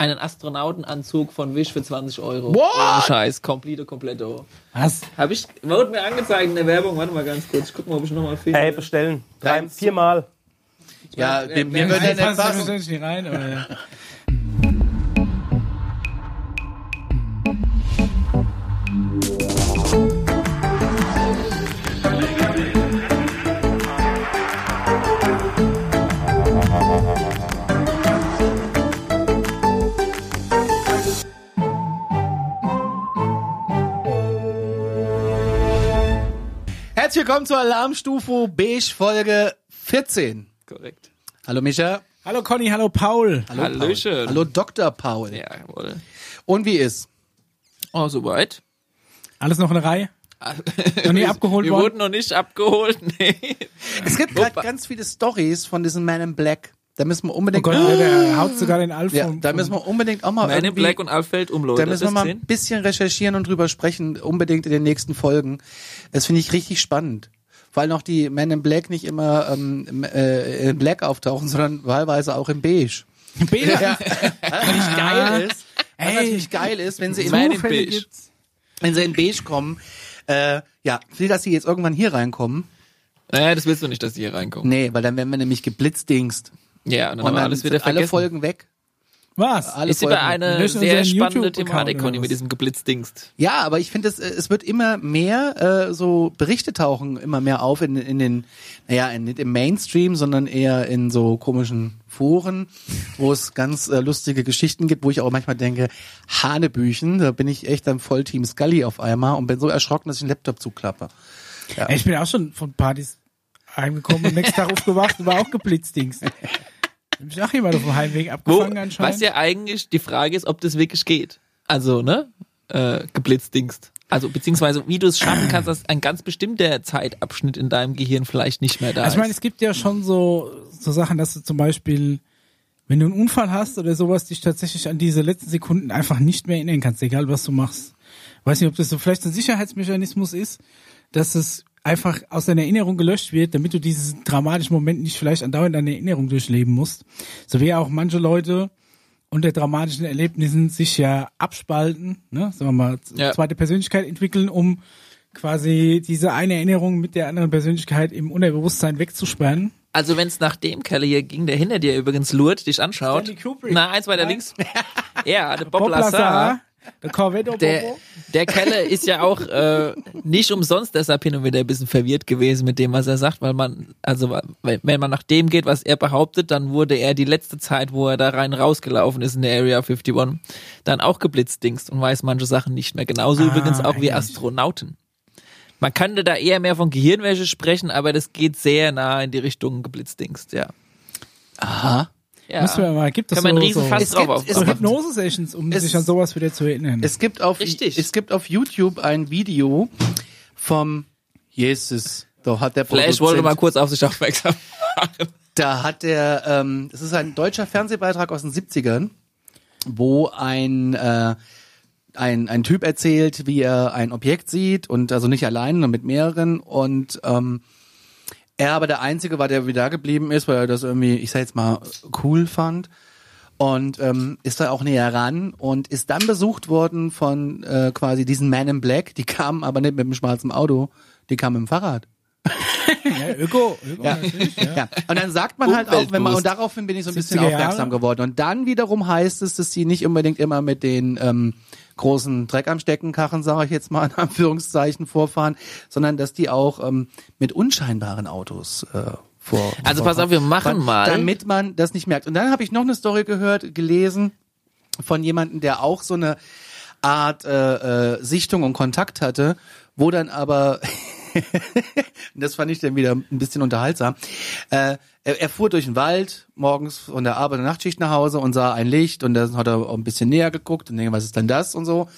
einen Astronautenanzug von Wish für 20 Euro. What? Ohne Scheiß, komplett, kompletto. Was? Hab ich, wurde mir angezeigt in der Werbung, warte mal ganz kurz, ich guck mal, ob ich nochmal finde. Ey, bestellen. Drei, viermal. Ja, mir würde der nicht passen. nicht rein, aber Herzlich willkommen zur Alarmstufe Beige Folge 14. Korrekt. Hallo Micha. Hallo Conny, hallo Paul. Hallo Hallöchen. Paul. Hallo Dr. Paul. Ja, jawohl. Und wie ist? Oh, soweit. Alles noch in der Reihe? Noch nie abgeholt Wir worden? wurden noch nicht abgeholt, nee. Es gibt gerade ganz viele Stories von diesem Man in Black. Da müssen wir Oh unbedingt Gott, der, der haut sogar den Alf ja, da müssen wir unbedingt auch mal Meine irgendwie, Black und Alfeld um, Leute. da müssen wir mal ein bisschen recherchieren und drüber sprechen, unbedingt in den nächsten Folgen. Das finde ich richtig spannend. Weil noch die Men in Black nicht immer ähm, äh, in Black auftauchen, sondern wahlweise auch in Beige. Bela. Ja. Was natürlich geil ist, was Ey. natürlich geil ist, wenn sie in, Man in Beige. gibt's. wenn sie in Beige kommen, äh, ja, will, dass sie jetzt irgendwann hier reinkommen. Naja, das willst du nicht, dass die hier reinkommen. Nee, weil dann werden wir nämlich geblitzdingst. Ja, und dann Und haben wir dann alles wieder sind alle vergessen. Folgen weg. Was? Alle ist über Folgen. eine Löschen sehr spannende Thematik, Conny, mit diesem Geblitzdingst. Ja, aber ich finde, es, es wird immer mehr, äh, so Berichte tauchen immer mehr auf in, in den, naja, in, nicht im Mainstream, sondern eher in so komischen Foren, wo es ganz äh, lustige Geschichten gibt, wo ich auch manchmal denke, Hanebüchen, da bin ich echt dann voll Team Scully auf einmal und bin so erschrocken, dass ich den Laptop zuklappe. Ey, ich bin auch schon von Partys heimgekommen und nächsten Tag aufgewacht und war auch geblitzdings. Hab mich auch jemand auf dem Heimweg Wo, abgefangen anscheinend. was ja eigentlich die Frage ist, ob das wirklich geht. Also, ne? Äh, geblitzdingst. Also, beziehungsweise, wie du es schaffen kannst, dass ein ganz bestimmter Zeitabschnitt in deinem Gehirn vielleicht nicht mehr da Also ich meine, ist. es gibt ja schon so, so Sachen, dass du zum Beispiel, wenn du einen Unfall hast oder sowas, dich tatsächlich an diese letzten Sekunden einfach nicht mehr erinnern kannst, egal was du machst. Weiß nicht, ob das so vielleicht ein Sicherheitsmechanismus ist, dass es einfach aus deiner Erinnerung gelöscht wird, damit du diesen dramatischen Moment nicht vielleicht andauernd in deiner Erinnerung durchleben musst. So wie ja auch manche Leute unter dramatischen Erlebnissen sich ja abspalten, ne, sagen wir mal, Ja. zweite Persönlichkeit entwickeln, um quasi diese eine Erinnerung mit der anderen Persönlichkeit im Unterbewusstsein wegzusperren. Also, wenn es nach dem Kerl hier ging, der hinter dir übrigens lurt, dich anschaut. Na, eins weiter Nein. links. Ja, der Bob, Bob Lazar. Lazar, der Der, der Kelle ist ja auch äh, nicht umsonst deshalb hin und wieder ein bisschen verwirrt gewesen mit dem, was er sagt, weil man, also wenn man nach dem geht, was er behauptet, dann wurde er die letzte Zeit, wo er da rein rausgelaufen ist in der Area 51, dann auch geblitzdingst und weiß manche Sachen nicht mehr. Genauso Ah, übrigens auch wie. Astronauten. Man könnte da eher mehr von Gehirnwäsche sprechen, aber das geht sehr nah in die Richtung geblitzdingst, ja. Aha. Ja. Müssen wir mal, gibt es Kann man so, riesen so, Fass Es drauf gibt- es so gibt- Hypnose-Sessions, um Es- sich an sowas wieder zu erinnern. Es gibt auf, Richtig. es gibt auf YouTube ein Video vom Jesus. Da hat der Flash wollte Produzent- mal kurz auf sich aufmerksam machen. Da hat der, ähm, das ist ein deutscher Fernsehbeitrag aus den 70ern, wo ein, äh, ein, ein Typ erzählt, wie er ein Objekt sieht und also nicht allein, sondern mit mehreren und ähm, er aber der Einzige war, der wieder da geblieben ist, weil er das irgendwie, ich sag jetzt mal, cool fand und ähm, ist da auch näher ran und ist dann besucht worden von äh, quasi diesen Man in Black, die kamen aber nicht mit dem schwarzen Auto, die kamen mit dem Fahrrad. ja, Öko, Öko Ja. natürlich, ja. ja. Und dann sagt man halt auch, wenn man, und daraufhin bin ich so ein bisschen 70er Jahre. aufmerksam geworden. Und dann wiederum heißt es, dass sie nicht unbedingt immer mit den ähm, großen Dreck am Steckenkarren, sage ich jetzt mal in Anführungszeichen, vorfahren, sondern dass die auch ähm, mit unscheinbaren Autos äh, vor. Also pass auf, wir machen mal. Damit man das nicht merkt. Und dann habe ich noch eine Story gehört, gelesen von jemandem, der auch so eine Art äh, äh, Sichtung und Kontakt hatte, wo dann aber das fand ich dann wieder ein bisschen unterhaltsam. Äh, er, er fuhr durch den Wald morgens von der Arbeit und Nachtschicht nach Hause und sah ein Licht und dann hat er auch ein bisschen näher geguckt und denkt, was ist denn das und so.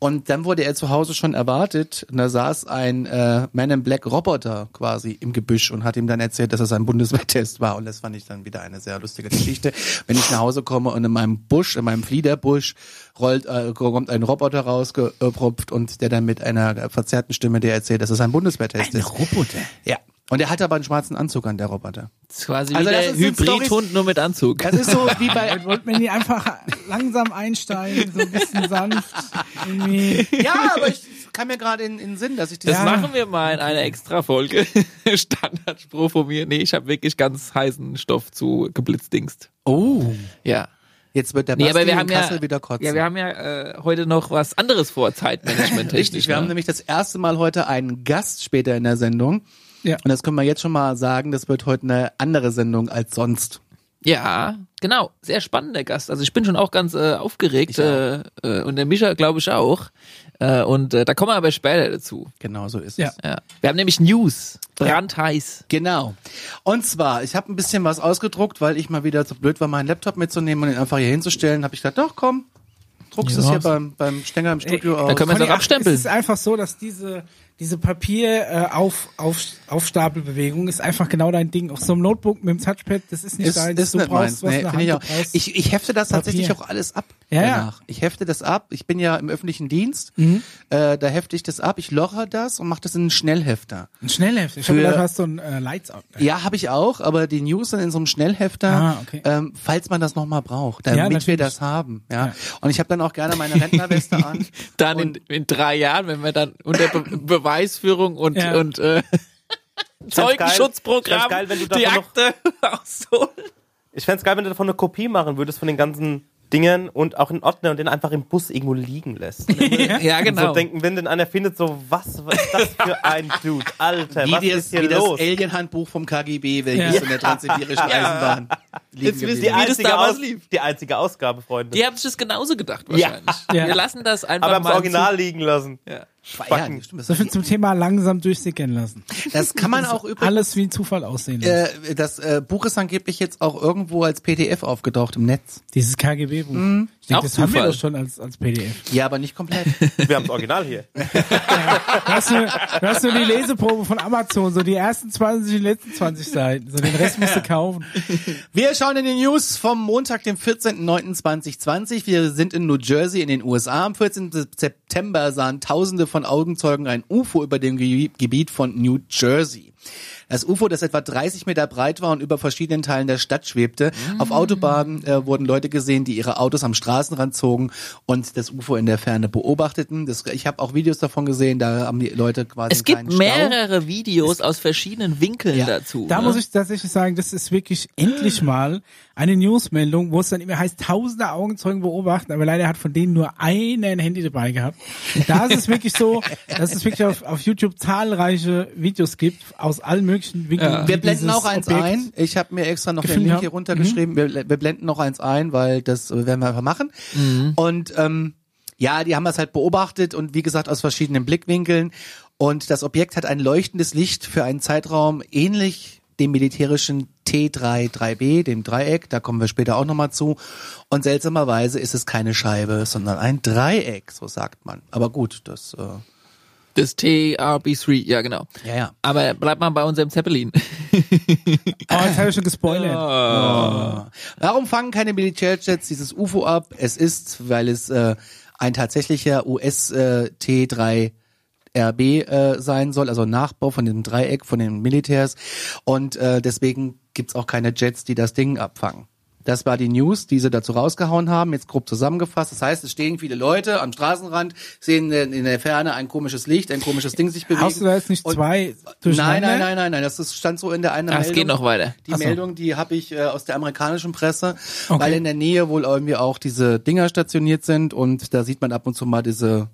Und dann wurde er zu Hause schon erwartet und da saß ein äh, Man in Black Roboter quasi im Gebüsch und hat ihm dann erzählt, dass es ein Bundeswehrtest war und das fand ich dann wieder eine sehr lustige Geschichte. Wenn ich nach Hause komme und in meinem Busch, in meinem Fliederbusch rollt, äh, kommt ein Roboter rausgepropft und der dann mit einer verzerrten Stimme dir erzählt, dass es ein Bundeswehrtest ist. Roboter. Ja. Und er hat aber einen schwarzen Anzug an, der Roboter. Das ist quasi Also wie der Hybridhund nur mit Anzug. Das ist so wie bei, Wollten wir die einfach langsam einsteigen, so ein bisschen sanft. Irgendwie. ja, aber ich kam mir gerade in, in den Sinn, dass ich Das das, Ja. machen wir mal in einer extra Folge. Standardspruch von mir. Nee, ich habe wirklich ganz heißen Stoff zu geblitzdingst. oh, Ja. jetzt wird der Nee, Basti aber wir in haben ja, Kassel wieder kotzen. ja, wir haben ja äh, heute noch was anderes vor, Zeitmanagement technisch. Richtig, wir haben ne? nämlich das erste Mal heute einen Gast später in der Sendung. Ja. Und das können wir jetzt schon mal sagen, das wird heute eine andere Sendung als sonst. Ja, genau. Sehr spannender Gast. Also ich bin schon auch ganz äh, aufgeregt äh, äh, und der Mischa glaube ich auch. Äh, und äh, da kommen wir aber später dazu. Genau so ist Ja. es. Ja. Wir haben nämlich News. Brandheiß. Genau. Und zwar, ich habe ein bisschen was ausgedruckt, weil ich mal wieder zu blöd war, meinen Laptop mitzunehmen und ihn einfach hier hinzustellen. Habe ich gedacht, doch komm, druckst Ja. es hier beim, beim Stenger im Studio da aus. können wir es auch abstempeln. Es ist einfach so, dass diese, diese Papier äh, auf, auf, Aufstapelbewegung ist einfach genau dein Ding. Auf so einem Notebook mit dem Touchpad, das ist nicht ist, deins. ist du nicht brauchst meins. was Nee, ich, auch. du ich, ich hefte das tatsächlich Papier. auch alles ab Ja, ja. danach. Ich hefte das ab. Ich bin ja im öffentlichen Dienst. Mhm. Äh, da hefte ich das ab. Ich loche das und mache das in einen Schnellhefter. ein Schnellheft. Ich habe Für- gedacht, du hast so ein äh, Lights out. Ja, habe ich auch, aber die News sind in so einem Schnellhefter, Ah, okay. ähm, falls man das nochmal braucht, damit wir natürlich. das haben. Ja. Ja. Und ich habe dann auch gerne meine Rentnerweste an. Dann in, in drei Jahren, wenn wir dann unter Be Beweisführung und, Ja. und äh, Zeugenschutzprogramm geil, wenn du die Akte ausholen. Ich fänd's geil, wenn du davon eine Kopie machen würdest von den ganzen Dingen und auch einen Ordner und den einfach im Bus irgendwo liegen lässt. Ja, Und genau. so denken, wenn denn einer findet, so, was, was ist das für ein Dude? Alter, Wie, was das, ist hier wie das los? Alien-Handbuch vom KGB, welches Ja. in der Transsibirischen Eisenbahn Jetzt wisst ihr, wie das einzige, damals Aus, lief. die einzige Ausgabe, Freunde. Die haben sich das genauso gedacht wahrscheinlich. Ja. Wir lassen das einfach Aber mal das Original Zu. liegen lassen. Ja. Ja, stimmt, So das, viel zum Thema langsam durchsickern lassen. das kann man auch übrigens. Alles wie ein Zufall aussehen lassen. Äh, das äh, Buch ist angeblich jetzt auch irgendwo als PDF aufgetaucht im Netz. Dieses KGB-Buch. Mhm. Ich denke, das haben wir Zufall. doch schon als, als PDF. Ja, aber nicht komplett. Wir haben das Original hier. Du hast, nur, du hast nur die Leseprobe von Amazon, so die ersten 20, die letzten 20 Seiten. So den Rest musst du kaufen. Wir schauen in die News vom Montag, dem 14.09.2020. Wir sind in New Jersey in den USA. Am 14. September sahen Tausende von Augenzeugen ein UFO über dem Ge- Gebiet von New Jersey. Das UFO, das etwa 30 Meter breit war und über verschiedenen Teilen der Stadt schwebte. Auf Autobahnen äh, wurden Leute gesehen, die ihre Autos am Straßenrand zogen und das UFO in der Ferne beobachteten. Das, ich habe auch Videos davon gesehen, da haben die Leute quasi Es einen gibt kleinen Stau. mehrere Videos aus verschiedenen Winkeln Ja. dazu. Da ne? muss ich tatsächlich sagen, das ist wirklich endlich mal eine Newsmeldung, wo es dann immer heißt, tausende Augenzeugen beobachten, aber leider hat von denen nur einer ein Handy dabei gehabt. Da ist es wirklich so, dass es wirklich auf, auf YouTube zahlreiche Videos gibt aus allen möglichen Winkeln. Ja. Wir blenden auch eins Objekt- ein. Ich habe mir extra noch den Link hier runtergeschrieben. Wir, wir blenden noch eins ein, weil das äh, werden wir einfach machen. Und ähm, ja, die haben das halt beobachtet und wie gesagt aus verschiedenen Blickwinkeln. Und das Objekt hat ein leuchtendes Licht für einen Zeitraum ähnlich dem militärischen T33B, dem Dreieck, da kommen wir später auch nochmal zu. Und seltsamerweise ist es keine Scheibe, sondern ein Dreieck, so sagt man. Aber gut, das, äh, Das TRB3, ja genau. ja, ja. Aber bleibt mal bei unserem Zeppelin. Oh, jetzt habe ich schon gespoilert. Warum fangen keine Militärjets dieses UFO ab? Es ist, weil es äh, ein tatsächlicher US äh, T3 RB äh, sein soll, also ein Nachbau von dem Dreieck von den Militärs. Und äh, deswegen gibt's auch keine Jets, die das Ding abfangen. Das war die News, die sie dazu rausgehauen haben, jetzt grob zusammengefasst. Das heißt, es stehen viele Leute am Straßenrand, sehen in der Ferne ein komisches Licht, ein komisches Ding sich bewegen. Hast du da jetzt nicht zwei Nein, nein, nein, nein, nein. Das ist, stand so in der einen Ach, es Meldung. geht noch weiter. Die Ach so. Meldung, die habe ich äh, aus der amerikanischen Presse, Okay. weil in der Nähe wohl irgendwie auch diese Dinger stationiert sind und da sieht man ab und zu mal diese.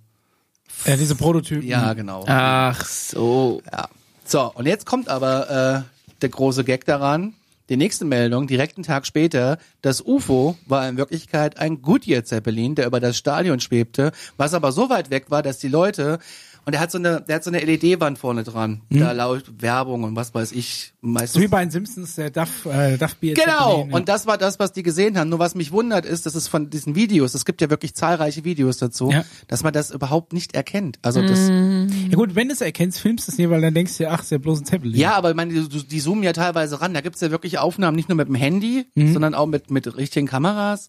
Ja, diese Prototypen. Ja, genau. Ach so. Ja. So, und jetzt kommt aber äh, der große Gag daran. Die nächste Meldung, direkt einen Tag später, das UFO war in Wirklichkeit ein Goodyear Zeppelin, der über das Stadion schwebte, was aber so weit weg war, dass die Leute und der hat so eine, der hat so eine LED-Wand vorne dran, da laut Werbung und was weiß ich, meistens So wie bei den Simpsons, der Duff, äh, Duff Beer Genau, Zeppelin, ja. und das war das, was die gesehen haben. Nur was mich wundert ist, dass es von diesen Videos, es gibt ja wirklich zahlreiche Videos dazu, Ja. dass man das überhaupt nicht erkennt. Also das, Ja gut, wenn du es erkennst, filmst du es nicht, weil dann denkst du ja, ach, ist ja bloß ein Zeppelin. ja, aber ich meine, die, die zoomen ja teilweise ran. Da gibt's ja wirklich Aufnahmen, nicht nur mit dem Handy, Mhm. sondern auch mit, mit richtigen Kameras.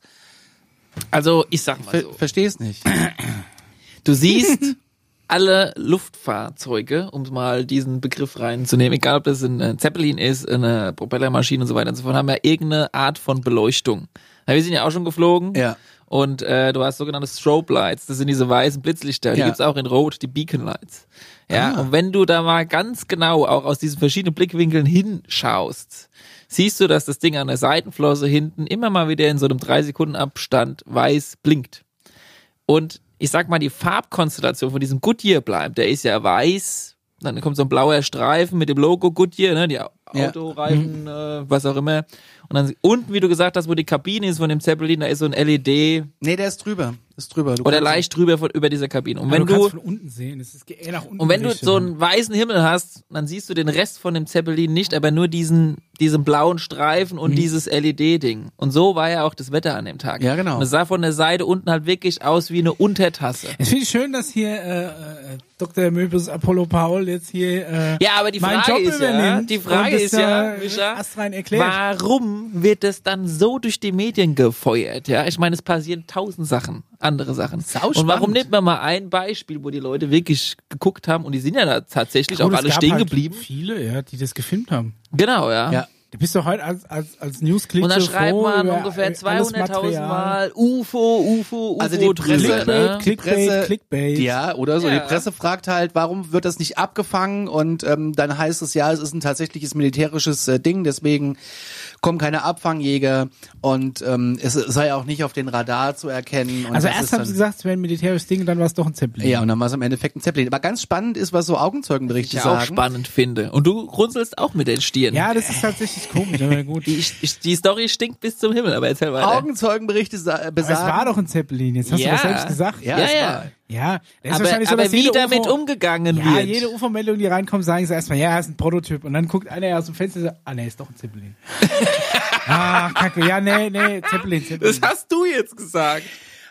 Also ich sag mal Ver so. Versteh's nicht. Du siehst alle Luftfahrzeuge, um mal diesen Begriff reinzunehmen, egal ob das ein Zeppelin ist, eine Propellermaschine und so weiter und so fort, haben ja irgendeine Art von Beleuchtung. Na, wir sind ja auch schon geflogen. Ja. Und äh, du hast sogenannte Strobe Lights, das sind diese weißen Blitzlichter. Die Ja. gibt's auch in Rot, die Beacon Lights. Ja, Ah. und wenn du da mal ganz genau auch aus diesen verschiedenen Blickwinkeln hinschaust, siehst du, dass das Ding an der Seitenflosse hinten immer mal wieder in so einem drei Sekunden Abstand weiß blinkt. Und ich sag mal, die Farbkonstellation von diesem Goodyear bleibt, der ist ja weiß, dann kommt so ein blauer Streifen mit dem Logo Goodyear, ne, die Ja. Autoreifen, äh, was auch immer. Und dann unten, wie du gesagt hast, wo die Kabine ist von dem Zeppelin, da ist so ein LED Nee, der ist drüber. Ist drüber. Du oder leicht drüber von, über dieser Kabine. Und wenn du du, kannst von unten sehen, es ist eher nach unten. und wenn du so einen weißen Himmel hast, dann siehst du den Rest von dem Zeppelin nicht, aber nur diesen, diesen blauen Streifen Mhm. und dieses LED-Ding. Und so war ja auch das Wetter an dem Tag. Ja, genau. Und es sah von der Seite unten halt wirklich aus wie eine Untertasse. Es finde ich schön, dass hier äh, äh, Dr. Möbus Apollo Paul jetzt hier äh, Ja, aber die Frage Job ist ja, die Frage ist ja, erklärt. warum wird das dann so durch die Medien gefeuert? Ja, ich meine, es passieren tausend Sachen, andere Sachen. Sau und warum nimmt man mal ein Beispiel, wo die Leute wirklich geguckt haben und die sind ja da tatsächlich Gut, auch alle stehen halt geblieben? Viele, ja, die das gefilmt haben. Genau, ja. Ja. Du bist doch heute als, als, als News-Click Und dann so schreibt man ungefähr alles 200.000 Material. Mal UFO, UFO, UFO Also die Presse- drüber, ne? Clickbait, Presse- Clickbait. Ja, oder so. Ja. Die Presse fragt halt, warum wird das nicht abgefangen? Und ähm, dann heißt es ja, es ist ein tatsächliches militärisches äh, Ding, deswegen kommen keine Abfangjäger und ähm, es sei auch nicht auf den Radar zu erkennen. Und Also das erst ist haben sie gesagt, es wäre ein militärisches Ding, dann war es doch ein Zeppelin. Ja, und dann war es im Endeffekt ein Zeppelin. Aber ganz spannend ist, was so Augenzeugenberichte ich auch sagen. spannend finde. Und du runzelst auch mit den Stirn. Ja, das ist tatsächlich komisch, aber gut. Die, die Story stinkt bis zum Himmel, aber erzähl weiter. Augenzeugenberichte sa- äh, Aber besagen. es war doch ein Zeppelin, jetzt hast Ja. du das selbst gesagt. Ja, Ja, es ja. aber wahrscheinlich so, aber wie damit UFO umgegangen Ja, wird. jede UFO-Meldung, die reinkommt, sagen sie erstmal, ja, ist ein Prototyp. Und dann guckt einer aus dem Fenster und sagt, ah, nee, ist doch ein Zeppelin. ah, kacke, ja, nee, nee, Zeppelin, Zeppelin. das hast du jetzt gesagt.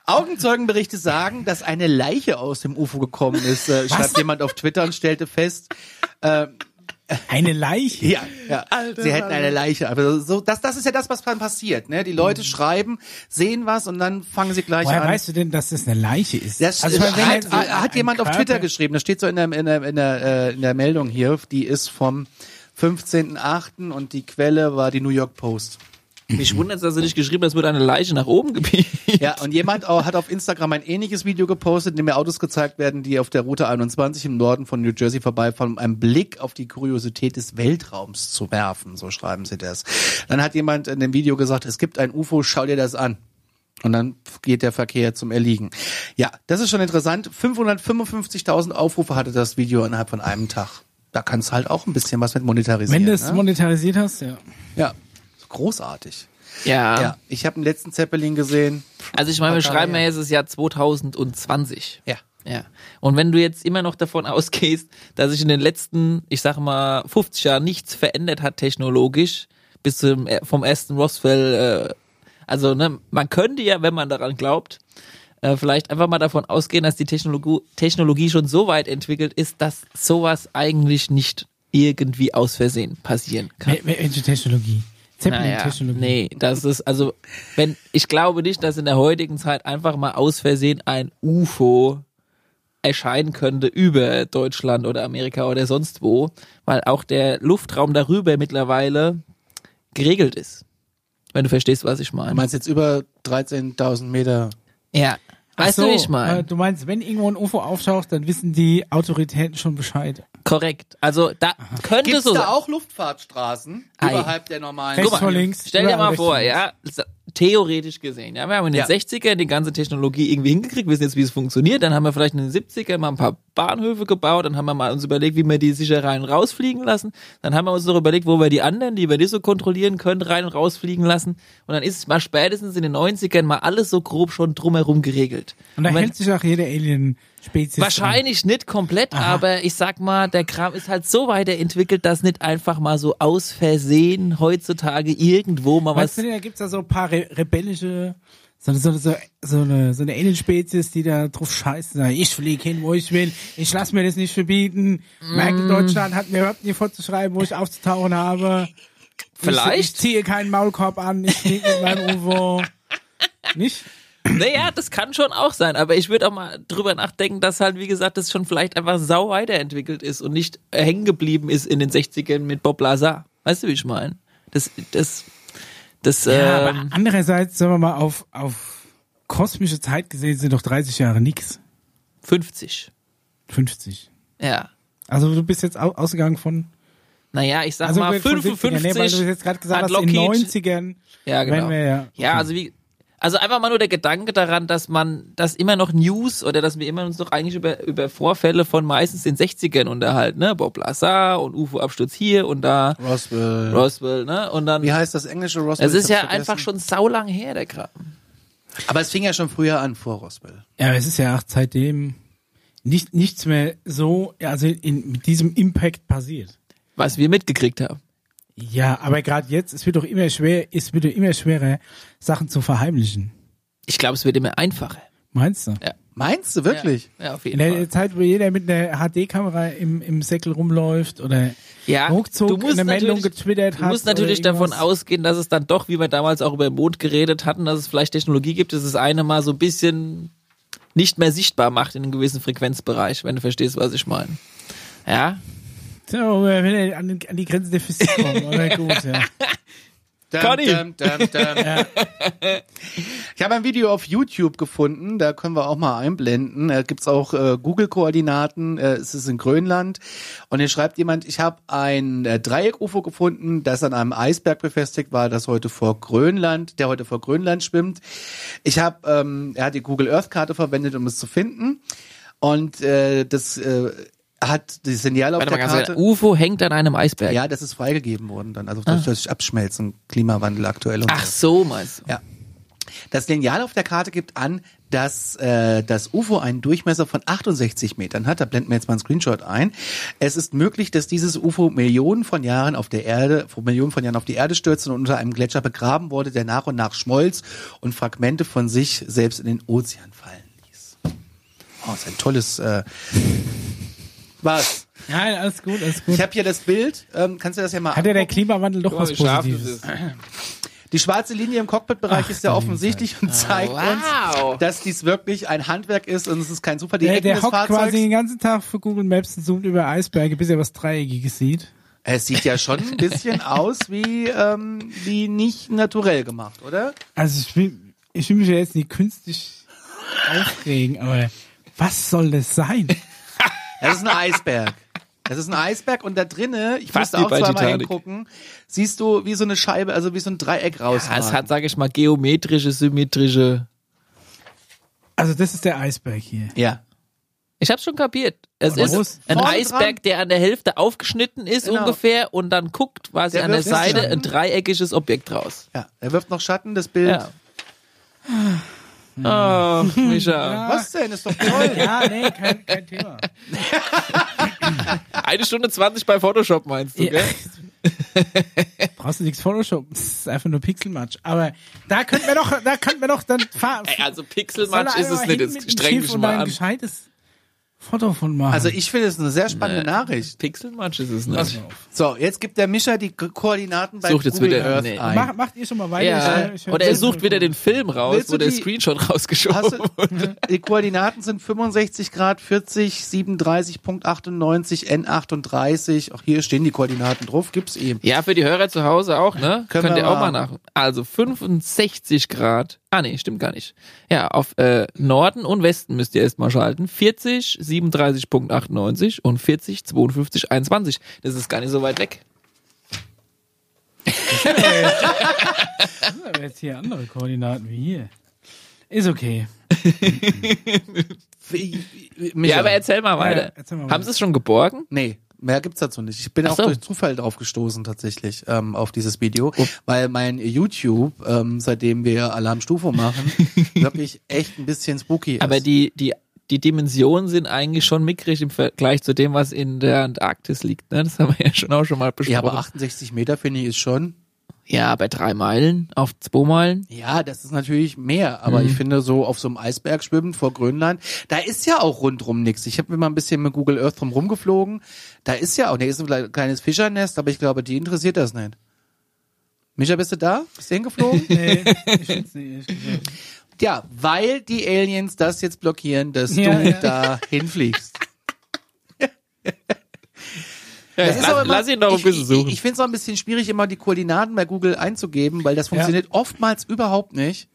Augenzeugenberichte sagen, dass eine Leiche aus dem UFO gekommen ist, äh, schreibt jemand auf Twitter und stellte fest, Eine Leiche. Ja, ja. sie hätten eine Leiche. Aber so, das, das ist ja das, was dann passiert. Ne? Die Leute schreiben, sehen was und dann fangen sie gleich Woher an. weißt du denn, dass das eine Leiche ist? Das also, meine, hat, hat, hat jemand auf Körper- Twitter geschrieben. Das steht so in der, in der, in der, äh, in der Meldung hier. Die ist vom 15.8. und die Quelle war die New York Post. Mich wundert, dass du nicht geschrieben hast, es wurde eine Leiche nach oben gebiegt. Ja, und jemand auch, hat auf Instagram ein ähnliches Video gepostet, in dem mir Autos gezeigt werden, die auf der Route 21 im Norden von New Jersey vorbeifahren, um einen Blick auf die Kuriosität des Weltraums zu werfen. So schreiben sie das. Dann hat jemand in dem Video gesagt, es gibt ein UFO, schau dir das an. Und dann geht der Verkehr zum Erliegen. Ja, das ist schon interessant. 555.000 Aufrufe hatte das Video innerhalb von einem Tag. Da kannst du halt auch ein bisschen was mit monetarisieren. Wenn du es ne? monetarisiert hast, ja. Ja, großartig. Ja. Ja, ich habe den letzten Zeppelin gesehen. Also ich meine, wir schreiben ja jetzt das Jahr 2020. Ja. Ja. Und wenn du jetzt immer noch davon ausgehst, dass sich in den letzten, ich sag mal, 50 Jahren nichts verändert hat technologisch, bis zum, äh, vom ersten Roswell, äh, also ne, man könnte ja, wenn man daran glaubt, äh, vielleicht einfach mal davon ausgehen, dass die Technologie, Technologie schon so weit entwickelt ist, dass sowas eigentlich nicht irgendwie aus Versehen passieren kann. Wel- Welche Technologie? Zeppelin-Technologie. nee, das ist also, wenn ich glaube nicht, dass in der heutigen Zeit einfach mal aus Versehen ein UFO erscheinen könnte über Deutschland oder Amerika oder sonst wo, weil auch der Luftraum darüber mittlerweile geregelt ist. Wenn du verstehst, was ich Du meine. meinst jetzt über 13.000 Meter Ja. Weißt so, du, wie ich meine? äh, Du meinst, wenn irgendwo ein UFO auftaucht, dann wissen die Autoritäten schon Bescheid. Korrekt. Also da könnte Gibt es so da sein. auch Luftfahrtstraßen Ei. überhalb der normalen? Rechts Guck vor mal, links. Stell dir mal vor, ja, theoretisch gesehen, ja, wir haben in den Ja. 60er die ganze Technologie irgendwie hingekriegt, wissen jetzt, wie es funktioniert, dann haben wir vielleicht in den 70er mal ein paar Bahnhöfe gebaut, dann haben wir mal uns überlegt, wie wir die sicher rein und rausfliegen lassen, dann haben wir uns noch überlegt, wo wir die anderen, die wir nicht so kontrollieren können, rein und rausfliegen lassen und dann ist mal spätestens in den 90ern mal alles so grob schon drumherum geregelt. Und da wenn- hält sich auch jede Alien-Spezies. Wahrscheinlich nicht komplett, aber ich sag mal, der Kram ist halt so weiterentwickelt, dass nicht einfach mal so aus Versehen heutzutage irgendwo mal Weißt was. du, da gibt's da so ein paar re rebellische, so, so, so, so eine, so eine Alien-Spezies, die da drauf sagen, ich fliege hin, wo ich will, ich lass mir das nicht verbieten. Mm. Merkel Deutschland hat mir überhaupt nicht vorzuschreiben, wo ich aufzutauchen habe. Vielleicht? Ich, ich ziehe keinen Maulkorb an, ich fliege mit meinem UFO. Nicht? Naja, das kann schon auch sein, aber ich würde auch mal drüber nachdenken, dass halt, wie gesagt, das schon vielleicht einfach sau weiterentwickelt ist und nicht hängen geblieben ist in den 60ern mit Bob Lazar. Weißt du, wie ich meine? Das, das, das, Ja, ähm, aber andererseits, sagen wir mal, auf, auf kosmische Zeit gesehen sind doch 30 Jahre nix. 50. 50. Ja. Also du bist jetzt au ausgegangen von, Naja, ich sag also mal von 70ern, 55. nee, weil du jetzt gerade gesagt hast, in Lockheed- 90ern Ja, genau. wir ja. Ja, also wie, also einfach mal nur der Gedanke daran, dass man, dass immer noch News oder dass wir immer uns doch eigentlich über, über Vorfälle von meistens den 60ern unterhalten, ne? Bob Lazar und UFO-Absturz hier und da, Roswell. Roswell, ne? Und dann, Wie heißt das englische Roswell? es ist ja vergessen. einfach schon saulang her, der Kram. Aber es fing ja schon früher an, vor Roswell. Ja, es ist ja auch seitdem nicht, nichts mehr so, also in, mit diesem Impact passiert. Was wir mitgekriegt haben. Ja, aber gerade jetzt, es wird doch immer schwer, es wird doch immer schwerer, Sachen zu verheimlichen. Ich glaube, es wird immer einfacher. Meinst du? Ja. Meinst du wirklich? Ja, ja auf In jeden Fall. der Zeit, wo jeder mit einer HD-Kamera im, im Säckel rumläuft oder Ja, ruckzuck du eine Meldung natürlich- getwittert Du hat. musst natürlich davon ausgehen, dass es dann doch, wie wir damals auch über den Mond geredet hatten, dass es vielleicht Technologie gibt, dass es eine mal so ein bisschen nicht mehr sichtbar macht in einem gewissen Frequenzbereich, wenn du verstehst, was ich meine. Ja, So, wenn an, an die Grenzen der Physik kommen, oder gut, ja. Dum, Conny. dum, dum, dum. Ich habe ein Video auf YouTube gefunden, da können wir auch mal einblenden. Da gibt's auch äh, Google-Koordinaten, äh, es ist in Grönland. Und hier schreibt jemand, ich habe ein äh, Dreieck-UFO gefunden, das an einem Eisberg befestigt war, das heute vor Grönland, der heute vor Grönland schwimmt. Ich habe, ähm, er hat die Google Earth-Karte verwendet, um es zu finden. Und äh, das äh, hat die Signal auf warte mal der ganz Karte. kurz. UFO hängt an einem Eisberg. Ja, das ist freigegeben worden dann, also durch, durch Abschmelzen, Klimawandel aktuell und Ach so. meinst du? Ja. Das Lineal auf der Karte gibt an, dass äh, das UFO einen Durchmesser von 68 Metern hat. Da blenden wir jetzt mal einen Screenshot ein. Es ist möglich, dass dieses UFO Millionen von Jahren auf der Erde, vor Millionen von Jahren auf die Erde stürzte und unter einem Gletscher begraben wurde, der nach und nach schmolz und Fragmente von sich selbst in den Ozean fallen ließ. Oh, ist ein tolles. Äh, was? Nein, alles gut, alles gut. Ich habe hier das Bild. Ähm, kannst du das ja mal Hat ja der? Klimawandel doch was Positives? Die schwarze Linie im Cockpitbereich Ach, ist ja offensichtlich und zeigt wow. uns, dass dies wirklich ein Handwerk ist und es ist kein Zufall. Die Der, Ecken der des hockt Fahrzeugs. quasi den ganzen Tag für Google Maps und zoomt über Eisberge, bis er was Dreieckiges sieht. Es sieht ja schon ein bisschen aus wie, ähm, wie nicht naturell gemacht, oder? Also ich will, ich will mich ja jetzt nicht künstlich aufregen, aber was soll das sein? Das ist ein Eisberg. Das ist ein Eisberg und da drinnen, ich Fast musste auch zweimal Titanic. hingucken, siehst du wie so eine Scheibe, also wie so ein Dreieck raus. Ja, es hat, sage ich mal, geometrische, symmetrische. Also das ist der Eisberg hier. ja. Ich hab's schon kapiert. Es ist ein Eisberg, dran? der an der Hälfte aufgeschnitten ist Genau. ungefähr und dann guckt quasi Der an der Seite Schatten. ein dreieckiges Objekt raus. Ja, er wirft noch Schatten, das Bild. Ja. Oh, Micha. Was denn? Ist doch toll. Ja, nee, kein, kein Thema. Eine Stunde 20 bei Photoshop meinst du, Ja. gell? Brauchst du nichts Photoshop, das ist einfach nur Pixelmatch. Aber da könnten wir doch, da könnten wir doch dann fahren. Ey, also Pixelmatch ist es nicht, jetzt streng dich mal an. gescheites Foto von machen. Also ich finde es eine sehr spannende Nachricht. Pixelmatch ist es nicht. So, jetzt gibt der Mischer die Ko- Koordinaten bei Sucht jetzt Google wieder- Earth nee. ein. Mach, macht ihr schon mal weiter? Ja, Ich- ich- oder er sucht wieder den Film raus, wo der die- Screenshot Hast rausgeschoben du, wurde. die Koordinaten sind 65 Grad, 40, 37.98, N38. Auch hier stehen die Koordinaten drauf. Gibt's eben. Ja, für die Hörer zu Hause auch, ne? Können Könnt wir ihr auch mal- mal nach. Also 65 Grad. Ah nee, stimmt gar nicht. Ja, auf äh, Norden und Westen müsst ihr erstmal schalten. 40, 37.98 und 40, 52, 21. Das ist gar nicht so weit weg. Aber jetzt hier andere Koordinaten wie hier. Ist okay. Ja, aber erzähl mal weiter. erzähl mal Haben sie es schon geborgen? Nee, mehr gibt's dazu nicht. Ich bin Ach auch so. durch Zufall drauf gestoßen tatsächlich ähm, auf dieses Video, Oh. weil mein YouTube, ähm, seitdem wir Alarmstufe machen, wirklich echt ein bisschen spooky ist. Aber die, die, die Dimensionen sind eigentlich schon mickrig im Vergleich zu dem, was in der Antarktis liegt. Ne? Das haben wir ja schon auch schon mal besprochen. ja, aber 68 Meter finde ich ist schon. Ja, bei drei Meilen auf zwei Meilen. Ja, das ist natürlich mehr, aber Mhm. ich finde so auf so einem Eisberg schwimmen vor Grönland, da ist ja auch rundrum nichts. Ich habe mir mal ein bisschen mit Google Earth drum rumgeflogen. Da ist ja auch, da ist ein kleines Fischernest, aber ich glaube, die interessiert das nicht. Micha, bist du da? Bist du hingeflogen? Nee, ich find's nicht. Ja, weil die Aliens das jetzt blockieren, dass Ja, du ja. da hinfliegst. Ja, Es ist lass, aber immer- lass ihn doch ein ich, bisschen suchen. Ich, ich finde es auch ein bisschen schwierig, immer die Koordinaten bei Google einzugeben, weil das funktioniert oftmals überhaupt nicht.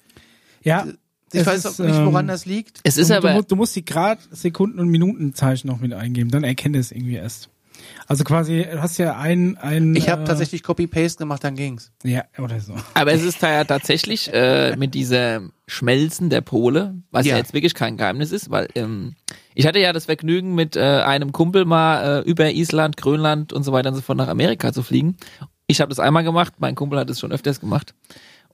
Ja. Ich weiß ist, auch nicht, woran ähm, das liegt. es ist du, aber, du, du musst die Grad, Sekunden und Minutenzeichen noch mit eingeben, dann erkennt es irgendwie erst. Also quasi, du hast ja ein, ein Ich habe äh, tatsächlich Copy-Paste gemacht, dann ging's. Ja, oder so. aber es ist da ja tatsächlich äh, mit dieser Schmelzen der Pole, was ja. Ja. jetzt wirklich kein Geheimnis ist, weil ähm, ich hatte ja das Vergnügen, mit äh, einem Kumpel mal äh, über Island, Grönland und so weiter und so fort nach Amerika zu fliegen. Ich habe das einmal gemacht, mein Kumpel hat es schon öfters gemacht.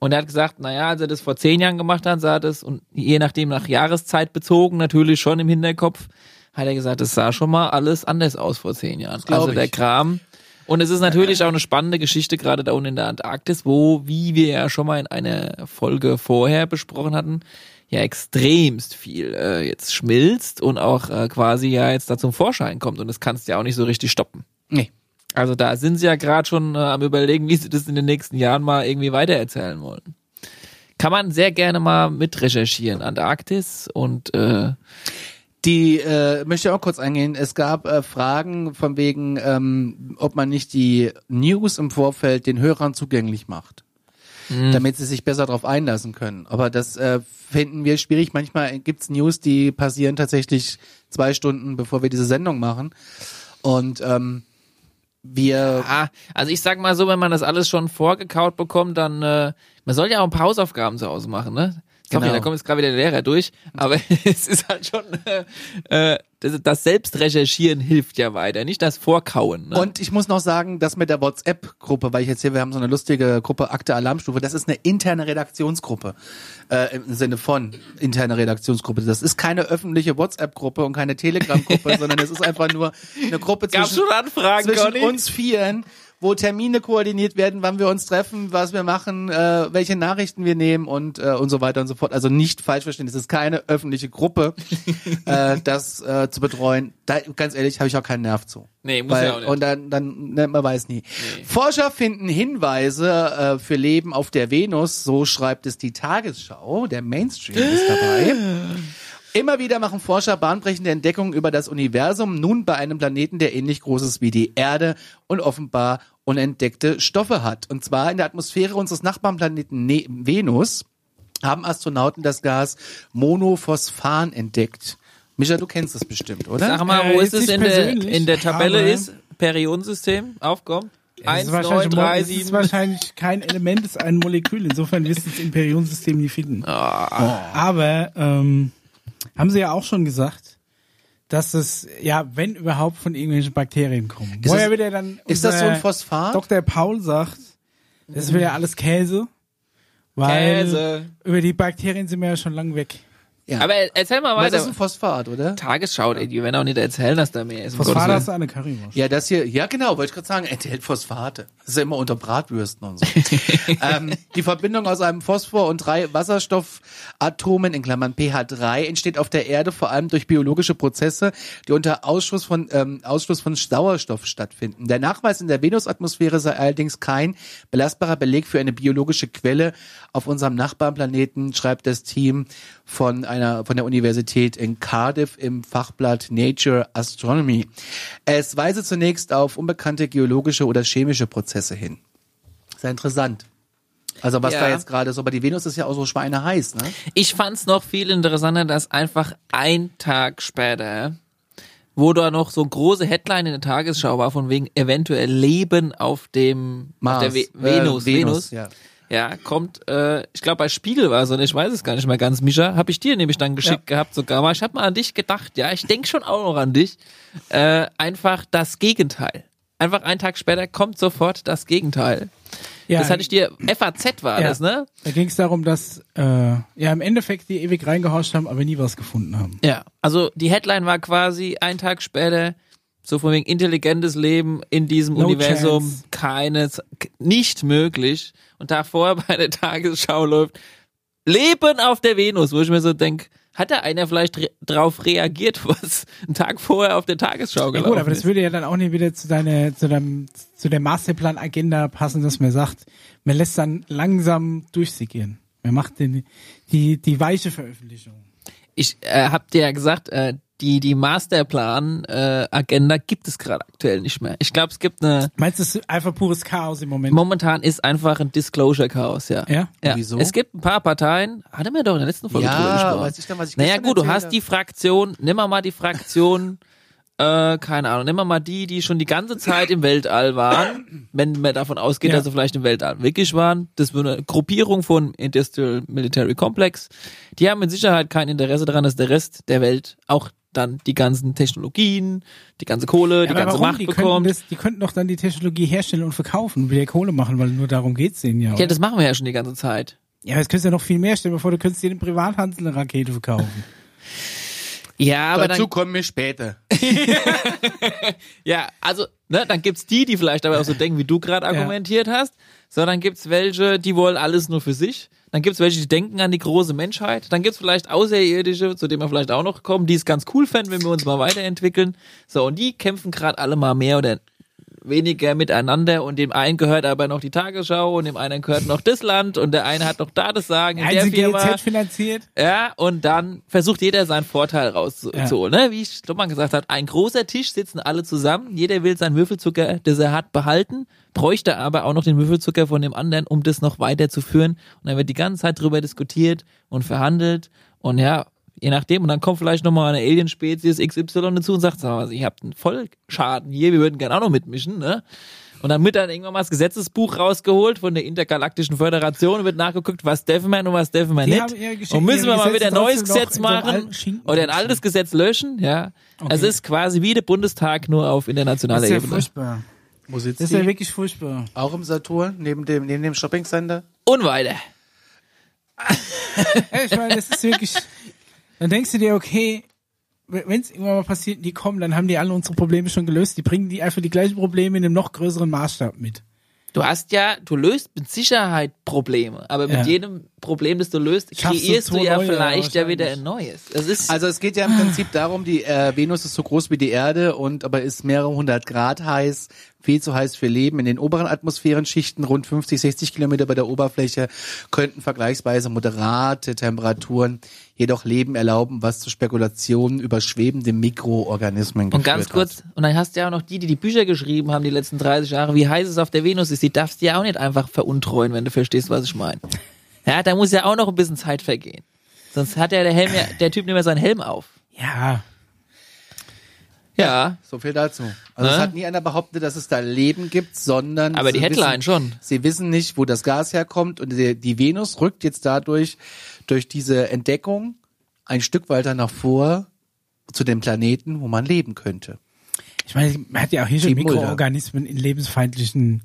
Und er hat gesagt, naja, als er das vor zehn Jahren gemacht hat, sah das, und je nachdem nach Jahreszeit bezogen, natürlich schon im Hinterkopf, hat er gesagt, es sah schon mal alles anders aus vor zehn Jahren. Also der ich. Kram. Und es ist natürlich auch eine spannende Geschichte, gerade da unten in der Antarktis, wo, wie wir ja schon mal in einer Folge vorher besprochen hatten, ja extremst viel äh, jetzt schmilzt und auch äh, quasi ja jetzt da zum Vorschein kommt. Und das kannst du ja auch nicht so richtig stoppen. Nee. Also da sind sie ja gerade schon äh, am überlegen, wie sie das in den nächsten Jahren mal irgendwie weitererzählen wollen. Kann man sehr gerne mal mit recherchieren. Antarktis und äh, Die äh, möchte ich auch kurz eingehen. Es gab äh, Fragen von wegen, ähm, ob man nicht die News im Vorfeld den Hörern zugänglich macht, damit sie sich besser darauf einlassen können. Aber das äh, finden wir schwierig. Manchmal gibt's News, die passieren tatsächlich zwei Stunden, bevor wir diese Sendung machen. Und ähm, wir ah, also ich sag mal so, wenn man das alles schon vorgekaut bekommt, dann äh, man soll ja auch ein paar Hausaufgaben zu Hause machen, ne? Sorry, Genau. da kommt jetzt gerade wieder der Lehrer durch, aber es ist halt schon äh, äh, das, das Selbstrecherchieren hilft ja weiter, nicht das Vorkauen. Ne? Und ich muss noch sagen, das mit der WhatsApp-Gruppe, weil ich jetzt hier, wir haben so eine lustige Gruppe Akte Alarmstufe, das ist eine interne Redaktionsgruppe. Äh, Im Sinne von interne Redaktionsgruppe. Das ist keine öffentliche WhatsApp-Gruppe und keine Telegram-Gruppe, sondern es ist einfach nur eine Gruppe zwischen, schon Anfragen, zwischen Conny? uns Vieren, wo Termine koordiniert werden, wann wir uns treffen, was wir machen, äh, welche Nachrichten wir nehmen und äh, und so weiter und so fort. Also nicht falsch verstehen, es ist keine öffentliche Gruppe, äh, das äh, zu betreuen. Da, ganz ehrlich, habe ich auch keinen Nerv zu. Nee, muss Weil, ja auch nicht. Und dann, dann ne, man weiß nie. Forscher finden Hinweise äh, für Leben auf der Venus, so schreibt es die Tagesschau. Der Mainstream ist dabei. Immer wieder machen Forscher bahnbrechende Entdeckungen über das Universum, nun bei einem Planeten, der ähnlich groß ist wie die Erde und offenbar unentdeckte Stoffe hat. Und zwar in der Atmosphäre unseres Nachbarplaneten ne Venus haben Astronauten das Gas Monophosphan entdeckt. Micha, du kennst das bestimmt, oder? Sag mal, Äh, wo jetzt ist es in der, in der Tabelle aber- ist? Periodensystem, aufkommen. Eins, ist, neun, wahrscheinlich, drei, es ist wahrscheinlich kein Element, ist ein Molekül. Insofern wirst du es im Periodensystem nie finden. Ah. Aber ähm, haben sie ja auch schon gesagt, dass es, ja, wenn überhaupt von irgendwelchen Bakterien kommen. Ist Woher das- wieder dann Ist das so ein Phosphat? Dr. Paul sagt, das ist wieder alles Käse. Weil Käse. über die Bakterien sind wir ja schon lang weg. Ja. Aber erzähl mal Aber das ist weiter. ein Phosphat, oder? Tagesschau, ey, die werden auch nicht erzählen, dass da mehr ist. Phosphat hast du eine Currywurst. Ja, das hier, ja genau, wollte ich gerade sagen, enthält Phosphate. Das ist ja immer unter Bratwürsten und so. ähm, die Verbindung aus einem Phosphor und drei Wasserstoffatomen, in Klammern pH3, entsteht auf der Erde vor allem durch biologische Prozesse, die unter Ausschluss von, ähm, Ausschluss von Sauerstoff stattfinden. Der Nachweis in der Venusatmosphäre sei allerdings kein belastbarer Beleg für eine biologische Quelle auf unserem Nachbarplaneten, schreibt das Team von einer, von der Universität in Cardiff im Fachblatt Nature Astronomy. Es weise zunächst auf unbekannte geologische oder chemische Prozesse hin. Sehr interessant. Also was Ja. da jetzt gerade so, aber die Venus ist ja auch so schweineheiß, ne? Ich fand's noch viel interessanter, dass einfach ein Tag später, wo da noch so große Headline in der Tagesschau war, von wegen eventuell Leben auf dem auf der Ve Äh, Venus, Venus, ja. Ja, kommt, äh, ich glaube bei Spiegel war es, und ich weiß es gar nicht mehr ganz, Mischa, habe ich dir nämlich dann geschickt gehabt sogar mal. Ich habe mal an dich gedacht, ja, ich denk schon auch noch an dich. Äh, einfach das Gegenteil. Einfach einen Tag später kommt sofort das Gegenteil. Ja, das hatte ich dir, FAZ war Ja. das, ne? Da ging es darum, dass äh, ja im Endeffekt die ewig reingehorcht haben, aber nie was gefunden haben. Ja, also die Headline war quasi ein Tag später, so von wegen intelligentes Leben in diesem No Universum, chance. keines, nicht möglich. Und da vorher bei der Tagesschau läuft, Leben auf der Venus, wo ich mir so denk, hat da einer vielleicht re drauf reagiert, was einen Tag vorher auf der Tagesschau Ja gelaufen gut, aber das würde ja dann auch nicht wieder zu deiner, zu deinem, zu der Masterplan-Agenda passen, dass man sagt, man lässt dann langsam durchsickern. Wer macht denn die, die weiche Veröffentlichung? Ich äh, hab dir ja gesagt, äh, die, die Masterplan-Agenda gibt es gerade aktuell nicht mehr. Ich glaube, es gibt eine, Meinst du, es ist einfach pures Chaos im Moment? momentan ist einfach ein Disclosure-Chaos, ja. Ja? Ja. Wieso? Es gibt ein paar Parteien, hatte mir doch in der letzten Folge drüber Ja, gesprochen. weiß ich dann, was ich Naja gut, du hast die Fraktion, nimm mal mal die Fraktion, äh, keine Ahnung, nimm mal mal die, die schon die ganze Zeit im Weltall waren, wenn man davon ausgeht, Ja. dass sie vielleicht im Weltall wirklich waren. Das war eine Gruppierung von Industrial Military Complex. Die haben mit Sicherheit kein Interesse daran, dass der Rest der Welt auch dann die ganzen Technologien, die ganze Kohle, die aber ganze warum? Macht die könnten bekommt. Das, die könnten doch dann die Technologie herstellen und verkaufen und wieder Kohle machen, weil nur darum geht's denen ja. ja, oder? das machen wir ja schon die ganze Zeit. Ja, jetzt könntest du ja noch viel mehr stellen, bevor du könntest dir den Privathandel eine Rakete verkaufen. Ja, aber Dazu dann, kommen wir später. ja, also, ne, dann gibt's die, die vielleicht aber auch so denken, wie du gerade argumentiert hast. So, dann gibt's welche, die wollen alles nur für sich. Dann gibt's welche, die denken an die große Menschheit. Dann gibt's vielleicht Außerirdische, zu denen wir vielleicht auch noch kommen, die es ganz cool fänden, wenn wir uns mal weiterentwickeln. So, und die kämpfen gerade alle mal mehr oder weniger miteinander und dem einen gehört aber noch die Tagesschau und dem einen gehört noch das Land und der eine hat noch da das Sagen in der Firma. Finanziert. Ja, und dann versucht jeder seinen Vorteil rauszuholen. Ne? Wie Stoppmann gesagt hat, ein großer Tisch sitzen alle zusammen. Jeder will seinen Würfelzucker, das er hat, behalten, bräuchte aber auch noch den Würfelzucker von dem anderen, um das noch weiterzuführen. Und dann wird die ganze Zeit drüber diskutiert und verhandelt. Und ja, je nachdem. Und dann kommt vielleicht nochmal eine Alien-Spezies XY dazu und sagt, sag mal, ihr habt einen Vollschaden hier, wir würden gerne auch noch mitmischen. Ne? Und dann wird dann irgendwann mal das Gesetzesbuch rausgeholt von der Intergalaktischen Föderation und wird nachgeguckt, was dürfen wir und was dürfen wir nicht. Und müssen wir mal wieder ein neues Gesetz machen oder ein altes Gesetz löschen. Ja, es ist quasi wie der Bundestag nur auf Das internationaler ist ja Ebene. furchtbar. Wo sitzt Das ist die? ja wirklich furchtbar. Auch im Saturn, neben dem, neben dem Shopping-Center? Und weiter. Ich meine, das ist wirklich. Dann denkst du dir, okay, wenn es irgendwann mal passiert, die kommen, dann haben die alle unsere Probleme schon gelöst. Die bringen die einfach die gleichen Probleme in einem noch größeren Maßstab mit. Du hast ja, du löst mit Sicherheit Probleme, aber mit Ja. jedem Problem, das du löst, Schaffst kreierst du ja neue, vielleicht ja wieder ein neues. Es ist Also es geht ja im Prinzip darum, die äh, Venus ist so groß wie die Erde und aber ist mehrere hundert Grad heiß, viel zu heiß für Leben. In den oberen Atmosphärenschichten, rund 50, 60 Kilometer bei der Oberfläche, könnten vergleichsweise moderate Temperaturen jedoch Leben erlauben, was zu Spekulationen über schwebende Mikroorganismen Und ganz geführt kurz, und dann hast du ja auch noch die, die die Bücher geschrieben haben die letzten 30 Jahre, wie heiß es auf der Venus ist. Die darfst du ja auch nicht einfach veruntreuen, wenn du verstehst, was ich meine. Ja, da muss ja auch noch ein bisschen Zeit vergehen. Sonst hat ja der Helm ja, der Typ nicht mehr seinen Helm auf. Ja. Ja, So viel dazu. Also es Ne? hat nie einer behauptet, dass es da Leben gibt, sondern aber die sie Headline wissen, schon. Sie wissen nicht, wo das Gas herkommt und die, die Venus rückt jetzt dadurch durch diese Entdeckung ein Stück weiter nach vor zu dem Planeten, wo man leben könnte. Ich meine, man hat ja auch hier schon. Mikroorganismen in lebensfeindlichen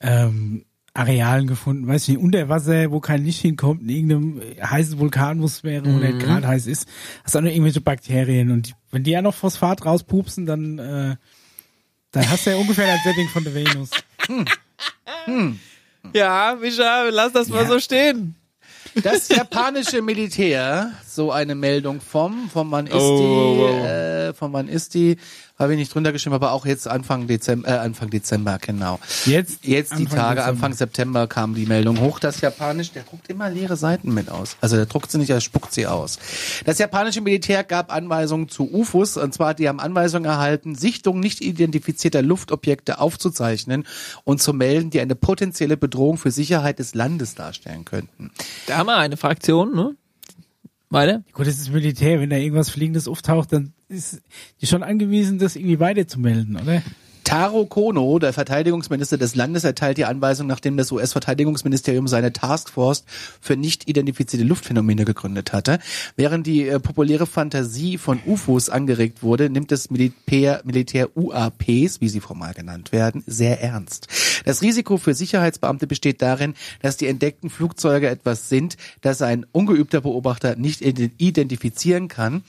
ähm, Arealen gefunden. Weiß ich nicht, unter Wasser, wo kein Licht hinkommt, in irgendeinem heißen Vulkan, wo es wäre, wo Mhm. der gerade heiß ist. Hast du auch noch irgendwelche Bakterien. Und die, wenn die ja noch Phosphat rauspupsen, dann, äh, dann hast du ja ungefähr ein Setting von der Venus. Ja, Micha, lass das mal so stehen. Das japanische Militär, so eine Meldung vom, von wann ist Oh. die, äh, von wann ist die, habe ich nicht drunter geschrieben, aber auch jetzt Anfang Dezember, äh, Anfang Dezember, genau. Jetzt, Jetzt die Anfang Tage, Dezember. Anfang September kam die Meldung hoch. Das Japanisch, der druckt immer leere Seiten mit aus. Also der druckt sie nicht, er spuckt sie aus. Das japanische Militär gab Anweisungen zu UFOs. Und zwar, die haben Anweisungen erhalten, Sichtungen nicht identifizierter Luftobjekte aufzuzeichnen und zu melden, die eine potenzielle Bedrohung für Sicherheit des Landes darstellen könnten. Da haben wir eine Fraktion, ne? Weiter? Gut, das ist Militär. Wenn da irgendwas Fliegendes auftaucht, dann ist die schon angewiesen, das irgendwie weiterzumelden, oder? Taro Kono, der Verteidigungsminister des Landes, erteilt die Anweisung, nachdem das US-Verteidigungsministerium seine Taskforce für nicht identifizierte Luftphänomene gegründet hatte. Während die äh, populäre Fantasie von UFOs angeregt wurde, nimmt das Militär, Militär UAPs, wie sie formal genannt werden, sehr ernst. Das Risiko für Sicherheitsbeamte besteht darin, dass die entdeckten Flugzeuge etwas sind, das ein ungeübter Beobachter nicht ident- identifizieren kann,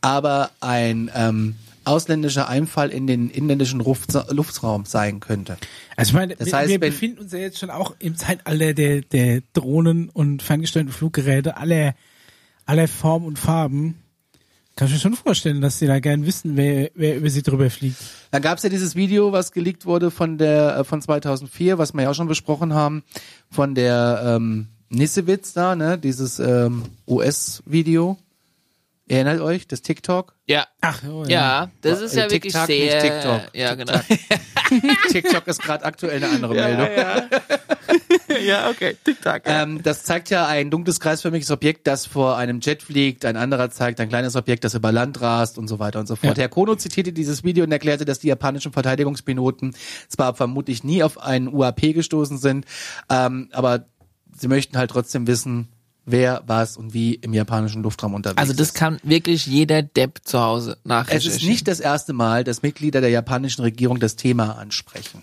aber ein ähm, ausländischer Einfall in den inländischen Luft Luftraum sein könnte. Also ich meine, Das wir, heißt, wir befinden uns ja jetzt schon auch im Zeitalter der, der Drohnen und ferngesteuerten Fluggeräte aller, aller Formen und Farben. Kann ich mir schon vorstellen, dass sie da gern wissen, wer, wer über sie drüber fliegt. Da gab es ja dieses Video, was geleakt wurde von der äh, von 2004, was wir ja auch schon besprochen haben, von der ähm, Nissewitz da, ne, dieses ähm, US-Video. Erinnert euch, das TikTok? Ja. Ach, oh, Ja, das Äh, ist ja wirklich TikTok, sehr. nicht TikTok. Ja, genau. TikTok ist gerade aktuell eine andere Meldung. ja, okay. TikTok. Ähm, das zeigt ja ein dunkles kreisförmiges Objekt, das vor einem Jet fliegt. Ein anderer zeigt ein kleines Objekt, das über Land rast und so weiter und so fort. Ja. Herr Kono zitierte dieses Video und erklärte, dass die japanischen Verteidigungspiloten zwar vermutlich nie auf einen UAP gestoßen sind, ähm, aber sie möchten halt trotzdem wissen, wer, was und wie im japanischen Luftraum unterwegs Also das ist. kann wirklich jeder Depp zu Hause Es nachrecherchieren. ist nicht das erste Mal, dass Mitglieder der japanischen Regierung das Thema ansprechen.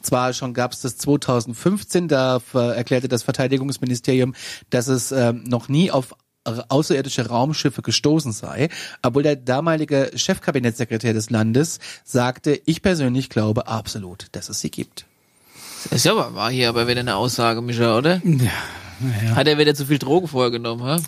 Zwar schon gab es das 2015, da erklärte das Verteidigungsministerium, dass es ähm, noch nie auf außerirdische Raumschiffe gestoßen sei, obwohl der damalige Chefkabinettssekretär des Landes sagte, ich persönlich glaube absolut, dass es sie gibt. Das ist aber, war hier aber wieder eine Aussage, Micha, oder? Ja, naja. Hat er wieder zu viel Drogen vorgenommen, ha?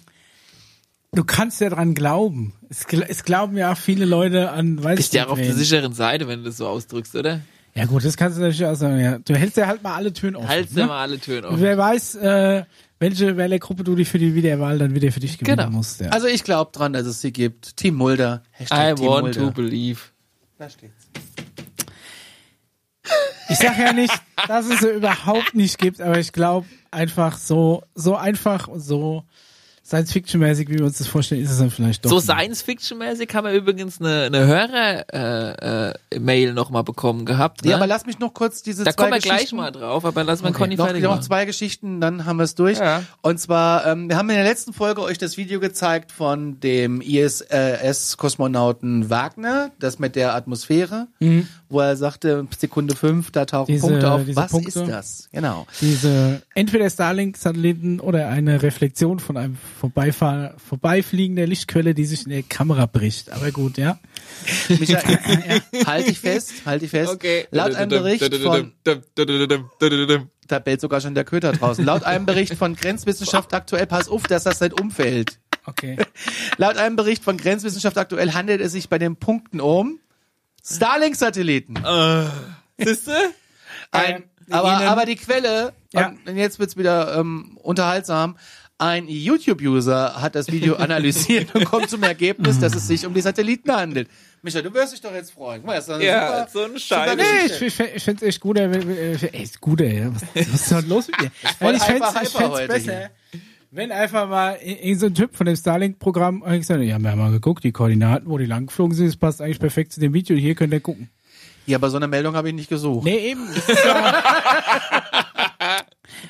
Du kannst ja dran glauben. Es, gl- es glauben ja auch viele Leute an, weiß Bist ja auch auf der sicheren Seite, wenn du das so ausdrückst, oder? Ja gut, das kannst du natürlich auch sagen. Ja. Du hältst ja halt mal alle Türen offen. Haltst ne? ja mal alle Türen offen. Wer weiß, äh, welche Wählergruppe du dich für die Wiederwahl dann wieder für dich gewinnen Genau. musst. Ja. Also ich glaube dran, dass es sie gibt. Team Mulder. Hashtag I Team want Mulder. to believe. Da steht's. Ich sag ja nicht, dass es sie überhaupt nicht gibt, aber ich glaube einfach so, so einfach und so Science-Fiction-mäßig, wie wir uns das vorstellen, ist es dann vielleicht doch. So. Science-Fiction-mäßig haben wir übrigens eine, eine Hörer-Mail noch mal bekommen gehabt. Ne? Ja, aber lass mich noch kurz diese da zwei kommen wir gleich mal drauf, aber lass mal Conny noch, fertig noch zwei Geschichten, dann haben wir es durch. Ja. Und zwar, ähm, wir haben in der letzten Folge euch das Video gezeigt von dem ISS-Kosmonauten Wagner, das mit der Atmosphäre, wo er sagte, Sekunde fünf, da tauchen. Diese- Punkte auf. Was Punkte. ist das? Genau. Diese entweder Starlink-Satelliten oder eine Reflexion von einem Vorbeifahr vorbeifliegender Lichtquelle, die sich in der Kamera bricht. Aber gut, ja. Micha, halt dich fest, halt dich fest. Okay. Laut einem Bericht von, da bellt sogar schon der Köter draußen. Laut einem Bericht von Grenzwissenschaft aktuell, pass auf, dass das nicht umfällt. Okay. Laut einem Bericht von Grenzwissenschaft aktuell handelt es sich bei den Punkten um Starlink-Satelliten. Siehste? Ein, Ähm, aber, Ihnen- aber die Quelle, Ja. und jetzt wird's wieder ähm, unterhaltsam, ein YouTube-User hat das Video analysiert und kommt zum Ergebnis, dass es sich um die Satelliten handelt. Micha, du wirst dich doch jetzt freuen. Guck mal, ist Ja, super, so ein Scheiß. Nee, Geschichte. ich, ich, ich finde es echt gut. Äh, äh, echt gut, ey. Was, was ist denn los mit dir? voll ich ich fänd's heute besser, wenn einfach mal irgend so ein Typ von dem Starlink-Programm eigentlich sagt, ja, wir haben mal geguckt, die Koordinaten, wo die lang geflogen sind, das passt eigentlich perfekt zu dem Video. Hier könnt ihr gucken. Ja, aber so eine Meldung habe ich nicht gesucht. Nee, eben. Das, ja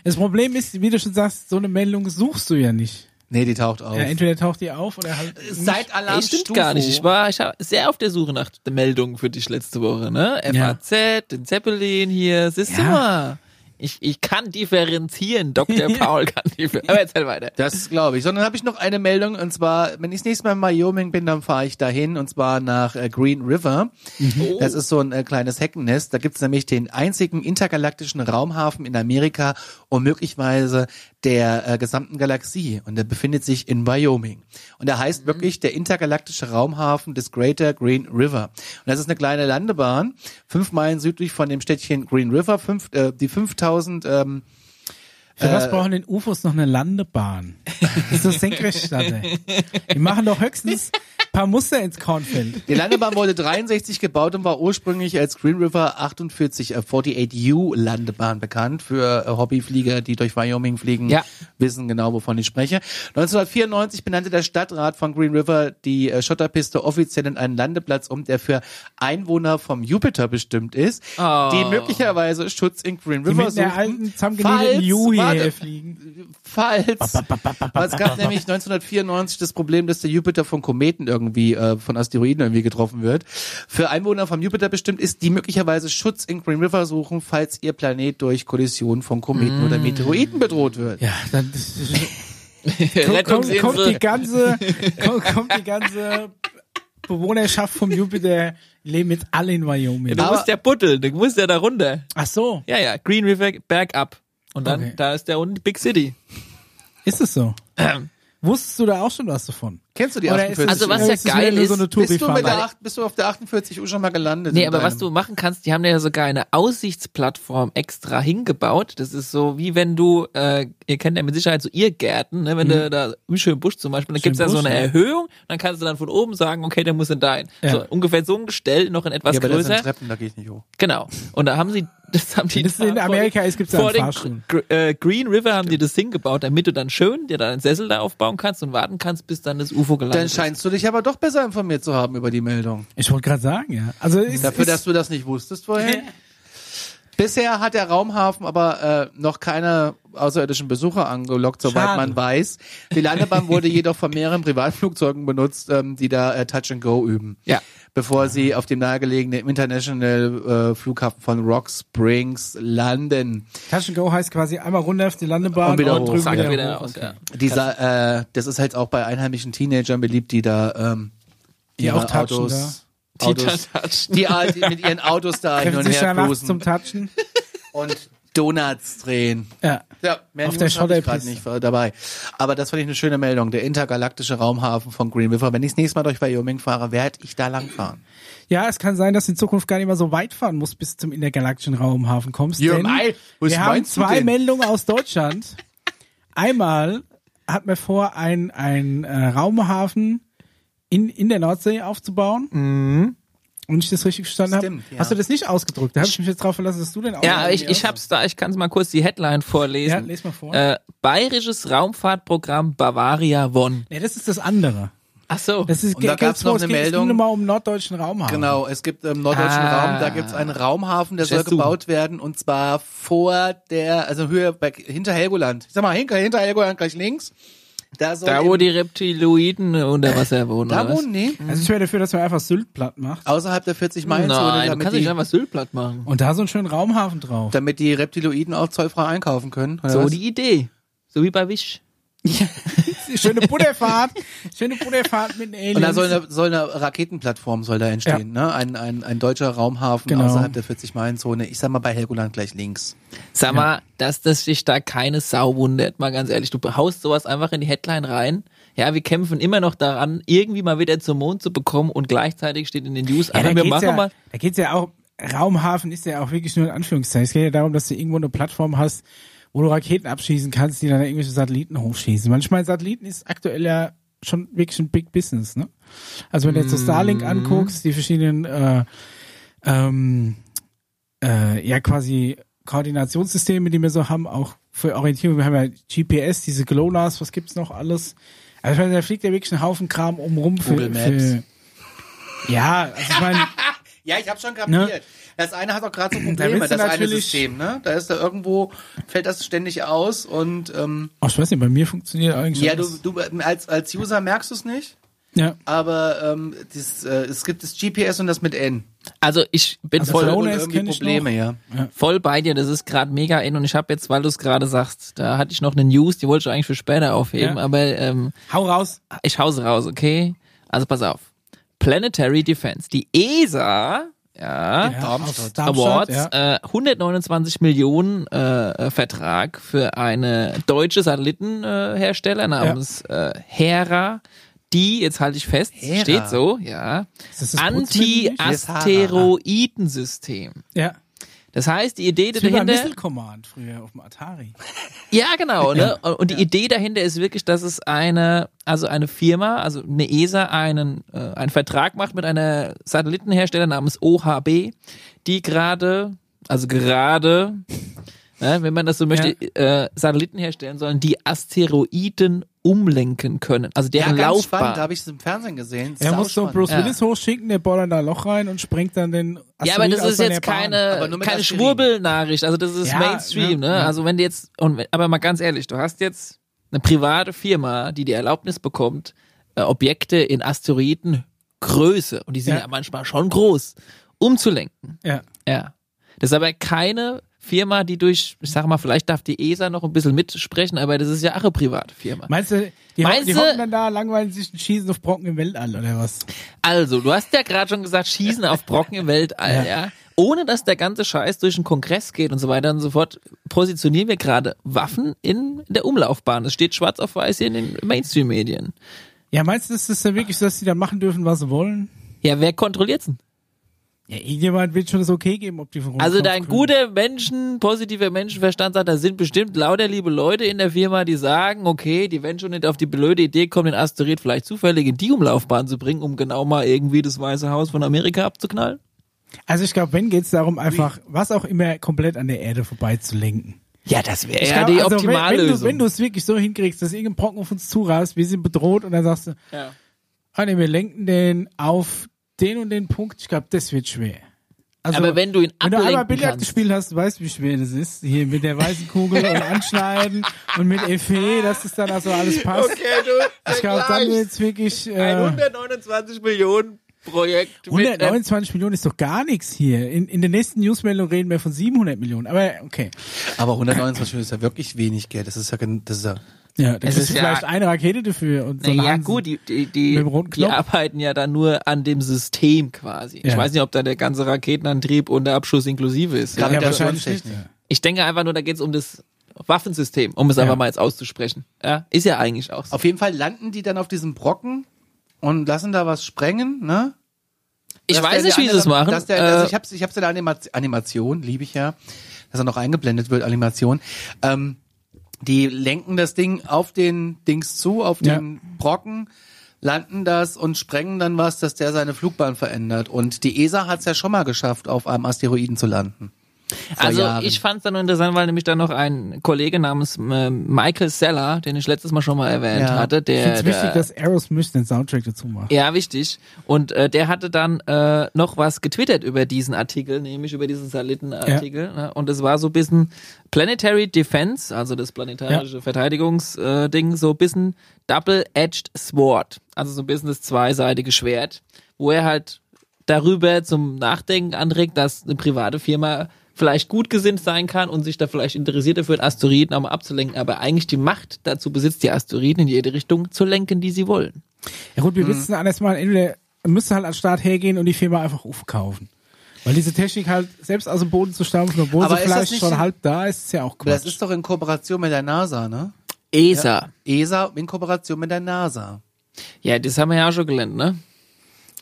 Problem ist, wie du schon sagst, so eine Meldung suchst du ja nicht. Nee, die taucht auf. Ja, entweder taucht die auf oder halt. Seit Alarm Ey, stimmt gar nicht. Ich war, ich war sehr auf der Suche nach der Meldung für dich letzte Woche, ne? Ja. FAZ, den Zeppelin hier, siehst du Ja. mal. Ich, ich kann differenzieren, Dr. Paul kann differenzieren. Aber erzähl weiter. Das glaube ich. Sondern habe ich noch eine Meldung und zwar, wenn ich das nächste Mal in Wyoming bin, dann fahre ich dahin und zwar nach äh, Green River. Oh. Das ist so ein äh, kleines Heckennest. Da gibt es nämlich den einzigen intergalaktischen Raumhafen in Amerika und möglicherweise der äh, gesamten Galaxie. Und der befindet sich in Wyoming. Und der heißt wirklich der intergalaktische Raumhafen des Greater Green River. Und das ist eine kleine Landebahn, fünf Meilen südlich von dem Städtchen Green River, fünf, äh, die 5000 ähm, Für was brauchen denn UFOs noch eine Landebahn? Das ist das Senkrechtstarter. Die machen doch höchstens ein paar Muster ins Kornfeld. Die Landebahn wurde 63 gebaut und war ursprünglich als Green River 48 äh, 48U Landebahn bekannt für äh, Hobbyflieger, die durch Wyoming fliegen, Ja. wissen genau, wovon ich spreche. 1994 benannte der Stadtrat von Green River die äh, Schotterpiste offiziell in einen Landeplatz um, der für Einwohner vom Jupiter bestimmt ist, Oh. die möglicherweise Schutz in Green River mit der suchen. alten, falls- Warte, fliegen. falls. Es gab nämlich 1994 das Problem, dass der Jupiter von Kometen irgendwie, äh, von Asteroiden irgendwie getroffen wird. Für Einwohner vom Jupiter bestimmt ist, die möglicherweise Schutz in Green River suchen, falls ihr Planet durch Kollision von Kometen oder Meteoriten bedroht wird. Ja, dann kommt, kommt die ganze, kommt, kommt die ganze Bewohnerschaft vom Jupiter, leben jetzt alle in Wyoming. Du musst ja buddeln, du musst ja da runter. Ach so, Ja, ja, Green River bergab. Und dann, Okay. da ist der unten Big City. ist es so? Wusstest du da auch schon was davon? Kennst du die Oder 48 Also was ja, ja ist es geil so ist, eine bist du, mit der, acht- bist du auf der 48 Uhr schon mal gelandet? Nee, aber was du machen kannst, die haben ja sogar eine Aussichtsplattform extra hingebaut. Das ist so, wie wenn du, äh, ihr kennt ja mit Sicherheit so Irrgärten, ne? wenn du da im schönen Busch zum Beispiel, dann gibt's ja so eine. Erhöhung, dann kannst du dann von oben sagen, okay, der muss in dein. Ja. So ungefähr so ein Gestell, noch in etwas Ja, aber das sind größer. Treppen, da gehe ich nicht hoch. Genau. Und da haben sie, das haben die Wenn es da in Amerika ist, gibt's da vor den. Gr- äh, Green River haben die das hingebaut, damit du dann schön dir da einen Sessel da aufbauen kannst und warten kannst, bis dann das UFO gelandet Dann ist. scheinst du dich aber doch besser informiert zu haben über die Meldung. Ich wollte gerade sagen, ja. Also ist, Dafür, ist, dass du das nicht wusstest vorhin. Bisher hat der Raumhafen aber äh, noch keine außerirdischen Besucher angelockt, soweit Schade. man weiß. Die Landebahn wurde jedoch von mehreren Privatflugzeugen benutzt, ähm, die da äh, Touch and Go üben. Ja. Bevor sie auf dem nahegelegenen International äh, Flughafen von Rock Springs landen. Touch and Go heißt quasi einmal runter auf die Landebahn Und wieder hoch. drüben wieder, wieder hoch. aus, ja. Dieser, äh, das ist halt auch bei einheimischen Teenagern beliebt, die da ähm, Die ihre auch touchen Autos, Die Autos da touchen. die, halt mit ihren Autos da hin und sich her cruisen zum Touchen. und Donuts drehen. Ja. Ja, mehr Auf News der ich Schotterpiste. nicht dabei. Aber das fand ich eine schöne Meldung. Der intergalaktische Raumhafen von Green River. Wenn ich das nächste Mal durch Wyoming fahre, werde ich da langfahren. Ja, es kann sein, dass du in Zukunft gar nicht mehr so weit fahren musst, bis zum intergalaktischen Raumhafen kommst. Denn wir haben zwei? Meldungen aus Deutschland. Einmal hat man vor, ein, ein äh, Raumhafen in, in der Nordsee aufzubauen. Mhm. Und ich das richtig verstanden habe. Stimmt, ja. Hast du das nicht ausgedruckt? Da habe ich mich jetzt drauf verlassen, dass du den auch Ja, ich, ich hab's da, ich kann's mal kurz die Headline Ja, vorlesen. les mal vor. Äh, Bayerisches Raumfahrtprogramm Bavaria One. Nee, das ist das andere. Ach so. Das ist, Und da geht's gab's noch es eine geht- Es Meldung. ging nur mal um norddeutschen Raumhafen. Genau, es gibt im norddeutschen Ah. Raum, da gibt's einen Raumhafen, der soll Verstehst du? gebaut werden und zwar vor der, also Höhe bei, hinter Helgoland. Ich sag mal, hinter, hinter Helgoland gleich links. Da da, wo die Reptiloiden unter Wasser wohnen, da oder was? wohnen, nee. Also ich wäre dafür, dass man einfach Sylt platt macht. Außerhalb der 40 Meilen Zone, Nein, du damit kannst nicht die, einfach Syltblatt machen. Und da so einen schönen Raumhafen drauf. damit die Reptiloiden auch zollfrei einkaufen können. So was? die Idee. So wie bei Wish. Schöne Butterfahrt. Schöne Butterfahrt mit den Aliens. Und da soll eine, soll eine Raketenplattform soll da entstehen, ne? Ein, ein, ein deutscher Raumhafen Genau. außerhalb der 40-Meilen-Zone. Ich sag mal bei Helgoland gleich links. Sag mal, dass das sich da keine Sau wundert, mal ganz ehrlich. Du haust sowas einfach in die Headline rein. Ja, wir kämpfen immer noch daran, irgendwie mal wieder zum Mond zu bekommen und gleichzeitig steht in den News, ja, da wir geht's machen ja, mal. Da geht's ja auch, Raumhafen ist ja auch wirklich nur in Anführungszeichen. Es geht ja darum, dass du irgendwo eine Plattform hast, wo du Raketen abschießen kannst, die dann irgendwelche Satelliten hochschießen. Manchmal Satelliten ist aktuell ja schon wirklich ein Big Business, ne? Also wenn du jetzt so Starlink anguckst, die verschiedenen äh, ähm, äh, ja quasi Koordinationssysteme, die wir so haben, auch für Orientierung. Wir haben ja GPS, diese GLONASS, was gibt's noch alles? Also ich meine, da fliegt ja wirklich ein Haufen Kram umrum für, Google Maps. für ja, also ich meine, Ja, ich habe schon kapiert. Ne? Das eine hat auch gerade so Da Probleme, du das eine natürlich- System, ne? Da ist da irgendwo, fällt das ständig aus und ähm, oh, ich weiß nicht, bei mir funktioniert eigentlich ja, du, du als, als User merkst du es nicht, ja. aber ähm, das, äh, es gibt das GPS und das mit N. Also ich bin Also voll, irgendwie ich Probleme, ja. voll bei dir. Das ist gerade mega in und ich habe jetzt, weil du es gerade sagst, da hatte ich noch eine News, die wollte ich eigentlich für später aufheben, Ja. aber ähm, Hau raus. ich hause raus, okay? Also pass auf. Planetary Defense. Die ESA, ja, Ja, Darmstadt. Darmstadt, Awards, ja. äh, 129 Millionen äh, Vertrag für eine deutsche Satellitenhersteller äh, namens äh, Hera, die, jetzt halte ich fest, Hera. steht so, ja? Anti-Asteroidensystem. Ja. Das heißt, die Idee Das ist wie dahinter, Missile Command früher auf dem Atari. ja genau, ne? Und die Idee dahinter ist wirklich, dass es eine, also eine Firma, also eine ESA einen, äh, einen Vertrag macht mit einer Satellitenhersteller namens OHB, die gerade, also gerade, ne, wenn man das so möchte, äh, Satelliten herstellen sollen, die Asteroiden umlenken können, also Ja, deren ganz spannend, da Laufbahn. habe ich es im Fernsehen gesehen. Er muss so. Bruce Ja. Willis hochschicken, der bohrt dann da ein Loch rein und sprengt dann den Ja, aber Asteroid das ist jetzt keine, keine. Schwurbelnachricht. Also das ist Ja, Mainstream, ne, ne? ja. Also wenn du jetzt, und, aber mal ganz ehrlich, du hast jetzt eine private Firma, die die Erlaubnis bekommt, äh, Objekte in Asteroidengröße, und die sind Ja. ja. manchmal schon groß, umzulenken. Ja. Ja. Das ist aber keine Firma, die durch, ich sag mal, vielleicht darf die ESA noch ein bisschen mitsprechen, aber das ist ja auch eine private Firma. Meinst du, die, Meinst die hocken dann da, langweilen sich und schießen auf Brocken im Weltall oder was? Also, du hast ja gerade schon gesagt, Schießen auf Brocken im Weltall, ja. Ja. Ohne dass der ganze Scheiß durch den Kongress geht und so weiter und so fort, positionieren wir gerade Waffen in der Umlaufbahn. Es steht schwarz auf weiß hier in den Mainstream-Medien. Ja, meinst du, ist das dann wirklich so, dass die dann machen dürfen, was sie wollen? Ja, wer kontrolliert's denn? Ja, irgendjemand wird schon das okay geben, ob die von Also dein guter Menschen, positiver Menschenverstand sagt, da sind bestimmt lauter liebe Leute in der Firma, die sagen, okay, die werden schon nicht auf die blöde Idee kommen, den Asteroid vielleicht zufällig in die Umlaufbahn zu bringen, um genau mal irgendwie das Weiße Haus von Amerika abzuknallen. Also ich glaube, wenn geht's darum, einfach was auch immer komplett an der Erde vorbeizulenken. Ja, das wäre Ich ja die also Optimallösung. wenn, wenn du wenn du es wirklich so hinkriegst, dass irgendein Brocken auf uns zurast, wir sind bedroht und dann sagst du, ja. ah nee, wir lenken den auf den und den Punkt. Ich glaube, das wird schwer. Also, Aber wenn du ihn wenn du einmal ablenken Billard gespielt hast, du weißt, wie schwer das ist. Hier mit der weißen Kugel und anschneiden und mit Effet, dass das dann also alles passt. du, Ich glaube, dann wird's wirklich. Äh, 129 Millionen Projekt mit, äh, 129 Millionen ist doch gar nichts hier. In, in der nächsten Newsmeldung reden wir von 700 Millionen. Aber okay. Aber 129 Millionen ist ja wirklich wenig Geld. Das ist ja, das ist ja Ja, das Es ist ist ja- vielleicht eine Rakete dafür und so Na ja gut, die, die, die, die arbeiten ja dann nur an dem System quasi. Ich Ja. weiß nicht, ob da der ganze Raketenantrieb und der Abschuss inklusive ist. Ja, Ja. ja, wahrscheinlich nicht. Ich denke einfach nur, da geht es um das Waffensystem, um es Ja. einfach mal jetzt auszusprechen. Ja, ist ja eigentlich auch so. Auf jeden Fall landen die dann auf diesem Brocken und lassen da was sprengen, ne? Ich Dass weiß der nicht, wie sie es machen. Dass der, also Äh, ich hab's, ich hab's in der Anima Animation, liebe ich ja, dass er noch eingeblendet wird, Animation. Ähm, die lenken das Ding auf den Dings zu, auf Ja. den Brocken, landen das und sprengen dann was, dass der seine Flugbahn verändert. Und die ESA hat's ja schon mal geschafft, auf einem Asteroiden zu landen. Also Jahren. ich fand es dann nur interessant, weil nämlich da noch ein Kollege namens äh, Michael Seller, den ich letztes Mal schon mal erwähnt Ja. hatte, Ich der, finde es wichtig, dass Aerosmith den Soundtrack dazu macht. ja wichtig und äh, der hatte dann äh, noch was getwittert über diesen Artikel, nämlich über diesen Satellitenartikel ne? und es war so ein bisschen Planetary Defense, also das planetarische Verteidigungsding, äh, so ein bisschen Double-Edged Sword, also so ein bisschen das zweiseitige Schwert, wo er halt darüber zum Nachdenken anregt, dass eine private Firma vielleicht gut gesinnt sein kann und sich da vielleicht interessiert dafür, Asteroiden auch mal abzulenken, aber eigentlich die Macht dazu besitzt, die Asteroiden in jede Richtung zu lenken, die sie wollen. Ja gut, wir Mhm. wissen alles mal, entweder müsste halt an den Start hergehen und die Firma einfach aufkaufen. Weil diese Technik halt selbst aus dem Boden zu stampfen, obwohl Aber sie ist das vielleicht nicht schon in- halb da ist, ist ja auch Aber das ist doch in Kooperation mit der NASA, ne? ESA. ESA in Kooperation mit der NASA. Ja, das haben wir ja auch schon gelernt, ne?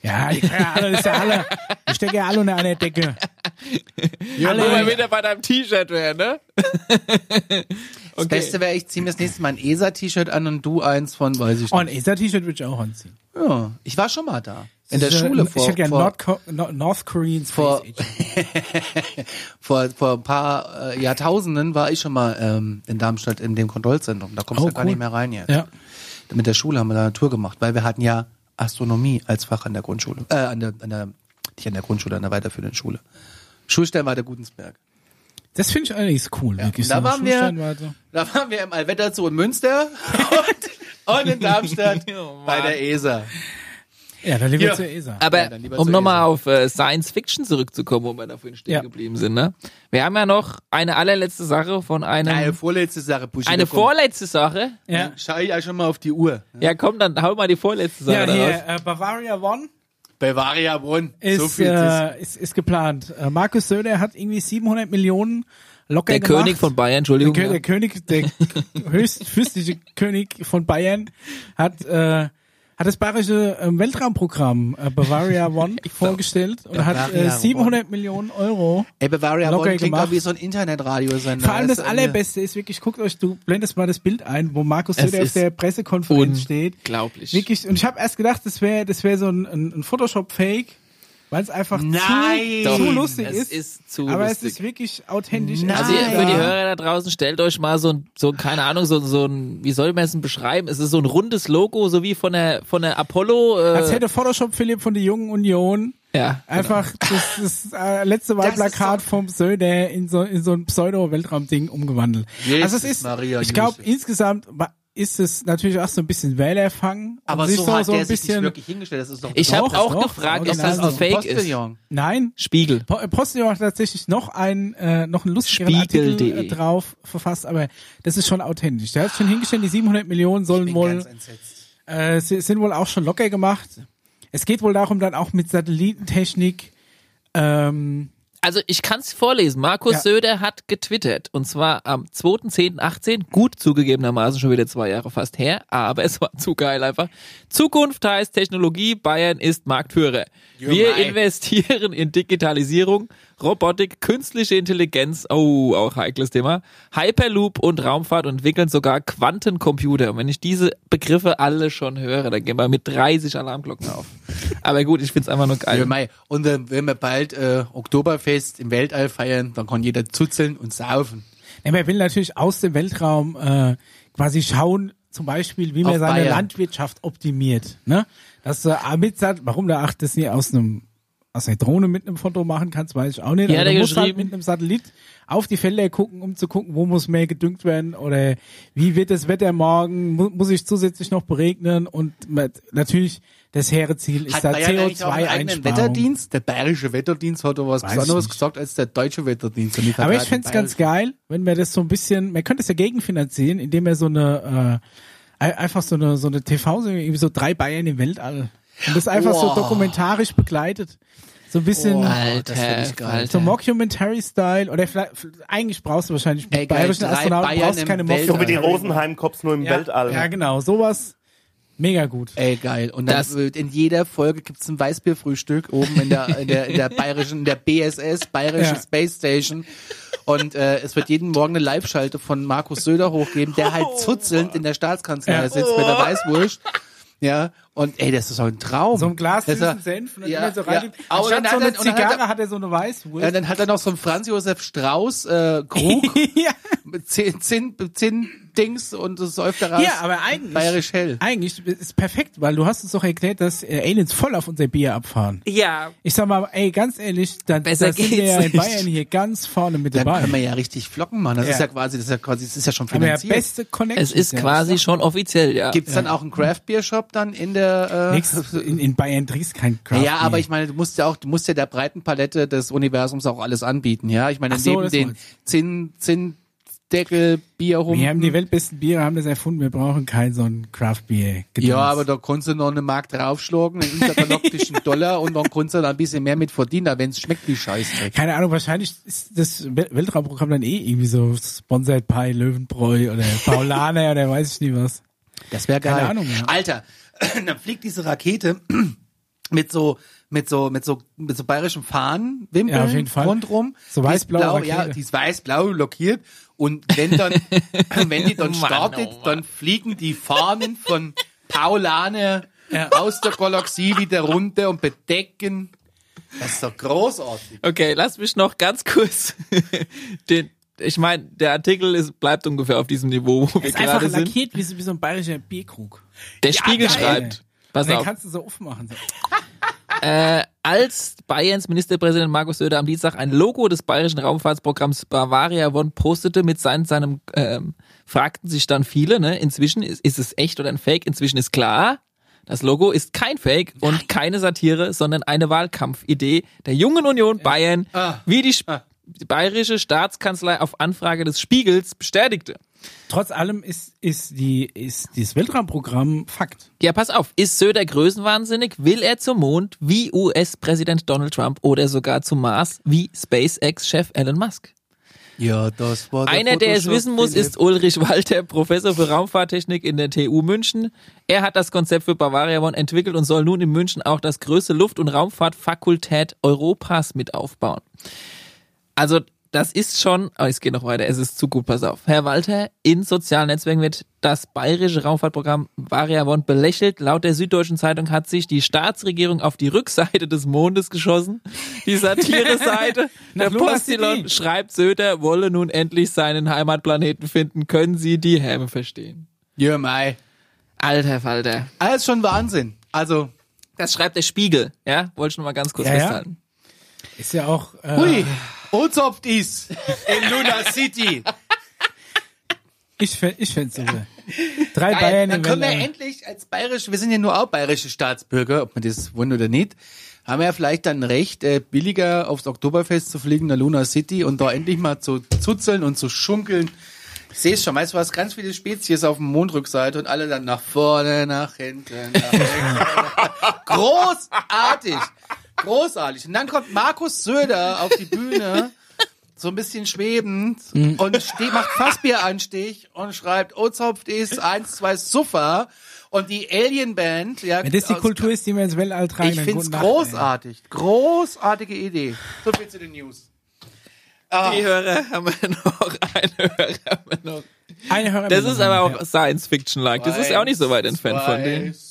Ja, die, ja, das ist ja alle, die stecken ja alle unter einer Decke. Ja, Alle mal wieder bei deinem T-Shirt wären, ne? Das Beste wäre, ich ziehe mir das nächste Mal ein ESA-T-Shirt an und du eins von, weiß ich Oh, nicht. ein ESA-T-Shirt würde ich auch anziehen. Ja, ich war schon mal da. In der Schule Ich vor, hätte gerne vor, North, Korean Space vor- vor, vor ein paar äh, Jahrtausenden war ich schon mal ähm, in Darmstadt in dem Kontrollzentrum. Da kommst du Oh, ja gar cool. nicht mehr rein jetzt. Ja. Mit der Schule haben wir da eine Tour gemacht, weil wir hatten ja Astronomie als Fach an der Grundschule. Äh, an der, an der, nicht an der Grundschule, an der weiterführenden Schule. Schulstern war der Gutensberg. Das finde ich allerdings cool. wirklich und da so. waren wir-. Da waren wir im Allwetterzoo in Münster und, und in Darmstadt Oh, bei der ESA. Ja, dann lieber Ja. zur ESA. Aber Ja, um nochmal auf äh, Science Fiction zurückzukommen, wo wir da vorhin stehen Ja. geblieben sind, ne? Wir haben ja noch eine allerletzte Sache von einem, Eine vorletzte Sache, Buschi. eine komm. vorletzte Sache. ja. Schau ja schon mal auf die Uhr. Ja, komm, dann hau mal die vorletzte Sache Ja, hier, äh, Bavaria One Bavaria Bonn. ist, so viel äh, ist, ist geplant. Äh, Markus Söder hat irgendwie 700 Millionen locker Der gemacht. König von Bayern, der, Entschuldigung. Kö ja. der König, der höchstfürstliche König von Bayern hat, äh, hat das bayerische ähm, Weltraumprogramm äh, Bavaria One vorgestellt und hat Bavaria äh, 700 Millionen Euro. Ey, Bavaria Locker Bonn klingt gemacht. auch wie so ein Internetradiosender. Vor allem das du, Allerbeste ist wirklich, guckt euch, du blendest mal das Bild ein, wo Markus Söder auf der Pressekonferenz steht. Unglaublich. Wirklich, und ich habe erst gedacht, das wäre das wäre so ein, ein, ein Photoshop-Fake, weil es einfach Nein! zu, zu lustig es ist. ist zu aber lustig. es ist wirklich authentisch. Nein. Also für die. Hörer da draußen, stellt euch mal so ein, so ein, keine Ahnung, so, so ein, wie soll man es denn beschreiben? Es ist so ein rundes Logo, so wie von der, von der Apollo, Als äh, hätte Photoshop Philipp von der Jungen Union ja. einfach das, das äh, letzte Wahlplakat vom Söder in so, in so ein Pseudo-Weltraumding umgewandelt. Jesus also es ist, Maria ich glaube, insgesamt ist es natürlich auch so ein bisschen Wählerfang. Aber so, hat so der ein sich nicht bisschen, wirklich hingestellt. Das ist doch Ich habe auch doch, gefragt, ob das ein Fake ist. Nein, Spiegel. Po- Postillon hat tatsächlich noch ein äh, noch einen lustigeren. Artikel äh, drauf verfasst, aber das ist schon authentisch. Der hat schon hingestellt, die 700 Millionen sollen bin wohl ganz entsetzt. äh, sie- sind wohl auch schon locker gemacht. Es geht wohl darum, dann auch mit Satellitentechnik ähm, Also ich kann es vorlesen. Markus Ja. Söder hat getwittert und zwar am 2.10.18, gut zugegebenermaßen schon wieder zwei Jahre fast her, aber es war zu geil einfach. Zukunft heißt Technologie, Bayern ist Marktführer. Wir investieren in Digitalisierung, Robotik, künstliche Intelligenz, oh, auch heikles Thema, Hyperloop und Raumfahrt und entwickeln sogar Quantencomputer. Und wenn ich diese Begriffe alle schon höre, dann gehen wir mit 30 Alarmglocken auf. Aber gut, ich find's einfach nur geil. Und äh, wenn wir bald äh, Oktoberfest im Weltall feiern, dann kann jeder zuzeln und saufen. Ja, man will natürlich aus dem Weltraum äh, quasi schauen, zum Beispiel, wie man Auf seine Bayern. Landwirtschaft optimiert. Ne? Dass du äh, mit, Sat- warum du ach, das nie aus einem aus einer Drohne mit einem Foto machen kannst, weiß ich auch nicht. Ja, Aber der du musst halt mit einem Satellit auf die Felder gucken, um zu gucken, wo muss mehr gedüngt werden oder wie wird das Wetter morgen, mu muss ich zusätzlich noch beregnen und natürlich das hehre Ziel ist Hat da Bayern eigentlich auch einen eigenen CO2-Einsparung. Wetterdienst? Der bayerische Wetterdienst hat doch was Weiß anderes gesagt als der deutsche Wetterdienst. Aber ich verraten fänd's ganz geil, wenn wir das so ein bisschen, man könnte es ja gegenfinanzieren, indem er so eine, äh, ein- einfach so eine, so eine TV-Serie, irgendwie so drei Bayern im Weltall. Und das einfach so Wow. dokumentarisch begleitet. So ein bisschen Alter, das find ich geil. Alter. so Mockumentary-Style oder vielleicht, eigentlich brauchst du wahrscheinlich mit Ey, bayerischen Astronauten Bayern brauchst keine Weltall. So wie die Mockumentary. Rosenheim-Cops nur im ja, Weltall. Ja, genau, sowas. Mega gut. Ey, geil. Und dann Das- wird in jeder Folge gibt's ein Weißbierfrühstück oben in der, in der, in der bayerischen, in der BSS, Bayerische Ja. Space Station. Und äh, es wird jeden Morgen eine Live-Schalte von Markus Söder hochgeben, der halt zuzelnd in der Staatskanzlei Ja. sitzt mit der Weißwurst. Ja, und ey, das ist doch ein Traum. So ein Glas Das ist süßen doch- Senf und dann ja, so ja. rein. Aber Anstatt dann so hat eine er- und dann hat er- Zigarre hat er so eine Weißwurst. Ja, dann hat er noch so einen Franz Josef Strauß äh, Krug ja. mit zehn, zehn, zehn Dings und das säuft daraus Ja, aber eigentlich, bayerisch hell. eigentlich ist perfekt, weil du hast uns doch erklärt, dass äh, Aliens voll auf unser Bier abfahren. Ja. Ich sag mal, ey, ganz ehrlich, dann Besser da sind wir ja in. Bayern hier ganz vorne mit Dann dabei. können wir ja richtig flocken machen. Das Ja. ist ja quasi, das ist ja quasi, das ist ja schon Haben wir ja finanziert. beste Connection. Es ist quasi schon offiziell, ja. Gibt's dann auch einen Craft Beer Shop dann in der? Äh, Nächstes, in, in Bayern trinkst kein Craft ja, aber ich meine, du musst ja auch, du musst ja der breiten Palette des Universums auch alles anbieten, ja. Ich meine, so, neben den Zinn, Zinndeckel, Bier rum. wir haben die weltbesten Biere, haben das erfunden, wir brauchen kein so ein Craft Beer. Ja, aber da konntest du noch eine Mark draufschlagen, einen intergalaktischen Dollar und dann konntest du da ein bisschen mehr mit verdienen, wenn es schmeckt wie Scheißdreck. keine Ahnung, wahrscheinlich ist das Wel- Weltraumprogramm dann eh irgendwie so Sponsored Pie, Löwenbräu oder Paulaner oder weiß ich nicht was. Das wäre geil. Keine Ahnung, ja. Alter, dann fliegt diese Rakete mit so mit so mit so mit so bayerischem Fahnen, Wimpeln Ja, auf jeden Fall. rundrum. So Die ist weiß-blaue blau, Rakete. Ja, die ist weiß-blau lackiert und wenn dann wenn die dann Mann, startet, oh Mann. dann fliegen die Fahnen von Paulaner aus der Galaxie wieder runter und bedecken. Das ist doch großartig. Okay, lass mich noch ganz kurz den ich meine, der Artikel ist, bleibt ungefähr auf diesem Niveau, wo wir Ist gerade sind. lackiert wie, so- wie so ein bayerischer Bierkrug. Der Spiegel geil. schreibt, pass den auf, kannst du so aufmachen. So. äh, als Bayerns Ministerpräsident Markus Söder am Dienstag ein Logo des bayerischen Raumfahrtsprogramms Bavaria One postete mit seinem, seinem ähm, fragten sich dann viele, ne, inzwischen ist, ist es echt oder ein Fake, inzwischen ist klar, das Logo ist kein Fake und keine Satire, sondern eine Wahlkampfidee der Jungen Union Bayern, Ah. wie die, Sp- die bayerische Staatskanzlei auf Anfrage des Spiegels bestätigte. Trotz allem ist, ist, die, ist dieses Weltraumprogramm Fakt. Ja, pass auf. Ist Söder größenwahnsinnig? Will er zum Mond wie US-Präsident Donald Trump oder sogar zum Mars wie SpaceX-Chef Elon Musk? Ja, das war Einer, der es wissen muss, ist Ulrich Walter, Professor für Raumfahrttechnik in der TU München. Er hat das Konzept für Bavaria One entwickelt und soll nun in München auch das größte Luft- und Raumfahrtfakultät Europas mit aufbauen. Also, das ist schon, oh, es geht noch weiter, es ist zu gut, pass auf. Herr Walter, in sozialen Netzwerken wird das bayerische Raumfahrtprogramm Varia One belächelt. Laut der Süddeutschen Zeitung hat sich die Staatsregierung auf die Rückseite des Mondes geschossen. Die Satire-Seite. der City. schreibt, Söder wolle nun endlich seinen Heimatplaneten finden. Können Sie die Häme verstehen? Ja, mei. Alter Falter. Alles schon Wahnsinn. Also, Das schreibt der Spiegel, ja? Wollte ich nur mal ganz kurz Ja, ja. festhalten. Ist ja auch. Äh, hui, Ozopft ist in Luna City. Ich, ich fände super. Drei Geil, Bayern dann können wir endlich als bayerische, wir sind ja nur auch bayerische Staatsbürger, ob man das wollen oder nicht, haben wir ja vielleicht dann recht, äh, billiger aufs Oktoberfest zu fliegen, nach Luna City und da endlich mal zu zuzeln und zu schunkeln. Ich sehe es schon, weißt du was, ganz viele Spezies auf dem Mondrückseite und alle dann nach vorne, nach hinten, nach hinten. Großartig! Großartig. Und dann kommt Markus Söder auf die Bühne, so ein bisschen schwebend, und steht, macht Fassbieranstich und schreibt, Ozopft ist eins, zwei Suffer. Und die Alien Band, ja. Wenn das die aus- Kultur ist, die wir ins Weltall tragen, Ich dann find's guten Nacht, ey. großartig. Großartige Idee. So viel zu den News. Die Hörer haben wir noch, eine Hörer haben wir noch. Eine Das ist aber auch Ja. Science-Fiction-like. Das ist ja auch nicht so weit entfernt von denen.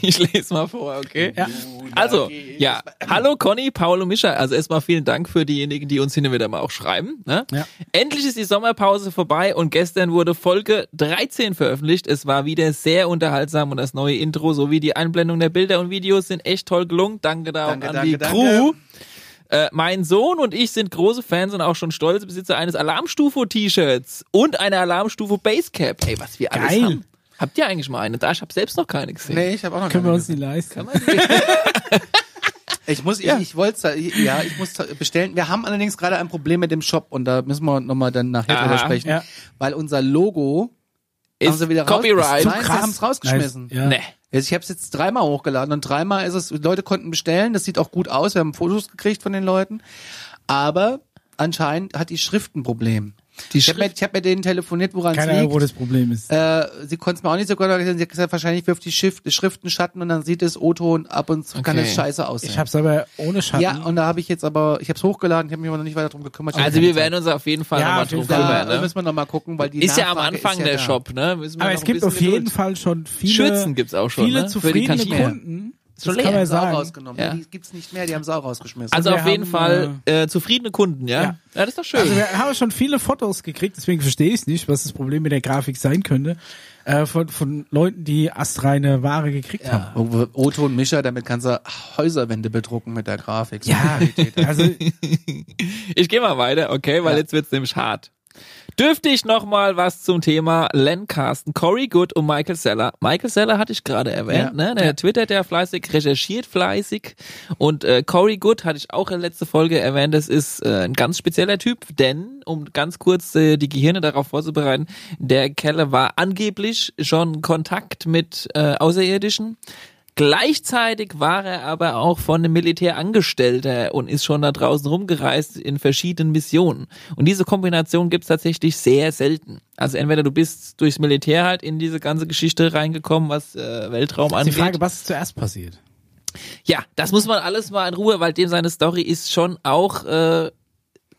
Ich lese mal vor, okay? Ja. Also, ja. Hallo Conny, und Mischa. Also erstmal vielen Dank für diejenigen, die uns hin und wieder mal auch schreiben. Ne? Ja. Endlich ist die Sommerpause vorbei und gestern wurde Folge 13 veröffentlicht. Es war wieder sehr unterhaltsam und das neue Intro sowie die Einblendung der Bilder und Videos sind echt toll gelungen. Danke da auch Danke, an danke, die danke. Crew. Äh, mein Sohn und ich sind große Fans und auch schon stolze Besitzer eines Alarmstufe-T-Shirts und einer Alarmstufe Basecap. Ey, was wir alles Geil. haben. Habt ihr eigentlich mal eine? Da, ich habe selbst noch keine gesehen. Nee, ich habe auch noch Können wir keine uns nicht leisten. Ich muss, Ja. ich, ich wollte, ja, ich muss bestellen. Wir haben allerdings gerade ein Problem mit dem Shop und da müssen wir nochmal dann nachher Aha. drüber sprechen, Ja. weil unser Logo haben Ist sie wieder Copyright. raus. Nein, sie haben es rausgeschmissen. Ja. Nee. Also ich habe es jetzt dreimal hochgeladen und dreimal ist es, Leute konnten bestellen, das sieht auch gut aus, wir haben Fotos gekriegt von den Leuten, aber anscheinend hat die Schrift ein Problem. Die ich habe mit, hab mit denen telefoniert, woran es Keine Ahnung, wo liegt. das Problem ist. Äh, sie konnte es mir auch nicht so gut erklären. Sie hat gesagt, wahrscheinlich wirft die Schrift, Schrift einen Schatten und dann sieht es O-Ton ab und zu kann Okay. es scheiße aussehen. Ich hab's aber ohne Schatten. Ja, und da habe ich jetzt aber, ich habe es hochgeladen, ich habe mich aber noch nicht weiter drum gekümmert. Also wir werden uns auf jeden Fall Ja, nochmal drum. Zeit. kümmern. da Ne? müssen wir nochmal gucken, weil die Ist ja am Nachfrage Anfang ja der da. Shop, ne? Müssen wir aber noch es gibt auf jeden Geduld. Fall schon viele, Schürzen gibt's auch schon, viele ne? Zufriedene. Kunden. Schon das kann leer. man Sau sagen. rausgenommen. Ja. Die gibt's nicht mehr, die haben Sau rausgeschmissen. Also Wir auf jeden haben, Fall äh, zufriedene Kunden, ja? Ja. Ja, das ist doch schön. Also wir haben schon viele Fotos gekriegt, deswegen verstehe ich nicht, was das Problem mit der Grafik sein könnte. Äh, von, von Leuten, die astreine Ware gekriegt haben. Oh, Otto und Mischa, damit kannst du Häuserwände bedrucken mit der Grafik. So Ja, also Ich gehe mal weiter, okay, weil Ja. jetzt wird's nämlich hart. Dürfte ich noch mal was zum Thema Len Carsten, Corey Good und Michael Seller. Michael Seller hatte ich gerade erwähnt, Ja. ne? Der twittert ja fleißig, recherchiert fleißig und äh, Corey Good hatte ich auch in der letzten Folge erwähnt. Das ist äh, ein ganz spezieller Typ, denn um ganz kurz äh, die Gehirne darauf vorzubereiten, der Kelle war angeblich schon Kontakt mit äh, Außerirdischen. Gleichzeitig war er aber auch von einem Militär Angestellter und ist schon da draußen rumgereist in verschiedenen Missionen. Und diese Kombination gibt's tatsächlich sehr selten. Also entweder du bist durchs Militär halt in diese ganze Geschichte reingekommen, was äh, Weltraum die angeht. Frage, was ist zuerst passiert? Ja, das muss man alles mal in Ruhe, weil dem seine Story ist schon auch äh,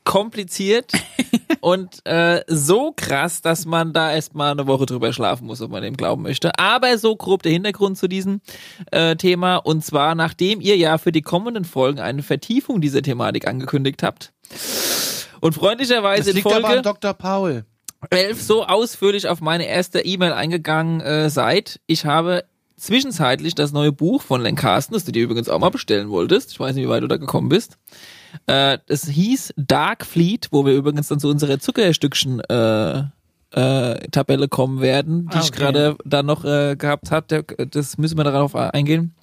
kompliziert und äh, so krass, dass man da erstmal eine Woche drüber schlafen muss, ob man dem glauben möchte. Aber so grob der Hintergrund zu diesem äh, Thema und zwar nachdem ihr ja für die kommenden Folgen eine Vertiefung dieser Thematik angekündigt habt und freundlicherweise Das in liegt aber Folge an Dr. Paul. 11 so ausführlich auf meine erste E-Mail eingegangen äh, seid. Ich habe zwischenzeitlich das neue Buch von Len Carsten, das du dir übrigens auch mal bestellen wolltest. Ich weiß nicht, wie weit du da gekommen bist. Äh, es hieß Dark Fleet, wo wir übrigens dann zu unserer Zuckerstückchen äh, äh, Tabelle kommen werden, die Ah, ich okay. gerade da noch äh, gehabt habe. Das müssen wir darauf eingehen.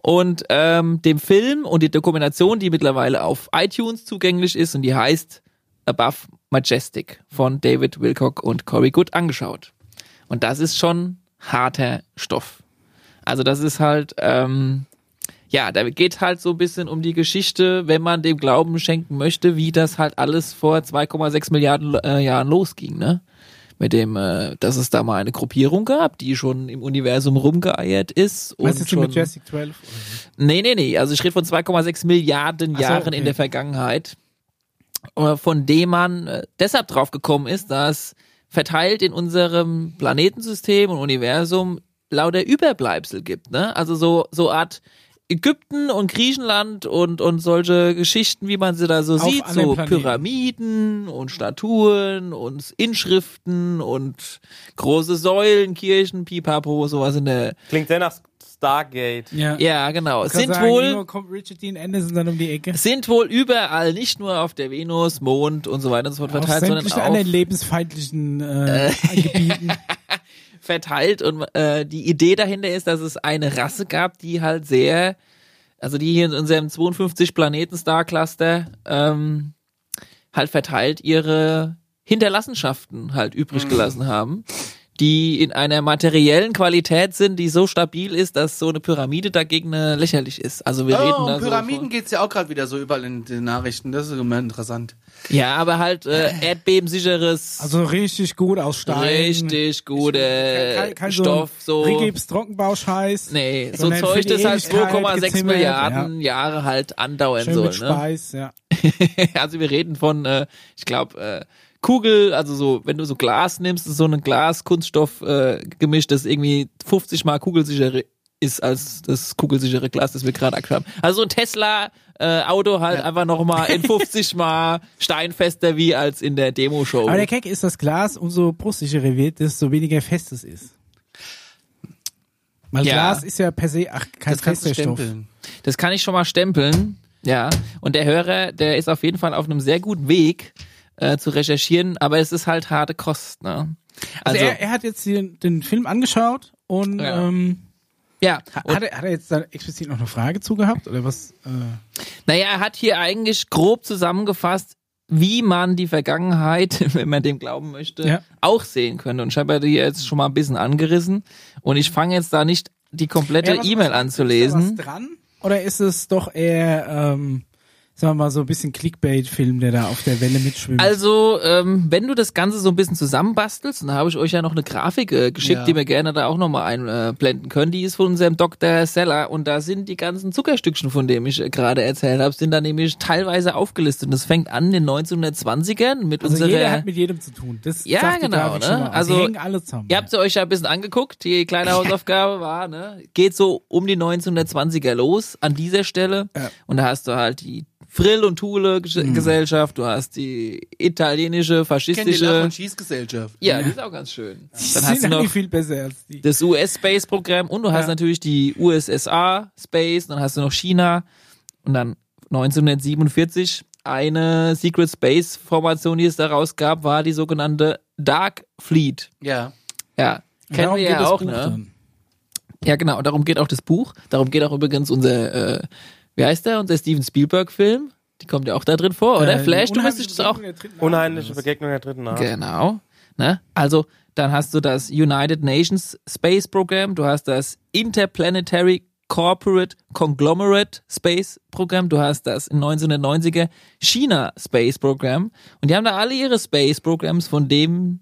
Und ähm, dem Film und die Dokumentation, die mittlerweile auf iTunes zugänglich ist und die heißt Above Majestic von David Wilcock und Corey Good angeschaut. Und das ist schon harter Stoff. Also das ist halt, ähm, ja, da geht halt so ein bisschen um die Geschichte, wenn man dem Glauben schenken möchte, wie das halt alles vor 2,6 Milliarden äh, Jahren losging, ne? Mit dem, äh, dass es da mal eine Gruppierung gab, die schon im Universum rumgeeiert ist. Was ist schon, Majestic 12? Nee, nee, nee. Also ich rede von 2,6 Milliarden so, Jahren okay. in der Vergangenheit, äh, von dem man äh, deshalb drauf gekommen ist, dass verteilt in unserem Planetensystem und Universum lauter Überbleibsel gibt. Ne? Also so so Art Ägypten und Griechenland und und solche Geschichten, wie man sie da so Auf sieht, so Planeten. Pyramiden und Statuen und Inschriften und große Säulen, Kirchen, Pipapo, sowas in der Klingt sehr nach Stargate. Ja. ja genau. Kann Sind sagen, wohl kommt Richard Dean Anderson dann um die Ecke. sind wohl überall, nicht nur auf der Venus, Mond und so weiter und so fort Auf verteilt, sondern sämtlichen auch anderen lebensfeindlichen äh, Gebieten. Verteilt. Und äh, die Idee dahinter ist, dass es eine Rasse gab, die halt sehr, also die hier in unserem 52 Planeten Star Cluster ähm, halt verteilt ihre Hinterlassenschaften halt übrig gelassen haben, die in einer materiellen Qualität sind, die so stabil ist, dass so eine Pyramide dagegen äh, lächerlich ist. Also wir reden Oh, da um so Pyramiden von, geht's ja auch gerade wieder so überall in den Nachrichten. Das ist immer interessant. Ja, aber halt äh, erdbebensicheres, Also richtig gut aus Stein. richtig gute Kein, kein Stoff, so. so Rigips Trockenbauscheiß. Nee, so Zeug, das halt Ewigkeit 2,6 gezimmert, Milliarden Jahre halt andauern Ja. Schön soll. mit Ne? Speis, ja. also wir reden von, äh, ich glaube, äh, Kugel, also so, wenn du so Glas nimmst, ist so ein Glas-Kunststoff äh, gemisch, das irgendwie 50 mal kugelsicherer ist als das kugelsichere Glas, das wir gerade aktuell haben. Also so ein Tesla äh, Auto halt einfach noch mal in 50 mal steinfester wie als in der Demo-Show. Aber der Keck ist das Glas, umso brustsicherer wird, desto weniger fest es ist. Weil Ja. Glas ist ja per se ach, kein Das fester Stoff. stempeln. Das kann ich schon mal stempeln. Ja. Und der Hörer, der ist auf jeden Fall auf einem sehr guten Weg äh, zu recherchieren, aber es ist halt harte Kost. Ne? Also, Also, er, er hat jetzt hier den Film angeschaut und Ja. ähm, ja. Und, hat, er, hat er jetzt da explizit noch eine Frage zu gehabt oder was? Äh, naja, er hat hier eigentlich grob zusammengefasst, wie man die Vergangenheit, wenn man dem glauben möchte, Ja. auch sehen könnte. Und ich habe ja die jetzt schon mal ein bisschen angerissen. Und ich fange jetzt da nicht die komplette ja, E-Mail anzulesen. Ist da was dran? Oder ist es doch eher, ähm, sagen wir mal, so ein bisschen Clickbait-Film, der da auf der Welle mitschwimmt? Also, ähm, wenn du das Ganze so ein bisschen zusammenbastelst, dann habe ich euch ja noch eine Grafik äh, geschickt, Ja. die wir gerne da auch nochmal einblenden können. Die ist von unserem Dr. Seller und da sind die ganzen Zuckerstückchen, von dem ich äh, gerade erzählt habe, sind da nämlich teilweise aufgelistet. Und das fängt an in den 1920ern mit also unserer... jeder hat mit jedem zu tun. Das Ja, genau, ne? schon mal. Also, Die hängen alle zusammen. Ihr habt sie euch ja ein bisschen angeguckt, die kleine Hausaufgabe war, ne? Geht so um die 1920er los an dieser Stelle. Ja. Und da hast du halt die Frill- und Thule-Gesellschaft, du hast die italienische, Ich kenne die Lach- faschistische. und Schießgesellschaft. Ja, die ist auch ganz schön. die Dann sind hast du noch viel besser als die. das US-Space-Programm und du hast Ja. natürlich die USSR Space, dann hast du noch China und dann 1947 eine Secret Space Formation, die es daraus gab, war die sogenannte Dark Fleet. Ja. Ja, kennen Darum wir geht ja das auch, Buch ne? dann. Ja, genau, darum geht auch das Buch. Darum geht auch übrigens unser, äh, wie heißt der, unser Steven Spielberg-Film. Die kommt ja auch da drin vor, oder? Äh, Flash, du müsstest das auch. Der Unheimliche? Begegnung der dritten Art. Genau. Ne? Also, dann hast du das United Nations Space Program, du hast das Interplanetary Corporate Conglomerate Space Program, du hast das in 1990er China Space Program und die haben da alle ihre Space Programs, von dem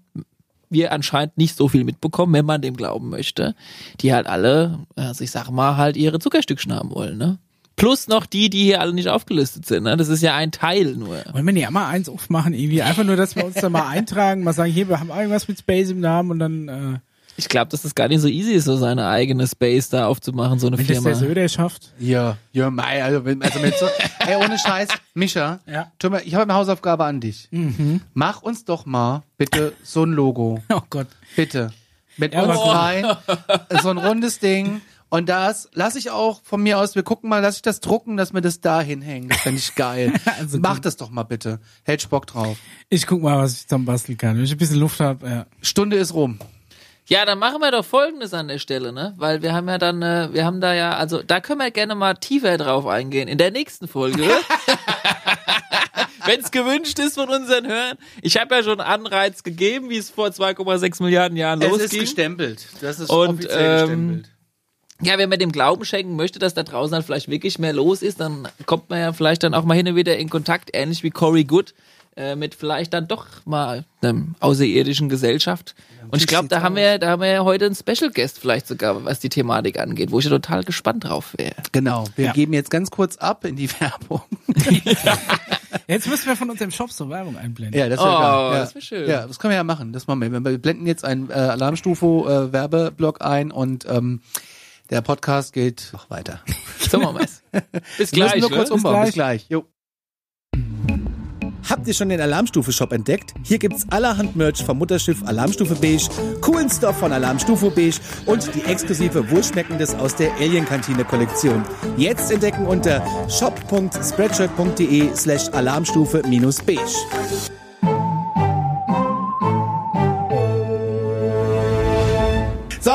wir anscheinend nicht so viel mitbekommen, wenn man dem glauben möchte, die halt alle, also ich sag mal, halt ihre Zuckerstückchen haben wollen, ne? Plus noch die, die hier alle nicht aufgelistet sind, ne? Das ist ja ein Teil nur. Wollen wir nicht mal eins aufmachen, irgendwie? Einfach nur, dass wir uns da mal eintragen, mal sagen, hier, wir haben irgendwas mit Space im Namen und dann, äh, Ich glaube, dass das gar nicht so easy ist, so seine eigene Space da aufzumachen, so eine wenn das Firma. der Söder schafft. Ja, ja, mei, also, wenn- also mit so, ey, ohne Scheiß, Mischa, Ja. ich habe eine Hausaufgabe an dich. Mach uns doch mal bitte so ein Logo. Oh Gott. Bitte. Mit Ja, uns rein. So ein rundes Ding. Und das lasse ich auch von mir aus, wir gucken mal, lass ich das drucken, dass wir das da hinhängen. Das fände ich geil. Also Mach das doch mal bitte. Hält Spock drauf. Ich guck mal, was ich zusammen basteln kann. Wenn ich ein bisschen Luft habe, ja. Stunde ist rum. Ja, dann machen wir doch Folgendes an der Stelle, ne? Weil wir haben ja dann, äh, wir haben da ja, also da können wir gerne mal tiefer drauf eingehen in der nächsten Folge. Wenn es gewünscht ist von unseren Hörern. Ich habe ja schon Anreiz gegeben, wie es vor 2,6 Milliarden Jahren Es ist losging. gestempelt. Das ist Und, offiziell ähm, gestempelt. Ja, wenn man dem Glauben schenken möchte, dass da draußen halt vielleicht wirklich mehr los ist, dann kommt man ja vielleicht dann auch mal hin und wieder in Kontakt, ähnlich wie Cory Good, äh, mit vielleicht dann doch mal einem außerirdischen Gesellschaft. Und ich glaube, da haben wir, da haben wir ja heute einen Special Guest vielleicht sogar, was die Thematik angeht, wo ich ja total gespannt drauf wäre. Genau. Wir Ja. geben jetzt ganz kurz ab in die Werbung. Jetzt müssen wir von unserem Shop so Werbung einblenden. Ja, das Oh, wäre geil. Ja. das wär schön. Ja, das können wir ja machen. Das machen wir. Wir blenden jetzt einen äh, Alarmstufe äh, Werbeblock ein und ähm, der Podcast geht noch weiter. So machen wir's. Bis Wir müssen gleich. nur kurz ne? umbauen. Bis gleich. gleich. Jo. Habt ihr schon den Alarmstufe-Shop entdeckt? Hier gibt's allerhand Merch vom Mutterschiff Alarmstufe Beige, coolen Stuff von Alarmstufe Beige und die exklusive Wohlschmeckendes aus der Alien-Kantine-Kollektion. Jetzt entdecken unter shop.spreadshirt.de slash alarmstufe-beige.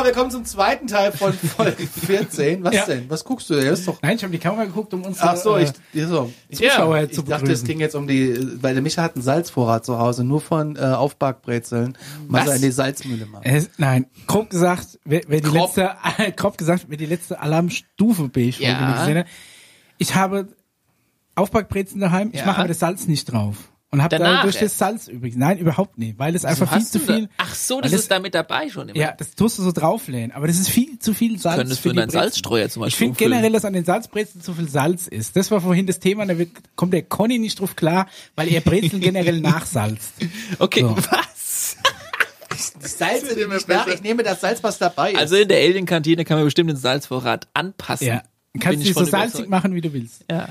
So, wir kommen zum zweiten Teil von Folge 14. Was Ja. denn? Was guckst du? Der ist doch. Nein, ich habe die Kamera geguckt, um uns Ach so, äh, ich, ja, so. Zuschauer ich zu dachte, es ging jetzt um die, weil der Micha hat einen Salzvorrat zu Hause, nur von äh, Aufbackbrezeln. Mal in die Salzmühle machen. äh, nein, grob gesagt, wer, wer die Grob. letzte, grob gesagt, wer die letzte Alarmstufe B Folge Ja. gesehen hat. Ich habe Aufbackbrezen daheim, ich Ja. mache aber das Salz nicht drauf. Und habe Danach dadurch das. Salz übrigens. Nein, überhaupt nicht, weil es einfach viel zu du da- viel. Ach so, das ist da mit dabei schon immer. Ja, das tust du so drauflehnen, aber das ist viel zu viel Salz. könntest für du deinen Brezen. Salzstreuer zum Ich Beispiel finde umfüllen. generell, dass an den Salzbrezeln zu viel Salz ist. Das war vorhin das Thema, da wird, kommt der Conny nicht drauf klar, weil er Brezeln generell nachsalzt. Okay, So. was? Salze ich nach, ich nehme das Salz, was dabei ist. Also in der Alien-Kantine kann man bestimmt den Salzvorrat anpassen. Ja. Kannst ich dich so salzig überzeugt. machen, wie du willst. Ja.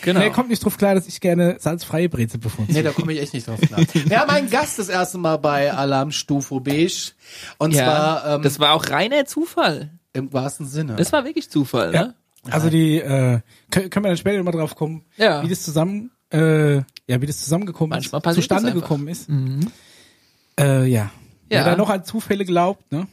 Genau. Nee, kommt nicht drauf klar, dass ich gerne salzfreie Brezel Nee, bevorzuge. da komme ich echt nicht drauf klar. Wir haben einen Gast das erste Mal bei Alarmstufe Beige. Und ja, zwar ähm, das war auch reiner Zufall. im wahrsten Sinne. Das war wirklich Zufall, Ja. ne? Also die, äh, können, können wir dann später mal drauf kommen, Ja. wie das zusammen, äh, ja, wie das zusammengekommen Manchmal ist, zustande gekommen ist. Äh, ja. Wer Ja. da noch an Zufälle glaubt, ne?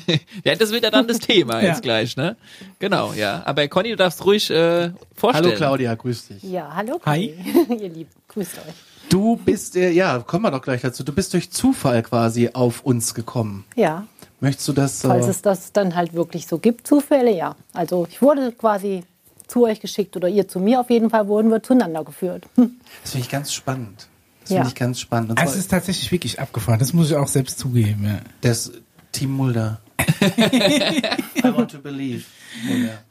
Ja, das wird ja dann das Thema Ja. jetzt gleich, ne? Genau, ja. Aber Conny, du darfst ruhig äh, vorstellen. Hallo Claudia, grüß dich. Ja, hallo. Hi. Conny. Ihr Lieben, grüßt euch. Du bist, äh, ja, kommen wir doch gleich dazu. Du bist durch Zufall quasi auf uns gekommen. Ja, Möchtest du das? Äh, falls es das dann halt wirklich so gibt, Zufälle, ja. Also ich wurde quasi zu euch geschickt oder ihr zu mir auf jeden Fall wurden wir zueinander geführt. Das finde ich ganz spannend. Das Ja. finde ich ganz spannend. Und Also es ist tatsächlich wirklich abgefahren, das muss ich auch selbst zugeben, ja. das Team Mulder. I want to believe.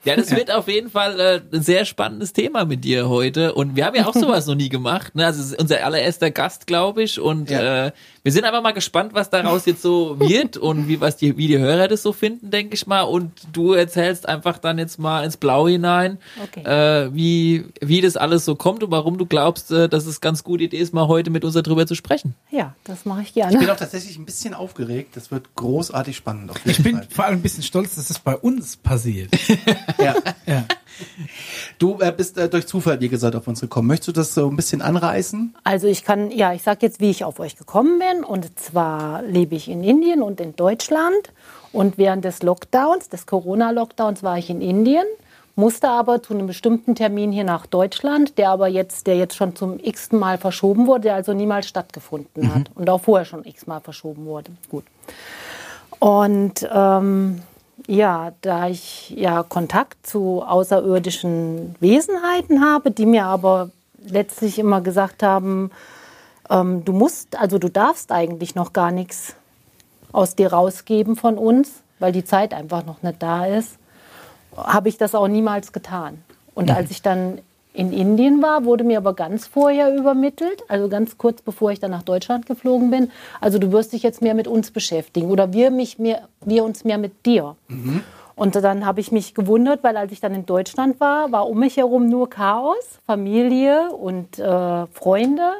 Ja, das wird auf jeden Fall äh, ein sehr spannendes Thema mit dir heute. Und wir haben ja auch sowas noch nie gemacht. Ne? Also es ist unser allererster Gast, glaube ich. Und Ja. äh, wir sind einfach mal gespannt, was daraus jetzt so wird und wie, was die, wie die Hörer das so finden, denke ich mal. Und du erzählst einfach dann jetzt mal ins Blau hinein, Okay. äh, wie, wie das alles so kommt und warum du glaubst, äh, dass es ganz gute Idee ist, mal heute mit uns darüber zu sprechen. Ja, das mache ich Ich bin gerne. auch tatsächlich ein bisschen aufgeregt. Das wird großartig spannend. Auf jeden Ich bin Fall. vor allem ein bisschen stolz, dass das bei uns passiert. Ja. Ja. Du äh, bist äh, durch Zufall, wie gesagt, auf uns gekommen. Möchtest du das so ein bisschen anreißen? Also ich kann, ja, ich sage jetzt, wie ich auf euch gekommen bin. Und zwar lebe ich in Indien und in Deutschland. Und während des Lockdowns, des Corona-Lockdowns, war ich in Indien, musste aber zu einem bestimmten Termin hier nach Deutschland, der aber jetzt, der jetzt schon zum x-ten Mal verschoben wurde, der also niemals stattgefunden hat und auch vorher schon x-mal verschoben wurde. Gut. Und ähm, ja, da ich ja Kontakt zu außerirdischen Wesenheiten habe, die mir aber letztlich immer gesagt haben, ähm, du musst, also du darfst eigentlich noch gar nichts aus dir rausgeben von uns, weil die Zeit einfach noch nicht da ist, habe ich das auch niemals getan. Und als ich dann in Indien war, wurde mir aber ganz vorher übermittelt, also ganz kurz bevor ich dann nach Deutschland geflogen bin. Also du wirst dich jetzt mehr mit uns beschäftigen oder wir, mich mehr, wir uns mehr mit dir. Und dann habe ich mich gewundert, weil als ich dann in Deutschland war, war um mich herum nur Chaos, Familie und äh, Freunde.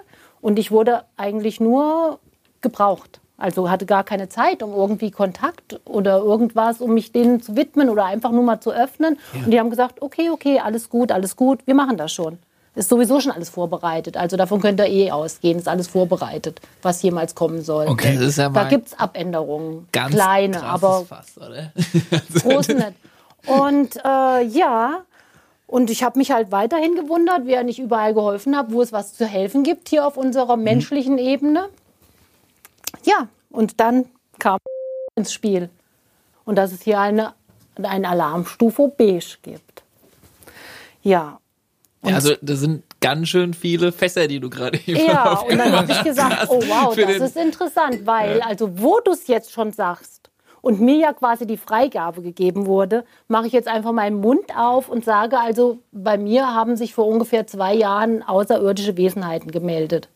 Und ich wurde eigentlich nur gebraucht. Also hatte gar keine Zeit, um irgendwie Kontakt oder irgendwas, um mich denen zu widmen oder einfach nur mal zu öffnen. Und die haben gesagt, okay, okay, alles gut, alles gut, wir machen das schon. Ist sowieso schon alles vorbereitet. Also davon könnt ihr eh ausgehen, ist alles vorbereitet, was jemals kommen soll. Okay, das ist ja Da mal gibt es Abänderungen, ganz kleine, aber Fass, oder? groß nicht. Und äh, ja, und ich habe mich halt weiterhin gewundert, wer nicht überall geholfen hat, wo es was zu helfen gibt hier auf unserer menschlichen Ebene. Ja, und dann kam ins Spiel. Und dass es hier eine, eine Alarmstufe Beige gibt. Ja, Ja, also das sind ganz schön viele Fässer, die du gerade eben ja, und dann habe ich gesagt, oh wow, das ist interessant, weil also wo du es jetzt schon sagst und mir ja quasi die Freigabe gegeben wurde, mache ich jetzt einfach meinen Mund auf und sage also, bei mir haben sich vor ungefähr zwei Jahren außerirdische Wesenheiten gemeldet.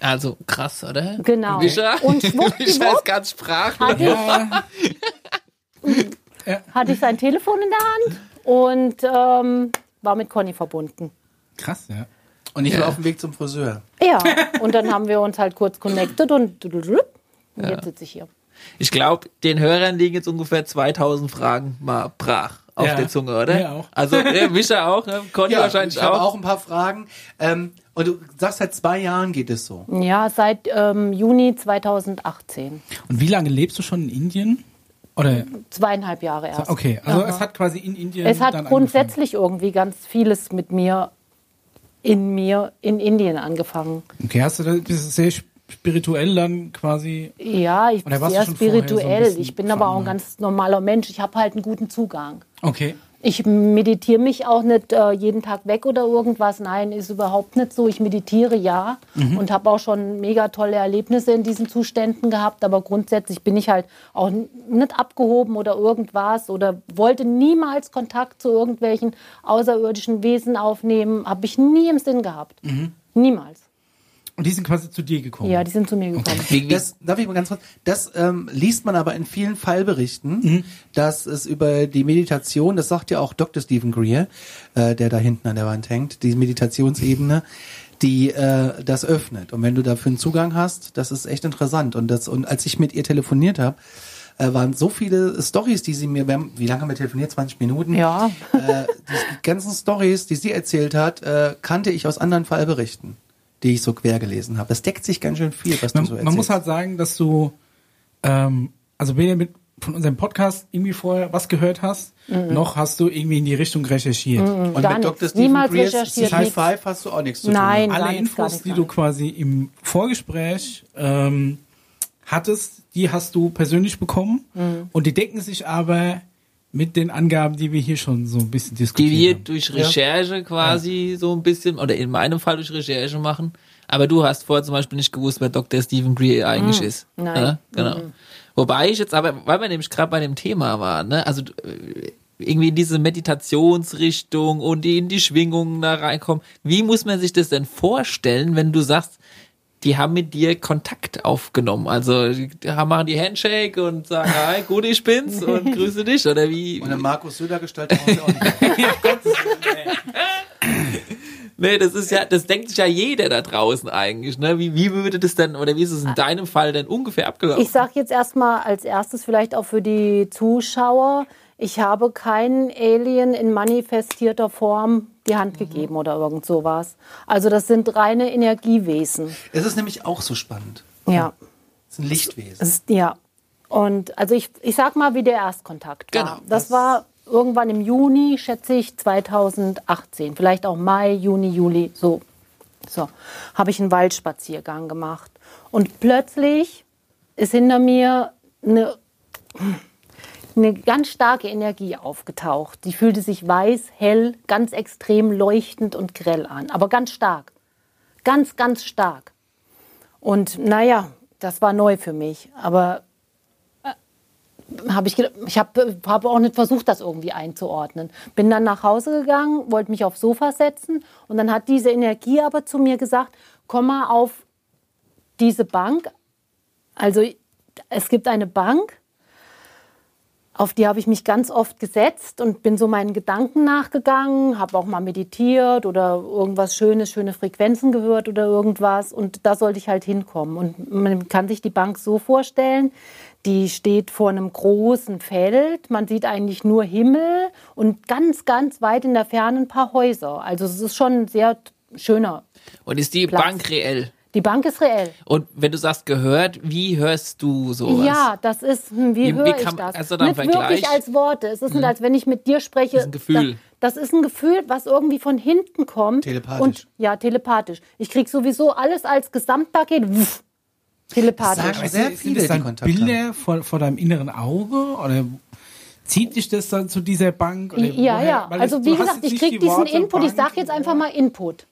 Also krass, oder? Genau. Mischa, Und schwuppdiwupp Mischa ist ganz sprachlos. Hatte ich, hatte ich sein Telefon in der Hand und ähm, war mit Conny verbunden. Krass, ja. Und ich war auf dem Weg zum Friseur. Ja, und dann haben wir uns halt kurz connected und, und jetzt sitze ich hier. Ich glaube, den Hörern liegen jetzt ungefähr 2000 Fragen mal brach auf Ja. der Zunge, oder? Mir auch. Also äh, Mischa auch, ne? Conny wahrscheinlich ich habe auch. auch ein paar Fragen. Ähm, und du sagst, seit zwei Jahren geht es so. Ja, seit ähm, Juni 2018. Und wie lange lebst du schon in Indien? Oder zweieinhalb Jahre erst. okay, also Aha. es hat quasi in Indien. Es hat dann grundsätzlich irgendwie ganz vieles mit mir in mir in Indien angefangen. Angefangen. Okay, hast du da bist du sehr spirituell dann quasi. Ja, ich bin sehr so spirituell. bisschen ich bin aber auch ein ganz normaler Mensch. Ich habe halt einen guten Zugang. Okay. Ich meditiere mich auch nicht äh, jeden Tag weg oder irgendwas. Nein, ist überhaupt nicht so. Ich meditiere ja Mhm. und habe auch schon mega tolle Erlebnisse in diesen Zuständen gehabt. Aber grundsätzlich bin ich halt auch nicht abgehoben oder irgendwas oder wollte niemals Kontakt zu irgendwelchen außerirdischen Wesen aufnehmen. Habe ich nie im Sinn gehabt. Mhm. Niemals. Und die sind quasi zu dir gekommen. Ja, die sind zu mir gekommen. Wie, Das, darf ich mal ganz kurz? Das ähm, liest man aber in vielen Fallberichten, dass es über die Meditation, das sagt ja auch Dr. Stephen Greer, äh, der da hinten an der Wand hängt, die Meditationsebene, die äh, das öffnet. Und wenn du dafür einen Zugang hast, das ist echt interessant. Und das und als ich mit ihr telefoniert habe, äh, waren so viele Stories, die sie mir, haben, wie lange haben wir telefoniert? 20 Minuten? Ja. Äh, die ganzen Stories, die sie erzählt hat, äh, kannte ich aus anderen Fallberichten, die ich so quer gelesen habe. Das deckt sich ganz schön viel, was Man, du so erzählst. man muss halt sagen, dass du, ähm, also weder mit von unserem Podcast irgendwie vorher was gehört hast, noch hast du irgendwie in die Richtung recherchiert. Und Gar mit. Dr. Stephen Niemals Greers recherchiert, High. Five hast du auch nichts zu tun. Nein. ne? gar Alle nichts, gar Infos, nichts, die du quasi im Vorgespräch ähm, hattest, die hast du persönlich bekommen Mhm. und die decken sich aber mit den Angaben, die wir hier schon so ein bisschen die diskutiert wir haben. durch Recherche quasi so ein bisschen, oder in meinem Fall durch Recherche machen. Aber du hast vorher zum Beispiel nicht gewusst, wer Dr. Stephen Greer eigentlich ist. nein. Ja, genau. Wobei ich jetzt aber, weil wir nämlich gerade bei dem Thema waren, ne, also äh, irgendwie in diese Meditationsrichtung und die in die Schwingungen da reinkommen. Wie muss man sich das denn vorstellen, wenn du sagst, die haben mit dir Kontakt aufgenommen? Also die haben- machen die Handshake und sagen, hi, gut, ich bin's und grüße dich oder wie? Und eine Markus Söder Gestalt auch nicht. Nee, das ist ja, das denkt sich ja jeder da draußen eigentlich, ne? Wie, wie würde das denn, oder wie ist es in deinem Fall denn ungefähr abgelaufen? Ich sage jetzt erstmal als erstes vielleicht auch für die Zuschauer, ich habe keinen Alien in manifestierter Form die Hand gegeben oder irgend sowas. Also das sind reine Energiewesen. Es ist nämlich auch so spannend. Ja. Es ein Lichtwesen. Es ist, ja. Und also ich, ich sag mal, wie der Erstkontakt war. Genau, das, das- war irgendwann im Juni, schätze ich, 2018. Vielleicht auch Mai, Juni, Juli, so. So, habe ich einen Waldspaziergang gemacht. Und plötzlich ist hinter mir eine, eine ganz starke Energie aufgetaucht. Die fühlte sich weiß, hell, ganz extrem leuchtend und grell an. Aber ganz stark. Ganz, ganz stark. Und naja, das war neu für mich. Aber habe ich, ich habe hab auch nicht versucht, das irgendwie einzuordnen. Bin dann nach Hause gegangen, wollte mich aufs Sofa setzen und dann hat diese Energie aber zu mir gesagt, komm mal auf diese Bank. Also es gibt eine Bank, auf die habe ich mich ganz oft gesetzt und bin so meinen Gedanken nachgegangen, habe auch mal meditiert oder irgendwas Schönes, schöne Frequenzen gehört oder irgendwas. Und da sollte ich halt hinkommen. Und man kann sich die Bank so vorstellen, die steht vor einem großen Feld. Man sieht eigentlich nur Himmel und ganz, ganz weit in der Ferne ein paar Häuser. Also es ist schon ein sehr schöner. Und ist die Platz. Bank reell? Die Bank ist reell. Und wenn du sagst gehört, wie hörst du sowas? Ja, das ist, hm, wie, Wie- höre ich das? einen nicht Vergleich? Mhm. wirklich als Worte. Es ist nicht, als wenn ich mit dir spreche. Das ist ein Gefühl. Das, das ist ein Gefühl, was irgendwie von hinten kommt. Telepathisch. Und, ja, telepathisch. Ich krieg sowieso alles als Gesamtpaket. Wuff, telepathisch. Das sagen sehr Sind viele, das dann Kontakt Bilder vor, vor deinem inneren Auge oder zieht dich das dann zu dieser Bank? Oder Ja, woher- ja. weil Also das- wie gesagt, jetzt ich nicht krieg die diesen Worte Input. Ich Bank sag jetzt und- einfach mal Input.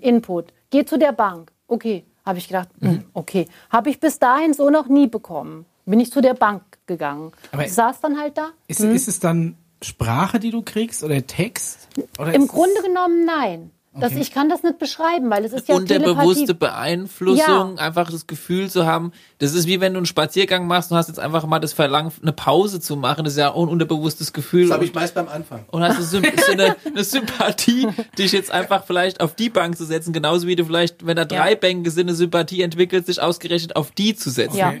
Input. Geh zu der Bank. Okay, habe ich gedacht. hm, Okay, habe ich bis dahin so noch nie bekommen. Bin ich zu der Bank gegangen. Aber- saß dann halt da. Ist, ist es dann Sprache, die du kriegst oder Text? Oder Im Grunde genommen nein. Das, Okay. ich kann das nicht beschreiben, weil es ist ja Unterbewusste. Beeinflussung, Ja. einfach das Gefühl zu haben, das ist wie wenn du einen Spaziergang machst und hast jetzt einfach mal das Verlangen, eine Pause zu machen, das ist ja auch ein unterbewusstes Gefühl. Das habe ich meist beim Anfang. und hast du so eine, eine Sympathie, dich jetzt einfach vielleicht auf die Bank zu setzen, genauso wie du vielleicht, wenn da drei Ja. Bänke sind, eine Sympathie entwickelt, sich ausgerechnet auf die zu setzen. Ja.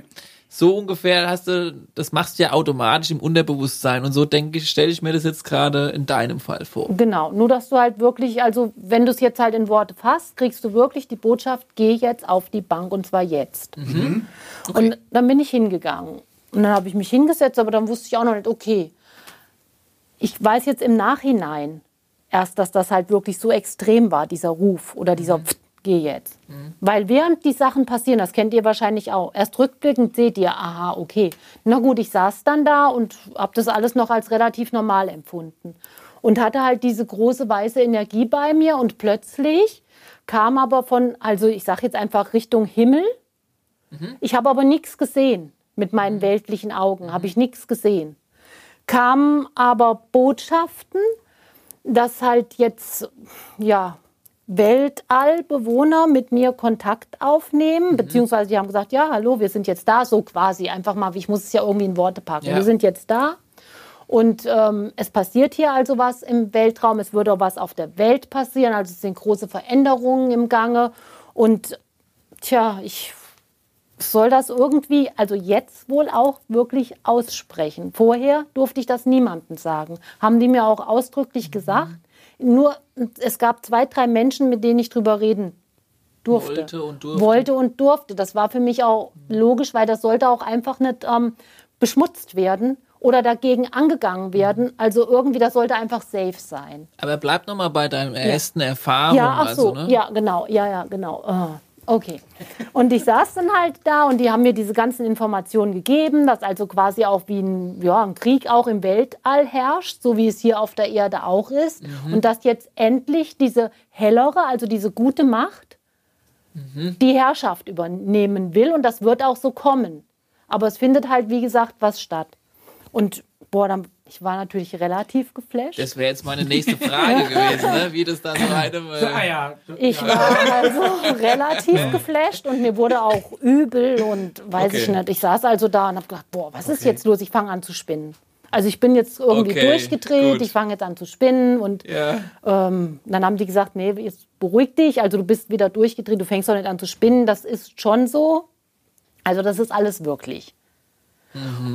So ungefähr hast du, das machst du ja automatisch im Unterbewusstsein und so denke ich, stelle ich mir das jetzt gerade in deinem Fall vor. Genau, nur dass du halt wirklich, also wenn du es jetzt halt in Worte fasst, kriegst du wirklich die Botschaft, geh jetzt auf die Bank und zwar jetzt. Und dann bin ich hingegangen. Und dann habe ich mich hingesetzt, aber dann wusste ich auch noch nicht, okay. Ich weiß jetzt im Nachhinein erst, dass das halt wirklich so extrem war, dieser Ruf oder dieser Pft, geh jetzt. Weil während die Sachen passieren, das kennt ihr wahrscheinlich auch, erst rückblickend seht ihr, aha, okay. Na gut, ich saß dann da und habe das alles noch als relativ normal empfunden. Und hatte halt diese große weiße Energie bei mir und plötzlich kam aber von, also ich sage jetzt einfach Richtung Himmel. Ich habe aber nichts gesehen. Mit meinen weltlichen Augen habe ich nichts gesehen. Kamen aber Botschaften, dass halt jetzt, ja, Weltallbewohner mit mir Kontakt aufnehmen, beziehungsweise die haben gesagt, ja, hallo, wir sind jetzt da, so quasi, einfach mal, ich muss es ja irgendwie in Worte packen. Ja. Wir sind jetzt da und ähm, es passiert hier also was im Weltraum, es würde auch was auf der Welt passieren, also es sind große Veränderungen im Gange und tja, ich soll das irgendwie, also jetzt wohl auch wirklich aussprechen. Vorher durfte ich das niemandem sagen. Haben die mir auch ausdrücklich gesagt. Nur es gab zwei, drei Menschen, mit denen ich drüber reden durfte. Wollte und durfte. Wollte und durfte. Das war für mich auch logisch, weil das sollte auch einfach nicht ähm, beschmutzt werden oder dagegen angegangen werden. Also irgendwie, das sollte einfach safe sein. Aber bleib noch mal bei deinen ersten Erfahrungen. Ja, ach so, also, ne? ja, genau, ja, ja, genau. Ah, okay. Und ich saß dann halt da und die haben mir diese ganzen Informationen gegeben, dass also quasi auch wie ein, ja, ein Krieg auch im Weltall herrscht, so wie es hier auf der Erde auch ist. Mhm. Und dass jetzt endlich diese hellere, also diese gute Macht, Mhm. die Herrschaft übernehmen will. Und das wird auch so kommen. Aber es findet halt, wie gesagt, was statt. Und boah, dann, ich war natürlich relativ geflasht. Das wäre jetzt meine nächste Frage gewesen, ne? wie das dann so einem... Äh, Ah ja. Ich war also relativ geflasht und mir wurde auch übel und weiß Okay. ich nicht. Ich saß also da und habe gedacht, boah, was ist jetzt los? Ich fange an zu spinnen. Also ich bin jetzt irgendwie Okay, durchgedreht, gut. ich fange jetzt an zu spinnen und ja. ähm, dann haben die gesagt, nee, jetzt beruhig dich, also du bist wieder durchgedreht, du fängst doch nicht an zu spinnen, das ist schon so. Also das ist alles wirklich.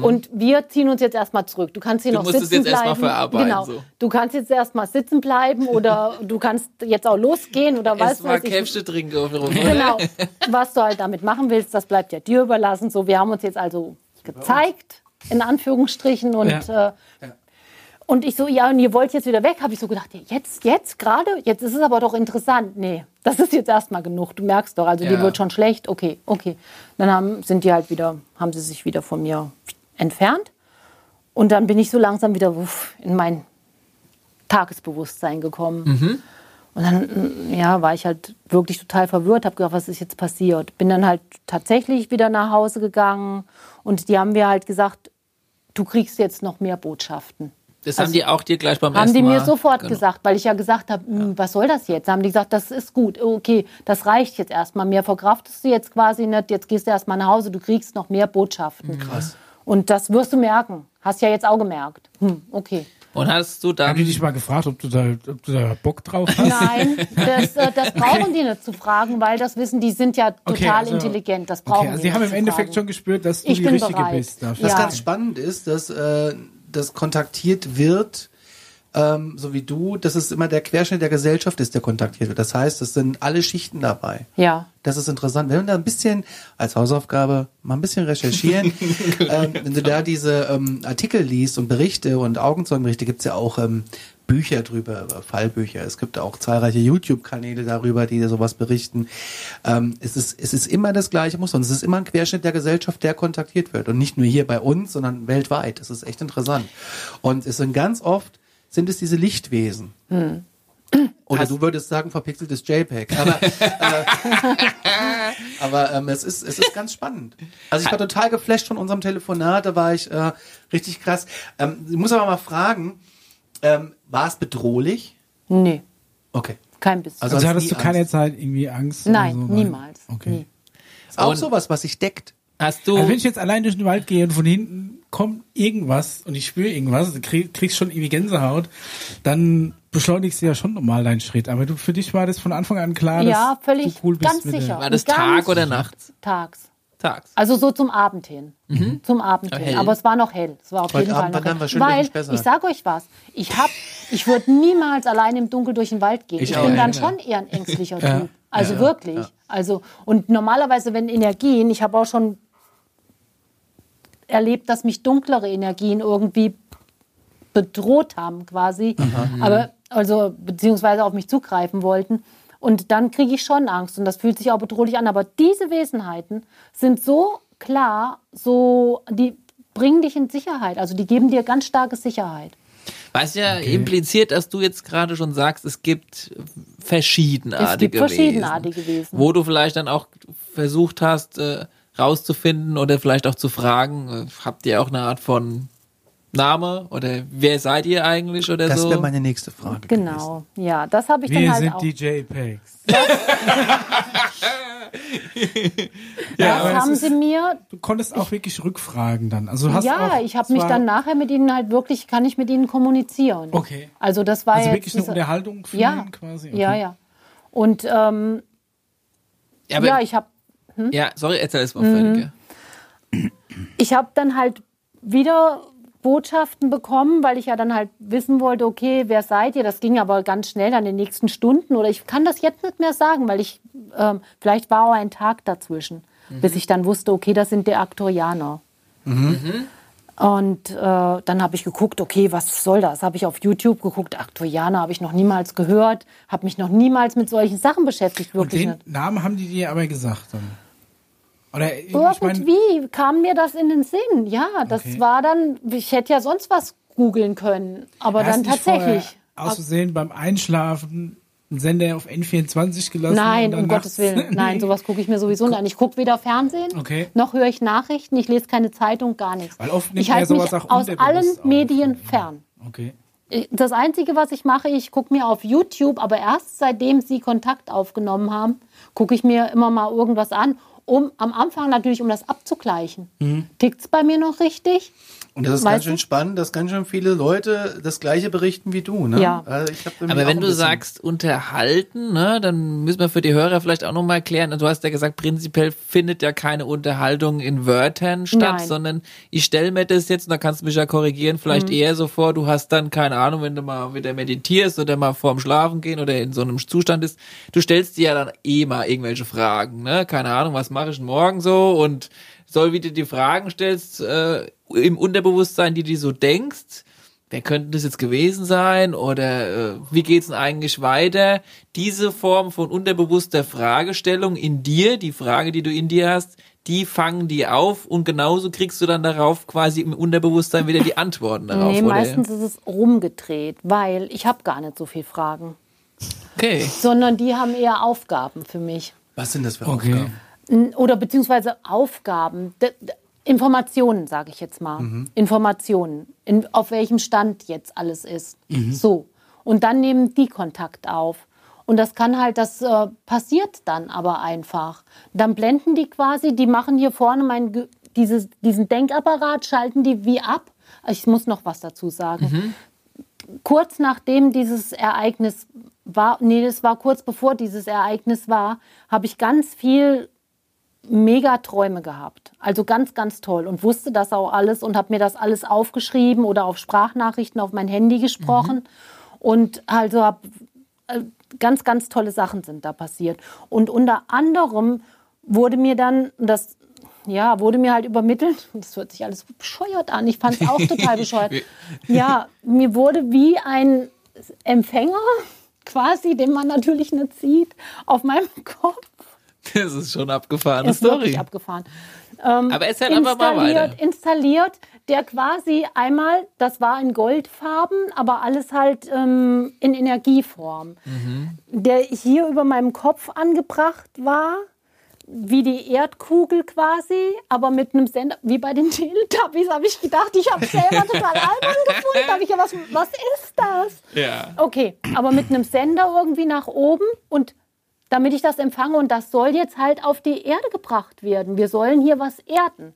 Und wir ziehen uns jetzt erstmal zurück. Du kannst hier Mhm. Du noch musst es sitzen jetzt erst mal bleiben. verarbeiten, Genau. so. Du kannst jetzt erstmal sitzen bleiben oder du kannst jetzt auch losgehen oder was Erst mal weiß ich. Käfste trinken auf der Genau. Was du halt damit machen willst, das bleibt ja dir überlassen. So, wir haben uns jetzt also gezeigt, in Anführungsstrichen. Und, äh, und ich so, ja, und ihr wollt jetzt wieder weg, habe ich so gedacht, jetzt, jetzt gerade? Jetzt ist es aber doch interessant. Nee, das ist jetzt erstmal genug. Du merkst doch, also Ja. dir wird schon schlecht. Okay, okay. Dann haben, sind die halt wieder, haben sie sich wieder von mir entfernt. Und dann bin ich so langsam wieder in mein Tagesbewusstsein gekommen. Und dann ja, war ich halt wirklich total verwirrt, habe gedacht, was ist jetzt passiert? Bin dann halt tatsächlich wieder nach Hause gegangen und die haben mir halt gesagt, du kriegst jetzt noch mehr Botschaften. Das haben die auch dir gleich beim Haben ersten die mir Mal- sofort genau. gesagt, weil ich ja gesagt habe, "Hm, was soll das jetzt? Haben die gesagt, das ist gut, okay, das reicht jetzt erstmal. Mehr verkraftest du jetzt quasi nicht, jetzt gehst du erstmal nach Hause, du kriegst noch mehr Botschaften. Krass. Und das wirst du merken. Hast ja jetzt auch gemerkt. Hm, okay. Und hast du Haben dann... die dich mal gefragt, ob du da, ob du da Bock drauf hast? Nein, das, äh, das brauchen die nicht zu fragen, weil das wissen, die sind ja total Okay, also- intelligent. Das brauchen Okay, also die sie haben im Endeffekt fragen. schon gespürt, dass du Ich die bin Richtige bereit. bist. dafür. Was Ja. ganz spannend ist, dass äh, das kontaktiert wird, ähm, so wie du, dass es immer der Querschnitt der Gesellschaft ist, der kontaktiert wird. Das heißt, es sind alle Schichten dabei. Ja. Das ist interessant. Wenn wir da ein bisschen als Hausaufgabe mal ein bisschen recherchieren, ähm, wenn du da diese ähm, Artikel liest und Berichte und Augenzeugenberichte, gibt's ja auch ähm, Bücher drüber, äh, Fallbücher. Es gibt auch zahlreiche YouTube-Kanäle darüber, die sowas berichten. Ähm, es, ist, es ist immer das gleiche Muster und es ist immer ein Querschnitt der Gesellschaft, der kontaktiert wird. Und nicht nur hier bei uns, sondern weltweit. Das ist echt interessant. Und es sind ganz oft, sind es diese Lichtwesen. Oder du würdest sagen, verpixeltes JPEG. Aber, äh, aber ähm, es, ist, es ist ganz spannend. Also ich war total geflasht von unserem Telefonat, da war ich äh, richtig krass. Ähm, ich muss aber mal fragen, ähm, war es bedrohlich? Nee, Okay. kein bisschen. Also Also hattest du keine Angst? Zeit irgendwie Angst? Nein, oder so? niemals. Okay. Nie. Ist auch Und- sowas, was sich deckt. Hast du... Also wenn ich jetzt allein durch den Wald gehe und von hinten kommt irgendwas und ich spüre irgendwas, du krieg, kriegst schon irgendwie Gänsehaut, dann beschleunigst du ja schon normal deinen Schritt. Aber du, für dich war das von Anfang an klar, Ja, dass völlig, du cool bist ganz mit der- sicher. war das ganz Tag oder nachts? Tags. Tags. Also so zum Abend hin. Zum Abend Ja, hin. hell. Aber es war noch hell. Es war auf Heute jeden Fall Abend noch wandern wir hell. Weil, Spessart. ich sag euch was, ich hab, ich würde niemals allein im Dunkeln durch den Wald gehen. Ich Ich, bin dann nicht. schon eher ein ängstlicher Typ. Also wirklich. Also, und normalerweise, wenn Energien, ich habe auch schon erlebt, dass mich dunklere Energien irgendwie bedroht haben quasi, aber also beziehungsweise auf mich zugreifen wollten. Und dann kriege ich schon Angst und das fühlt sich auch bedrohlich an. Aber diese Wesenheiten sind so klar, so die bringen dich in Sicherheit. Also die geben dir ganz starke Sicherheit. Was ja impliziert, dass du jetzt gerade schon sagst, es gibt verschiedenartige Es gibt verschiedenartige Wesen, Wesen. Wo du vielleicht dann auch versucht hast, äh, rauszufinden oder vielleicht auch zu fragen, äh, habt ihr auch eine Art von Name oder wer seid ihr eigentlich oder Das so? wäre meine nächste Frage. gewesen. Genau, ja, das habe ich Wir dann halt sind auch. DJ Pex. das aber es haben ist- sie mir Du konntest auch wirklich rückfragen dann. Also du hast ja, auch, ich habe mich dann nachher mit ihnen halt wirklich, kann ich mit ihnen kommunizieren. Okay. Also das war Also jetzt wirklich eine diese- Unterhaltung führen ja, quasi. ja, ja. Und ähm, ja, aber, ja, ja, ich habe sorry, erzähl es mal Mhm. fertig. ja. ich habe dann halt wieder Botschaften bekommen, weil ich ja dann halt wissen wollte, okay, wer seid ihr? Das ging aber ganz schnell an den nächsten Stunden oder ich kann das jetzt nicht mehr sagen, weil ich ähm, vielleicht war auch ein Tag dazwischen, bis ich dann wusste, okay, das sind die Aktorianer. Und äh, dann habe ich geguckt, okay, was soll das? Habe ich auf YouTube geguckt, Aktorianer habe ich noch niemals gehört, habe mich noch niemals mit solchen Sachen beschäftigt, Und wirklich den nicht. Namen haben die dir aber gesagt dann. Oder Irgendwie kam mir das in den Sinn. Ja, das Okay. war dann, ich hätte ja sonst was googeln können, aber hast dann tatsächlich. Aus Versehen beim Einschlafen einen Sender auf N24 gelassen. Nein, um Gottes Willen. Nein, sowas gucke ich mir sowieso nicht an. Ich gucke weder Fernsehen, Okay. noch höre ich Nachrichten, ich lese keine Zeitung, gar nichts. Weil oft nimmt ich halte mich aus allen auf. Medien fern. Okay. Das Einzige, was ich mache, ich gucke mir auf YouTube, aber erst seitdem Sie Kontakt aufgenommen haben, gucke ich mir immer mal irgendwas an, um am Anfang natürlich, um das abzugleichen. Mhm. Tickt's bei mir noch richtig? Und das ist Weißt ganz schön du? spannend, dass ganz schön viele Leute das Gleiche berichten wie du. Ne? Ja. Also Aber wenn du sagst unterhalten, ne, dann müssen wir für die Hörer vielleicht auch nochmal klären. Du hast ja gesagt, prinzipiell findet ja keine Unterhaltung in Wörtern statt, Nein. sondern ich stelle mir das jetzt, und da kannst du mich ja korrigieren, vielleicht Mhm. eher so vor, du hast dann, keine Ahnung, wenn du mal wieder meditierst oder mal vorm Schlafen gehen oder in so einem Zustand ist, du stellst dir ja dann eh mal irgendwelche Fragen, ne? Keine Ahnung, was mache ich morgen so und soll, wie du die Fragen stellst, äh, im Unterbewusstsein, die du so denkst, wer könnte das jetzt gewesen sein oder äh, wie geht's denn eigentlich weiter? Diese Form von unterbewusster Fragestellung in dir, die Frage, die du in dir hast, die fangen die auf und genauso kriegst du dann darauf quasi im Unterbewusstsein wieder die Antworten darauf, nee, oder? meistens ist es rumgedreht, weil ich habe gar nicht so viele Fragen, Okay. sondern die haben eher Aufgaben für mich. Was sind das für Okay. Aufgaben? Oder beziehungsweise Aufgaben, D Informationen, sage ich jetzt mal. Informationen, in, auf welchem Stand jetzt alles ist. So. Und dann nehmen die Kontakt auf. Und das kann halt, das äh, passiert dann aber einfach. Dann blenden die quasi, die machen hier vorne mein, dieses, diesen Denkapparat, schalten die wie ab. Ich muss noch was dazu sagen. Kurz nachdem dieses Ereignis war, nee, das war kurz bevor dieses Ereignis war, habe ich ganz viel mega Träume gehabt. Also ganz, ganz toll und wusste das auch alles und habe mir das alles aufgeschrieben oder auf Sprachnachrichten auf mein Handy gesprochen und also habe ganz, ganz tolle Sachen sind da passiert. Und unter anderem wurde mir dann das ja, wurde mir halt übermittelt, das hört sich alles bescheuert an, ich fand es auch total bescheuert. Ja, mir wurde wie ein Empfänger, quasi, den man natürlich nicht sieht, auf meinem Kopf Das ist schon abgefahrene ist wirklich Story. abgefahren. Aber erzähl einfach mal weiter. installiert, installiert, der quasi einmal, das war in Goldfarben, aber alles halt ähm, in Energieform, Mhm. der hier über meinem Kopf angebracht war, wie die Erdkugel quasi, aber mit einem Sender, wie bei den Teletubbies, habe ich gedacht, ich habe selber total albern gefunden. Da habe ich ja, was, was ist das? Ja. Okay, aber mit einem Sender irgendwie nach oben und damit ich das empfange und das soll jetzt halt auf die Erde gebracht werden. Wir sollen hier was erden.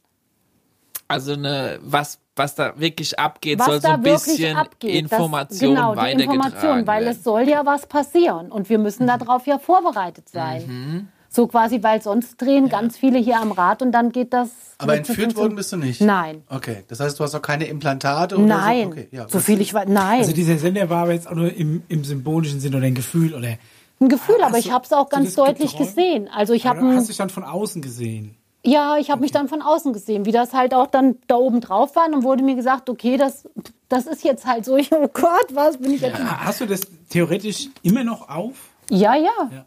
Also eine, was, was da wirklich abgeht, Was soll so da ein wirklich bisschen abgeht. Information das, genau, die weitergetragen Information, weil werden. es soll ja was passieren und wir müssen darauf ja vorbereitet sein. Mhm. So quasi, weil sonst drehen ganz viele hier am Rad und dann geht das. Aber entführt worden bist du nicht? Nein. Okay, das heißt, du hast auch keine Implantate oder Nein. so? Okay, ja, so viel ich weiß. Nein. Also dieser Sender war aber jetzt auch nur im, im symbolischen Sinn oder ein Gefühl oder ein Gefühl, aber Hast ich habe es auch ganz deutlich geträumt? gesehen. Also ich habe hast dich dann von außen gesehen? Ja, ich habe mich dann von außen gesehen, wie das halt auch dann da oben drauf war. Und wurde mir gesagt, okay, das, das ist jetzt halt so. Ich, oh Gott, was bin ich jetzt? Ha- Hast du das theoretisch immer noch auf? Ja, ja.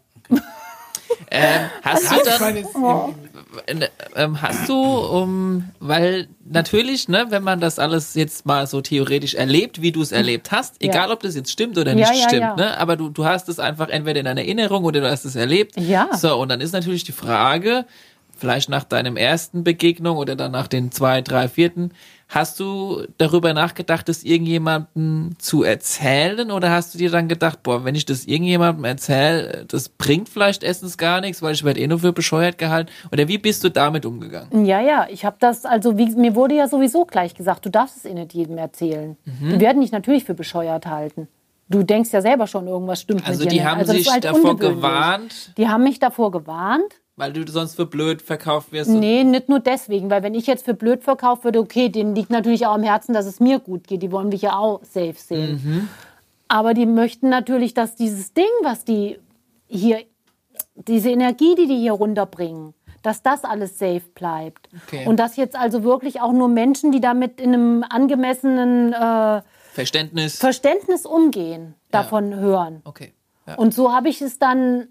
Ähm, hast du das, Oh. äh, ähm, hast du, um, weil natürlich, ne, wenn man das alles jetzt mal so theoretisch erlebt, wie du es erlebt hast, Ja. egal ob das jetzt stimmt oder nicht ja, stimmt, ja. ne, aber du, du hast es einfach entweder in deiner Erinnerung oder du hast es erlebt. Ja. So, und dann ist natürlich die Frage, vielleicht nach deinem ersten Begegnung oder dann nach den zwei, drei, vierten, hast du darüber nachgedacht, das irgendjemandem zu erzählen oder hast du dir dann gedacht, boah, wenn ich das irgendjemandem erzähle, das bringt vielleicht erstens gar nichts, weil ich werde eh nur für bescheuert gehalten oder wie bist du damit umgegangen? Ja, ja, ich habe das, also wie, mir wurde ja sowieso gleich gesagt, du darfst es eh nicht jedem erzählen. Mhm. Die werden dich natürlich für bescheuert halten. Du denkst ja selber schon, irgendwas stimmt Also mit dir die nicht. haben also sich halt davor gewarnt, Die haben mich davor gewarnt. Weil du sonst für blöd verkauft wirst. Nee, nicht nur deswegen, weil wenn ich jetzt für blöd verkauft würde, okay, denen liegt natürlich auch am Herzen, dass es mir gut geht. Die wollen mich ja auch safe sehen. Mhm. Aber die möchten natürlich, dass dieses Ding, was die hier, diese Energie, die die hier runterbringen, dass das alles safe bleibt. Okay. Und dass jetzt also wirklich auch nur Menschen, die damit in einem angemessenen äh, Verständnis. Verständnis umgehen, davon hören. okay. Ja. Und so habe ich es dann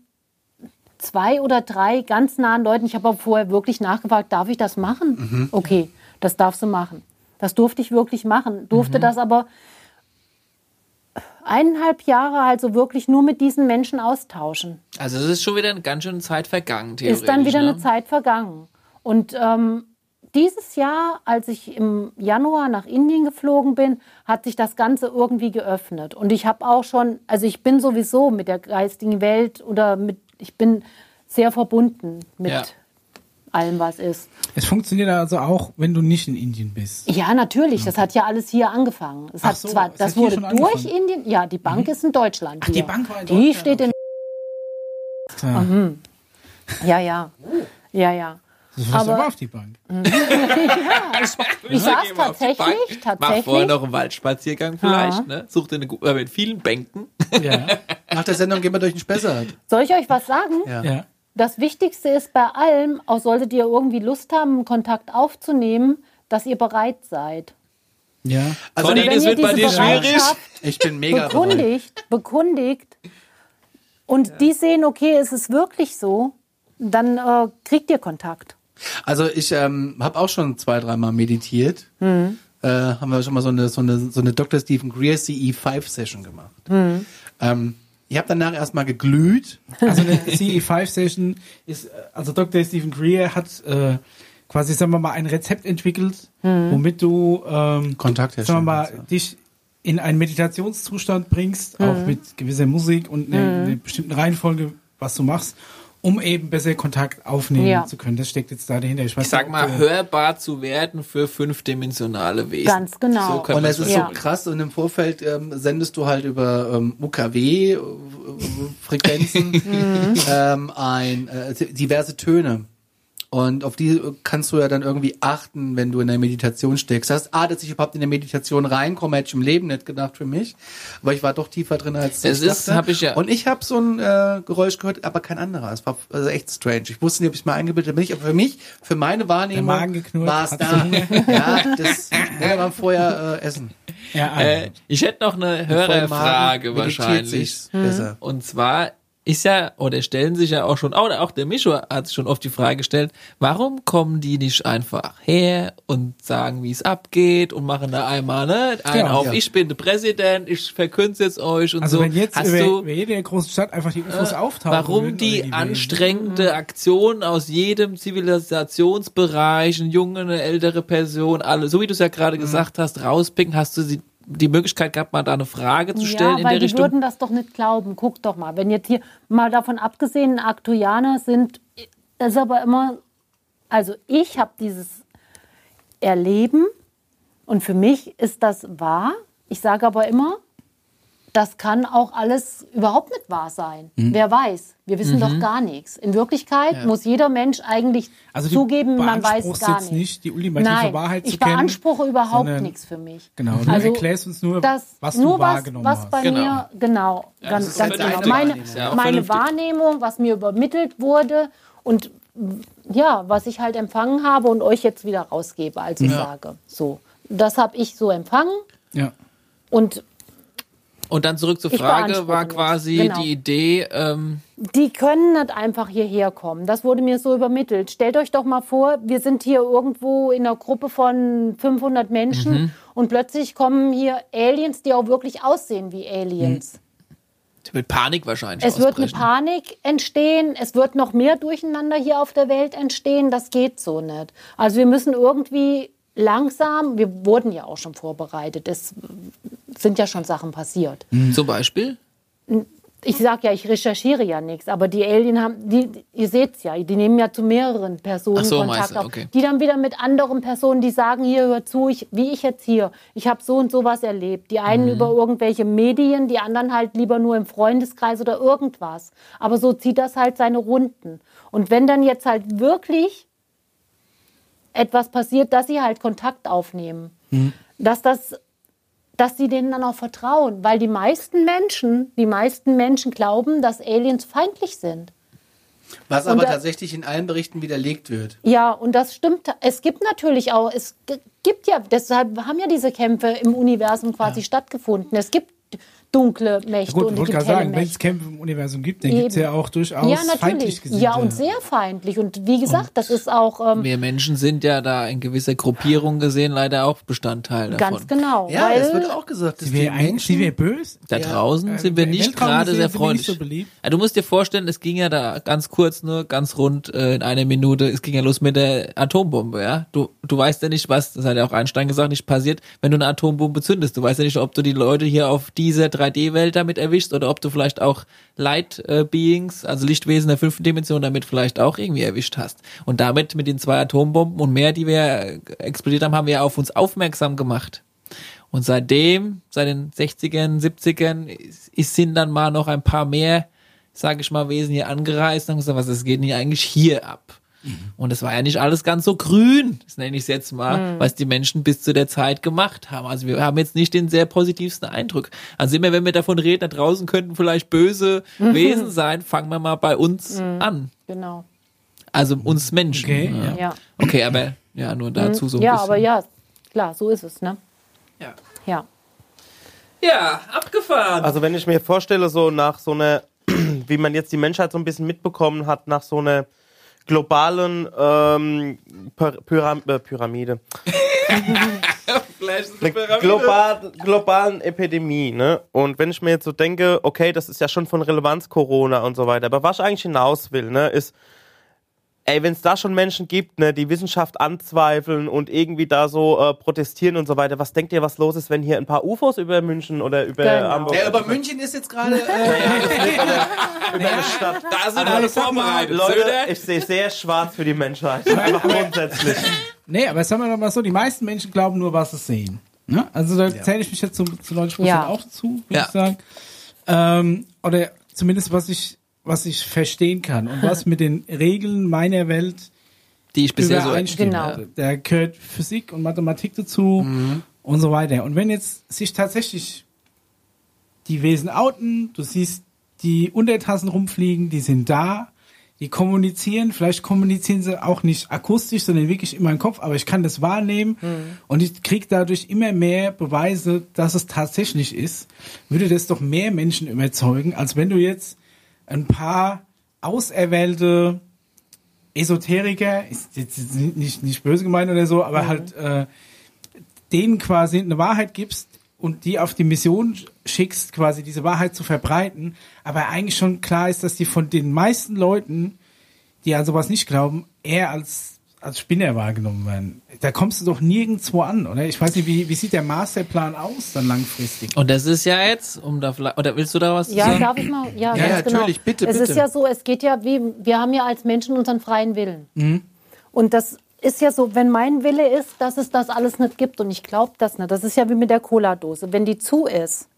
zwei oder drei ganz nahen Leuten, ich habe aber vorher wirklich nachgefragt, darf ich das machen? Okay, das darfst du machen. Das durfte ich wirklich machen. Durfte das aber eineinhalb Jahre also wirklich nur mit diesen Menschen austauschen. Also es ist schon wieder eine ganz schöne Zeit vergangen, theoretisch. Ist dann wieder ne? eine Zeit vergangen. Und ähm, dieses Jahr, als ich im Januar nach Indien geflogen bin, hat sich das Ganze irgendwie geöffnet. Und ich habe auch schon, also ich bin sowieso mit der geistigen Welt oder mit, ich bin sehr verbunden mit Ja. allem, was ist. es funktioniert also auch, wenn du nicht in Indien bist. Ja, natürlich. Das hat ja alles hier angefangen. Es Ach hat so, zwar, es das hat hier wurde schon durch angefangen. Mhm. Indien. Ja, die Bank ist in Deutschland. Ach, die. Bank war in Die Deutschland, steht in. Klar. Ja, ja. Ja, ja. Du fährst Aber- aber auf die Bank. Ich saß tatsächlich, Bank, Mach vorher tatsächlich. noch einen Waldspaziergang vielleicht, ne? Such dir eine Gu- äh, mit vielen Bänken. Ja. Nach der Sendung gehen wir durch den Spessart. Soll ich euch was sagen? Ja. ja. Das Wichtigste ist bei allem, auch solltet ihr irgendwie Lust haben, Kontakt aufzunehmen, dass ihr bereit seid. Ja. Also Conny, Wenn das ihr wird bei diese dir schwierig. Ich bin mega bereit. bekundigt, bekundigt und die sehen, okay, es ist wirklich so, dann äh, kriegt ihr Kontakt. Also ich ähm, habe auch schon zwei, dreimal meditiert. Mhm. Äh, haben wir schon mal so eine, so eine, so eine Dr. Stephen Greer CE5-Session gemacht. Mhm. Ähm, ich habe danach erstmal geglüht. Also eine CE5-Session ist, äh, also Dr. Stephen Greer hat äh, quasi, sagen wir mal, ein Rezept entwickelt, womit du ähm, Kontakt sagen wir mal, kannst, dich in einen Meditationszustand bringst, auch mit gewisser Musik und einer, einer bestimmten Reihenfolge, was du machst, um eben besser Kontakt aufnehmen Ja. zu können. Das steckt jetzt da dahinter. weiß Ich sag mal, du- hörbar zu werden für fünfdimensionale Wesen. Ganz genau. So kann Und man es ist Ja. so krass und im Vorfeld ähm, sendest du halt über ähm, UKW äh, Frequenzen ähm, ein äh, diverse Töne. Und auf die kannst du ja dann irgendwie achten, wenn du in der Meditation steckst. Das heißt, ah, dass ich überhaupt in der Meditation reinkomme, hätte ich im Leben nicht gedacht für mich. Aber ich war doch tiefer drin als Es ich ist- dachte. hab ich ja- Und ich habe so ein äh, Geräusch gehört, aber kein anderer. Es war also echt strange. Ich wusste nicht, ob ich es mal eingebildet habe. Aber für mich, für meine Wahrnehmung, war es da. Ja, das wollen wir vorher äh, essen. Ja, Äh, ich hätte noch eine Hörerfrage wahrscheinlich. besser. Und zwar ist ja, oder stellen sich ja auch schon, oder auch der Mischo hat sich schon oft die Frage gestellt, warum kommen die nicht einfach her und sagen, wie es abgeht und machen da einmal, ne, ein Ja, auf, ja. ich bin der Präsident, ich verkünde jetzt euch und also so. wenn jetzt Hast du, über jede große Stadt einfach die UFOs auftauchen Warum würden, die oder anstrengende Aktion aus jedem Zivilisationsbereich, eine junge, eine ältere Person, alle, so wie du es ja Mhm. gerade gesagt hast, rauspicken, hast du sie, die Möglichkeit gehabt, mal da eine Frage zu stellen ja, in weil der die Richtung? würden das doch nicht glauben. Guck doch mal, wenn jetzt hier mal davon abgesehen, Aktuianer sind, das ist aber immer, also ich habe dieses Erleben und für mich ist das wahr. Ich sage aber immer, das kann auch alles überhaupt nicht wahr sein. Mhm. Wer weiß, wir wissen doch gar nichts. In Wirklichkeit muss jeder Mensch eigentlich Also zugeben, man weiß gar jetzt nicht. nicht, die ultimative Nein, Wahrheit zu ich kennen, beanspruche überhaupt sondern- nichts für mich. Genau, du Also, erklärst uns nur, das, was nur du was, wahrgenommen was bei Genau. mir, genau, das ganz, ist ganz genau. Meine, ja meine. Wahrnehmung, was mir übermittelt wurde und ja, was ich halt empfangen habe und euch jetzt wieder rausgebe, also sage. So, das habe ich so empfangen Ja. und Und dann zurück zur Frage, war quasi Genau. die Idee, ähm, die können nicht einfach hierher kommen. Das wurde mir so übermittelt. Stellt euch doch mal vor, wir sind hier irgendwo in einer Gruppe von 500 Menschen Mhm. und plötzlich kommen hier Aliens, die auch wirklich aussehen wie Aliens. mit Panik wahrscheinlich Es wird eine ausbrechen. Panik entstehen, es wird noch mehr Durcheinander hier auf der Welt entstehen, das geht so nicht. Also wir müssen irgendwie langsam, wir wurden ja auch schon vorbereitet, es sind ja schon Sachen passiert. Zum Beispiel? Ich sage ja, ich recherchiere ja nichts, aber die Alien haben, die, ihr seht's ja, die nehmen ja zu mehreren Personen so, Kontakt meinst auf, okay. die dann wieder mit anderen Personen, die sagen, hier hör zu, ich, wie ich jetzt hier, ich habe so und so was erlebt. Die Mhm. einen über irgendwelche Medien, die anderen halt lieber nur im Freundeskreis oder irgendwas. Aber so zieht das halt seine Runden. Und wenn dann jetzt halt wirklich etwas passiert, dass sie halt Kontakt aufnehmen, Mhm. dass das dass sie denen dann auch vertrauen, weil die meisten Menschen, die meisten Menschen glauben, dass Aliens feindlich sind. Was aber da- tatsächlich in allen Berichten widerlegt wird. Ja, und das stimmt. Es gibt natürlich auch, es gibt ja, deshalb haben ja diese Kämpfe im Universum quasi stattgefunden. Es gibt dunkle Mächte Gut, und ich es wollte gibt sagen, wenn es. Kämpfe im Universum gibt, dann gibt es ja auch durchaus Ja, feindlich natürlich. gesinnte. Ja, und sehr feindlich. Und wie gesagt, das ist auch ähm, Wir Menschen sind ja da in gewisser Gruppierung gesehen leider auch Bestandteil davon. ganz genau. Ja, weil es wird auch gesagt, dass Sie die wäre ein- wär Menschen... böse. Da draußen Äh, sind wir nicht gerade sehr sind wir freundlich. nicht so beliebt. ja, du musst dir vorstellen, es ging ja da ganz kurz, nur ganz rund äh, in einer Minute, es ging ja los mit der Atombombe, ja. Du, du weißt ja nicht, was, das hat ja auch Einstein gesagt, nicht passiert, wenn du eine Atombombe zündest. Du weißt ja nicht, ob du die Leute hier auf dieser 3D-Welt damit erwischst oder ob du vielleicht auch Light äh, Beings, also Lichtwesen der fünften Dimension damit vielleicht auch irgendwie erwischt hast. Und damit mit den zwei Atombomben und mehr, die wir äh, explodiert haben, haben wir auf uns aufmerksam gemacht. Und seitdem, seit den 60ern, 70ern, ist, sind dann mal noch ein paar mehr, sage ich mal, Wesen hier angereist und haben gesagt, was es geht denn hier eigentlich hier ab? Und es war ja nicht alles ganz so grün, das nenne ich es jetzt mal, was die Menschen bis zu der Zeit gemacht haben. Also wir haben jetzt nicht den sehr positivsten Eindruck. Also immer wenn wir davon reden, da draußen könnten vielleicht böse Wesen sein, fangen wir mal bei uns an. genau. Also uns Menschen. Okay, ja. Ja. Okay, aber ja, nur dazu so ein ja, bisschen. aber ja, klar, so ist es, ne? Ja. Ja. ja, abgefahren. Also wenn ich mir vorstelle, so nach so einer, wie man jetzt die Menschheit so ein bisschen mitbekommen hat, nach so einer globalen ähm, Py- Pyram äh, Pyramide, eine global, globalen Epidemie, ne? Und wenn ich mir jetzt so denke, okay, das ist ja schon von Relevanz Corona und so weiter, aber was ich eigentlich hinaus will, ne, ist, ey, wenn es da schon Menschen gibt, ne, die Wissenschaft anzweifeln und irgendwie da so äh, protestieren und so weiter, was denkt ihr, was los ist, wenn hier ein paar UFOs über München oder über Genau. Hamburg Ja, über München ist jetzt gerade... Äh, über eine Stadt. Da sind Aber alle vorbereitet. Leute, ich sehe sehr schwarz für die Menschheit. Einfach grundsätzlich. Nee, aber sagen wir doch mal so, die meisten Menschen glauben nur, was sie sehen. Ne? Also da zähle ich mich jetzt zu, zu 90 Prozent Ja. auch zu, würde Ja. ich sagen. Ähm, oder zumindest was ich, was ich verstehen kann und was mit den Regeln meiner Welt die ich bisher so übereinstimmt. Genau. Da gehört Physik und Mathematik dazu und so weiter. Und wenn jetzt sich tatsächlich die Wesen outen, du siehst die Untertassen rumfliegen, die sind da, die kommunizieren, vielleicht kommunizieren sie auch nicht akustisch, sondern wirklich in meinem Kopf, aber ich kann das wahrnehmen und ich kriege dadurch immer mehr Beweise, dass es tatsächlich ist, würde das doch mehr Menschen überzeugen, als wenn du jetzt ein paar auserwählte Esoteriker, ist jetzt nicht, nicht böse gemeint oder so, aber halt äh, denen quasi eine Wahrheit gibst und die auf die Mission schickst, quasi diese Wahrheit zu verbreiten, aber eigentlich schon klar ist, dass die von den meisten Leuten, die an sowas nicht glauben, eher als als Spinner wahrgenommen werden. Da kommst du doch nirgendwo an, oder? Ich weiß nicht, wie, wie sieht der Masterplan aus dann langfristig? Und das ist ja jetzt, um da vielleicht, oder willst du da was Ja, sagen? darf ich mal? Ja, Ja, ganz genau. natürlich, bitte, Es bitte. ist ja so, es geht ja wie, wir haben ja als Menschen unseren freien Willen. Und das ist ja so, wenn mein Wille ist, dass es das alles nicht gibt und ich glaube das nicht. Das ist ja wie mit der Cola-Dose. Wenn die zu ist,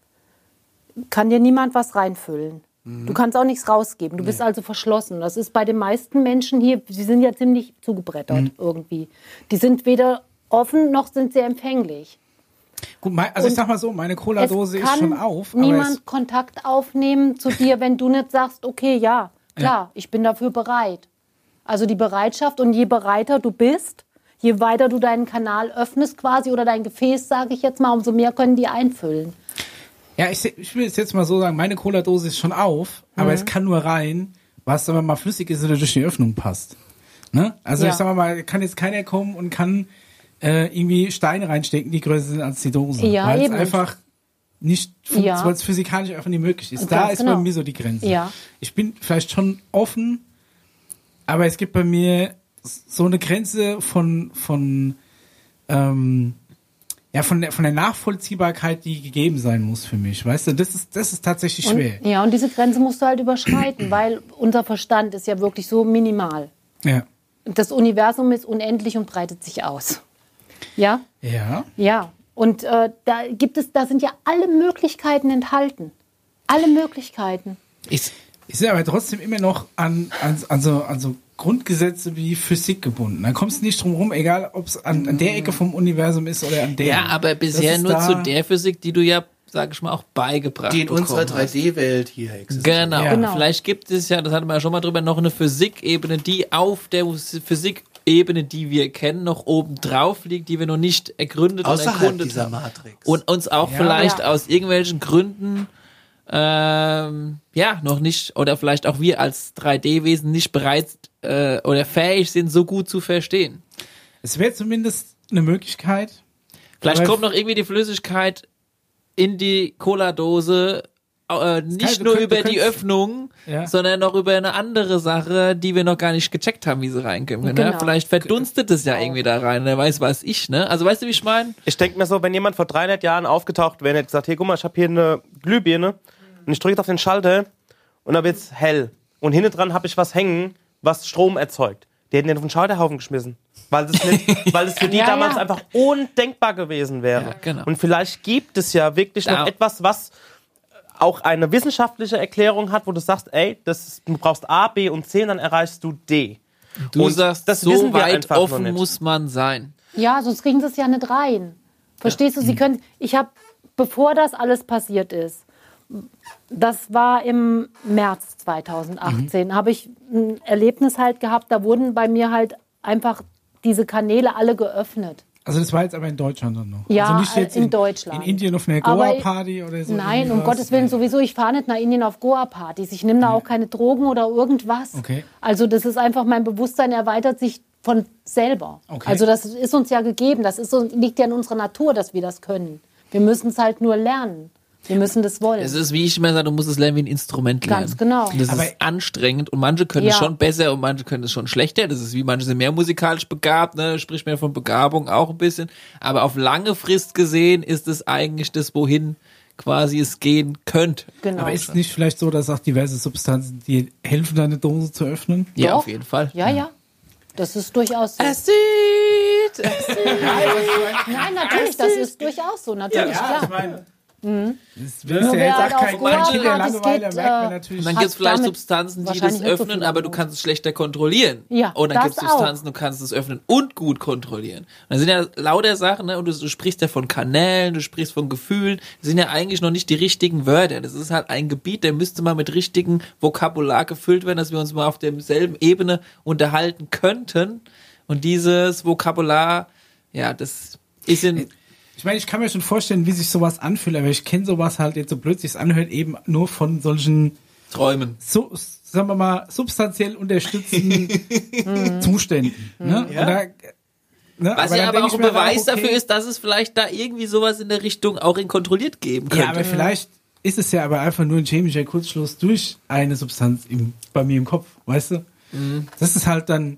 kann dir niemand was reinfüllen. Du kannst auch nichts rausgeben. Du bist also verschlossen. Das ist bei den meisten Menschen hier, sie sind ja ziemlich zugebrettert irgendwie. Die sind weder offen noch sind sie empfänglich. Gut, mein, also ich Und sag mal so, meine Cola-Dose ist schon auf, niemand Kontakt aufnehmen zu dir, wenn du nicht sagst, okay, ja, klar, ich bin dafür bereit. Also die Bereitschaft und je bereiter du bist, je weiter du deinen Kanal öffnest quasi oder dein Gefäß, sage ich jetzt mal, umso mehr können die einfüllen. Ja, ich, ich will es jetzt mal so sagen, meine Cola-Dose ist schon auf, Mhm. aber es kann nur rein, was wir mal flüssig ist oder durch die Öffnung passt. Ne? Also Ja. ich sag mal, kann jetzt keiner kommen und kann äh, irgendwie Steine reinstecken, die größer sind als die Dose. Ja, weil es einfach nicht, Ja. weil es physikalisch einfach nicht möglich ist. Da ist bei genau. mir so die Grenze. Ja. Ich bin vielleicht schon offen, aber es gibt bei mir so eine Grenze von, von, ähm, ja, von der, von der Nachvollziehbarkeit, die gegeben sein muss für mich. Weißt du, das ist, das ist tatsächlich schwer. Und, ja, und diese Grenze musst du halt überschreiten, weil unser Verstand ist ja wirklich so minimal. Ja. Das Universum ist unendlich und breitet sich aus. Ja? Ja. Ja. Und äh, da gibt es, da sind ja alle Möglichkeiten enthalten. Alle Möglichkeiten. Ich, Ich sind aber trotzdem immer noch an, an, an, so, an so Grundgesetze wie Physik gebunden. Da kommst du nicht drum rum, egal ob es an, an der Ecke vom Universum ist oder an der. ja, aber bisher ist nur zu der Physik, die du ja, sag ich mal, auch beigebracht Die in unserer bekommen hast. 3D-Welt hier existiert. Genau. Ja. Genau. Vielleicht gibt es ja, das hatten wir ja schon mal drüber, noch eine Physikebene, die auf der Physikebene, die wir kennen, noch oben drauf liegt, die wir noch nicht ergründet und Außerhalb erkundet dieser haben. Matrix. Und uns auch Ja. vielleicht Ja. aus irgendwelchen Gründen ähm, ja noch nicht oder vielleicht auch wir als 3D-Wesen nicht bereit äh, oder fähig sind, so gut zu verstehen. Es wäre zumindest eine Möglichkeit. Vielleicht kommt noch irgendwie die Flüssigkeit in die Cola-Dose, äh, nicht nur könnt- über die Öffnung, Ja. sondern noch über eine andere Sache, die wir noch gar nicht gecheckt haben, wie sie reinkommen. Ne? Genau. Vielleicht verdunstet es ja irgendwie da rein, wer weiß was ich, ne? Also weißt du, wie ich meine? Ich denke mir so, wenn jemand vor 300 Jahren aufgetaucht wäre und hätte gesagt, hier, guck mal, ich habe hier eine Glühbirne und ich drücke jetzt auf den Schalter und dann wird's hell. Und hinten dran habe ich was hängen, was Strom erzeugt. Die hätten den auf den Scheiterhaufen geschmissen. Weil das, nicht, weil das für die Ja, damals ja. einfach undenkbar gewesen wäre. Ja, genau. Und vielleicht gibt es ja wirklich Da- noch etwas, was auch eine wissenschaftliche Erklärung hat, wo du sagst, ey, das ist, du brauchst A, B und C und dann erreichst du D. Du Und sagst, das so wissen wir weit einfach offen muss man sein. Ja, sonst kriegen sie es ja nicht rein. Verstehst du? Sie können, ich habe, bevor das alles passiert ist, das war im März 2018, habe ich ein Erlebnis halt gehabt, da wurden bei mir halt einfach diese Kanäle alle geöffnet. Also das war jetzt aber in Deutschland dann noch. Ja, also nicht jetzt in Deutschland. In Indien auf einer Goa-Party oder so. Nein, um? Gottes Willen sowieso. Ich fahre nicht nach Indien auf Goa-Partys. Ich nehme da auch keine Drogen oder irgendwas. Okay. Also das ist einfach, mein Bewusstsein erweitert sich von selber. Okay. Also das ist uns ja gegeben. Das ist, so- liegt ja in unserer Natur, dass wir das können. Wir müssen es halt nur lernen. Wir müssen das wollen. Es ist, wie ich immer sage, du musst es lernen wie ein Instrument lernen. Ganz genau. Das Aber- ist anstrengend und manche können es Ja. schon besser und manche können es schon schlechter. Das ist wie manche sind mehr musikalisch begabt, ne? Spricht mehr von Begabung auch ein bisschen. Aber auf lange Frist gesehen ist es eigentlich das, wohin quasi es gehen könnte. genau. Aber ist es nicht vielleicht so, dass auch diverse Substanzen, die helfen, deine Dose zu öffnen? Ja, Doch. auf jeden Fall. ja, ja. Das ist durchaus so. sieht. Nein, natürlich, das ist durchaus so. Natürlich, klar. meine, Mhm. das ist Nur ja wer jetzt auch kein, Goa Kind der Langeweile, geht, merkt man äh, natürlich. Und dann gibt es vielleicht Substanzen, die das so öffnen, viel aber du kannst es schlechter kontrollieren. Ja, und dann das gibt es auch. Substanzen, du kannst es öffnen und gut kontrollieren. Und das sind ja lauter Sachen, ne? Und du, du sprichst ja von Kanälen, du sprichst von Gefühlen. Das sind ja eigentlich noch nicht die richtigen Wörter. Das ist halt ein Gebiet, der müsste mal mit richtigen Vokabular gefüllt werden, dass wir uns mal auf derselben Ebene unterhalten könnten. Und dieses Vokabular, ja, das ist in Ich meine, ich kann mir schon vorstellen, wie sich sowas anfühlt, aber ich kenne sowas halt jetzt so blöd sich anhört, eben nur von solchen, Träumen. so, sagen wir mal, substanziell unterstützenden Zuständen. Ne? Ja. Oder, ne? Was dann ja aber auch ein mir Beweis okay, dafür ist, dass es vielleicht da irgendwie sowas in der Richtung auch in kontrolliert geben könnte. Ja, aber vielleicht ist es ja aber einfach nur ein chemischer Kurzschluss durch eine Substanz im, bei mir im Kopf, weißt du? Das ist halt dann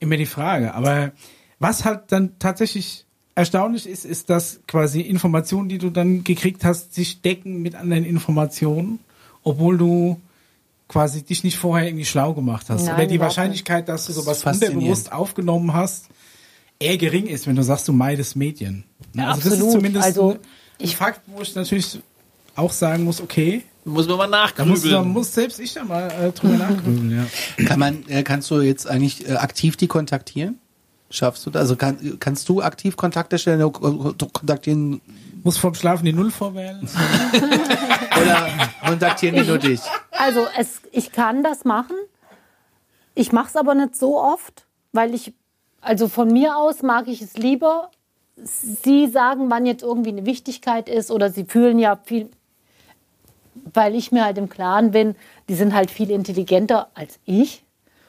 immer die Frage. Aber was halt dann tatsächlich erstaunlich ist, ist, dass quasi Informationen, die du dann gekriegt hast, sich decken mit anderen Informationen, obwohl du quasi dich nicht vorher irgendwie schlau gemacht hast. Nein, Oder die Wahrscheinlichkeit, dass du sowas faszinierend. unterbewusst aufgenommen hast, eher gering ist, wenn du sagst, du meidest Medien. Ne? Ja, also das ist absolut. zumindest Also, ein, Fakt, wo ich natürlich auch sagen muss, okay, Muss man mal da muss, da nachgrübeln. muss selbst ich da mal äh, drüber nachgrübeln, ja. Kann man, äh, kannst du jetzt eigentlich äh, aktiv die kontaktieren? Schaffst du das? Also kann, kannst du aktiv Kontakte stellen, äh, kontaktieren Muss vorm Schlafen die Null vorwählen. oder kontaktieren die nur dich? Also es, ich kann das machen. Ich mache es aber nicht so oft, weil ich, also von mir aus mag ich es lieber. Sie sagen, wann jetzt irgendwie eine Wichtigkeit ist oder sie fühlen ja viel, weil ich mir halt im Klaren bin, die sind halt viel intelligenter als ich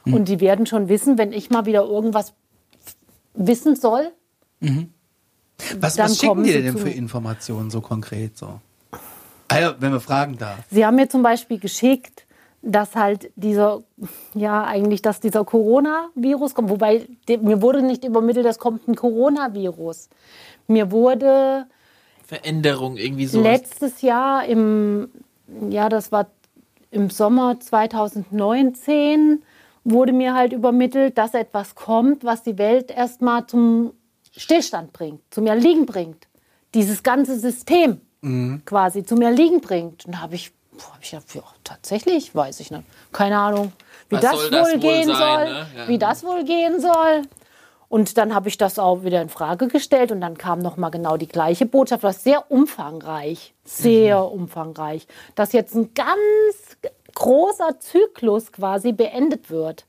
und die werden schon wissen, wenn ich mal wieder irgendwas wissen soll. Was, Dann was schicken kommen die denn für. Informationen so konkret so? Ja, wenn man fragen darf. Sie haben mir zum Beispiel geschickt, dass halt dieser, ja, eigentlich, dass dieser Coronavirus kommt. Wobei, de- mir wurde nicht übermittelt, es kommt ein Coronavirus. Mir wurde Veränderung irgendwie so. letztes Jahr im, ja, das war im Sommer 2019, wurde mir halt übermittelt, dass etwas kommt, was die Welt erstmal zum Stillstand bringt, zum Erliegen bringt. Dieses ganze System quasi zum Erliegen bringt. Und da habe ich, hab ich gedacht, ja, tatsächlich, weiß ich nicht. Keine Ahnung, wie das soll wohl das wohl gehen sein, soll. ne? Ja. Wie das wohl gehen soll. Und dann habe ich das auch wieder in Frage gestellt und dann kam noch mal genau die gleiche Botschaft, was sehr umfangreich, sehr Mhm. umfangreich, dass jetzt ein ganz großer Zyklus quasi beendet wird,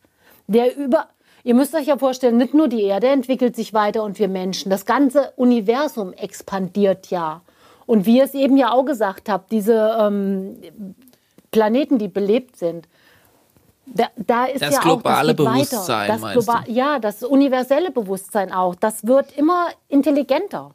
der über Ihr müsst euch ja vorstellen, nicht nur die Erde entwickelt sich weiter und wir Menschen, das ganze Universum expandiert ja. Und wie ihr es eben ja auch gesagt habt, diese ähm, Planeten, die belebt sind, da, da ist Das ja globale auch, das Bewusstsein. Das meinst du? globa- Ja, das universelle Bewusstsein auch. Das wird immer intelligenter.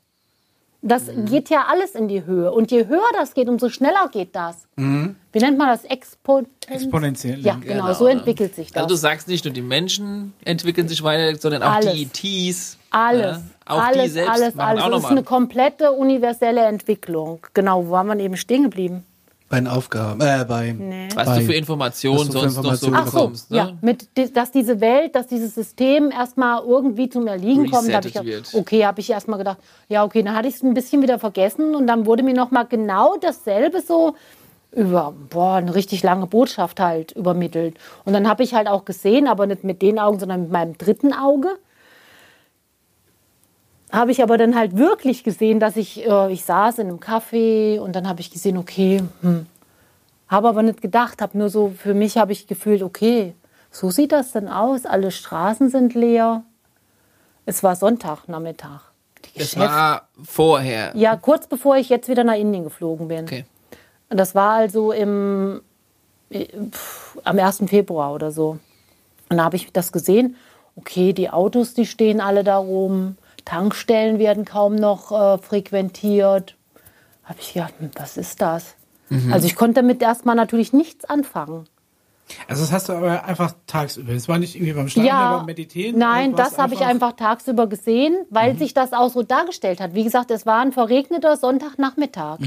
Das Mhm. geht ja alles in die Höhe. Und je höher das geht, umso schneller geht das. Mhm. Wie nennt man das? Expo Exponentiell. Ja, genau, so entwickelt sich das. Also du sagst nicht nur die Menschen entwickeln sich weiter, sondern auch Alles. die ETs. Alles, Ja, auch alles, die selbst alles, alles. auch Das ist eine komplette universelle Entwicklung. Genau, wo waren wir eben stehen geblieben? Bei den Aufgaben, äh, bei, Was bei du für Informationen sonst noch so Informationen Ach so, bekommst. Ne? ja, mit, dass diese Welt, dass dieses System erstmal irgendwie zum Erliegen kommt. Da hab ich Resettet gedacht, okay, habe ich erstmal gedacht, ja, okay, dann hatte ich es ein bisschen wieder vergessen und dann wurde mir nochmal genau dasselbe so über boah, eine richtig lange Botschaft halt übermittelt. Und dann habe ich halt auch gesehen, aber nicht mit den Augen, sondern mit meinem dritten Auge. Habe ich aber dann halt wirklich gesehen, dass ich, äh, ich saß in einem Café und dann habe ich gesehen, okay, hm, habe aber nicht gedacht, habe nur so, für mich habe ich gefühlt, okay, so sieht das denn aus. Alle Straßen sind leer. Es war Sonntagnachmittag. Das war vorher. ja, kurz bevor ich jetzt wieder nach Indien geflogen bin. Okay. Das war also im, äh, pf, am 1. Februar oder so. Und da habe ich das gesehen. Okay, die Autos, die stehen alle da rum. Tankstellen werden kaum noch äh, frequentiert. Habe ich gedacht, hm, was ist das? Also ich konnte damit erstmal natürlich nichts anfangen. Also das hast du aber einfach tagsüber. Es war nicht irgendwie beim Schlafen oder beim Meditieren. Nein, das habe ich einfach tagsüber gesehen, weil sich das auch so dargestellt hat. Wie gesagt, es war ein verregneter Sonntagnachmittag.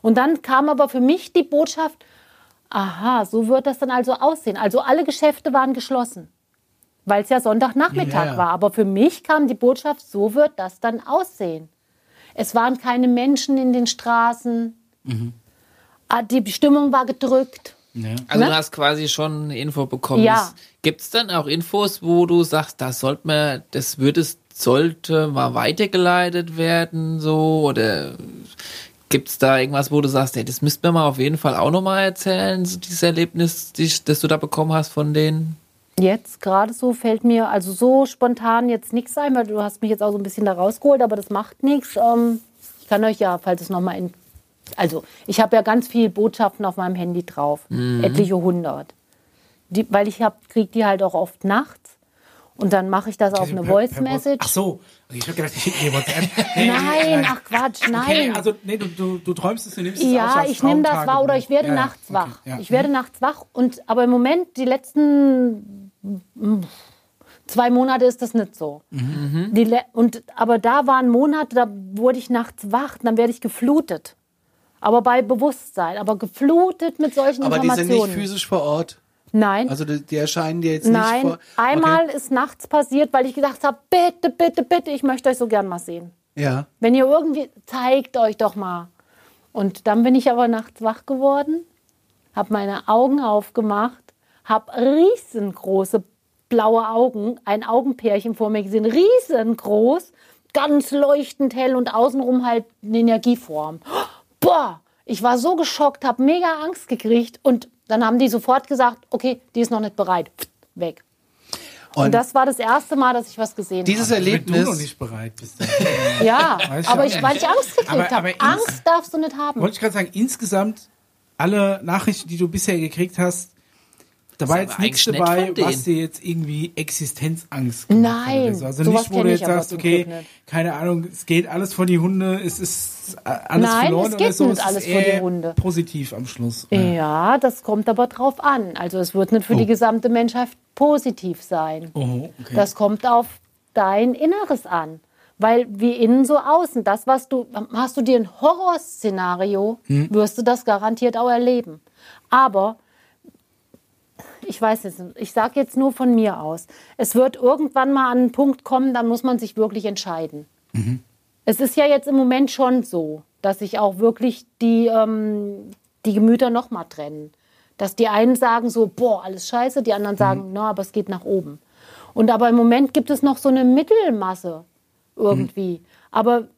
Und dann kam aber für mich die Botschaft, aha, so wird das dann also aussehen. Also alle Geschäfte waren geschlossen, weil es ja Sonntagnachmittag Ja, ja. war. Aber für mich kam die Botschaft, so wird das dann aussehen. Es waren keine Menschen in den Straßen. Ah, Die Stimmung war gedrückt. Also Ne? du hast quasi schon eine Info bekommen. Ja. Gibt es dann auch Infos, wo du sagst, das sollte man, das würde es, sollte mal weitergeleitet werden, so oder gibt es da irgendwas, wo du sagst, hey, das müsst mir mal auf jeden Fall auch nochmal erzählen, so dieses Erlebnis, die- das du da bekommen hast von denen? Jetzt gerade so fällt mir also so spontan jetzt nichts ein, weil du hast mich jetzt auch so ein bisschen da rausgeholt, aber das macht nichts. Ähm, ich kann euch ja, falls es nochmal in. Also, ich habe ja ganz viele Botschaften auf meinem Handy drauf, etliche hundert. Die, weil ich kriege die halt auch oft nachts. Und dann mache ich das auf eine Voice Message. Ach so, ich habe gedacht, ich schicke dir WhatsApp. Nein, ach Quatsch, Okay, nein. also nee, du, du, du träumst es, du nimmst es aus Ja, ich nehme das wahr oder ich werde Ja, nachts okay, wach. ja. Ich werde nachts wach und aber im Moment die letzten zwei Monate ist das nicht so. Mhm. Die und aber da waren Monate, da wurde ich nachts wach, dann werde ich geflutet. Aber bei Bewusstsein, aber geflutet mit solchen aber die sind Informationen. nicht physisch vor Ort. Nein. Also die, die erscheinen dir jetzt Nein, nicht vor. einmal ist nachts passiert, weil ich gedacht habe, bitte, bitte, bitte, ich möchte euch so gern mal sehen. Okay. Ja. Wenn ihr irgendwie, zeigt euch doch mal. Und dann bin ich aber nachts wach geworden, habe meine Augen aufgemacht, habe riesengroße blaue Augen, ein Augenpärchen vor mir gesehen, riesengroß, ganz leuchtend hell und außenrum halt eine Energieform. Boah, ich war so geschockt, habe mega Angst gekriegt und dann haben die sofort gesagt, okay, die ist noch nicht bereit. Weg. Und das war das erste Mal, dass ich was gesehen Dieses habe. Wenn du noch Erlebnis, nicht bereit bist. Ja, Weiß ich aber ich, nicht. weil ich Angst gekriegt Aber- habe. Angst darfst du nicht haben. Wollte ich gerade sagen, insgesamt alle Nachrichten, die du bisher gekriegt hast, da war ist jetzt nichts dabei, was dir jetzt irgendwie Existenzangst gemacht hat Nein, oder so. Also sowas nicht, wo du jetzt sagst, okay, keine Ahnung, es geht alles vor die Hunde, es ist alles Nein, verloren es oder geht so. nicht es alles ist vor die eher Hunde. Positiv am Schluss. Ja, das kommt aber drauf an. Also es wird nicht für Oh. die gesamte Menschheit positiv sein. Oh, okay. Das kommt auf dein Inneres an. Weil wie innen so außen, das, was du, hast du dir ein Horrorszenario, Hm. wirst du das garantiert auch erleben. Aber ich weiß jetzt nicht, ich sage jetzt nur von mir aus. Es wird irgendwann mal an einen Punkt kommen, dann muss man sich wirklich entscheiden. Es ist ja jetzt im Moment schon so, dass sich auch wirklich die, ähm, die Gemüter noch mal trennen. Dass die einen sagen so, boah, alles scheiße, die anderen sagen, na, aber es geht nach oben. Und aber im Moment gibt es noch so eine Mittelmasse irgendwie. Aber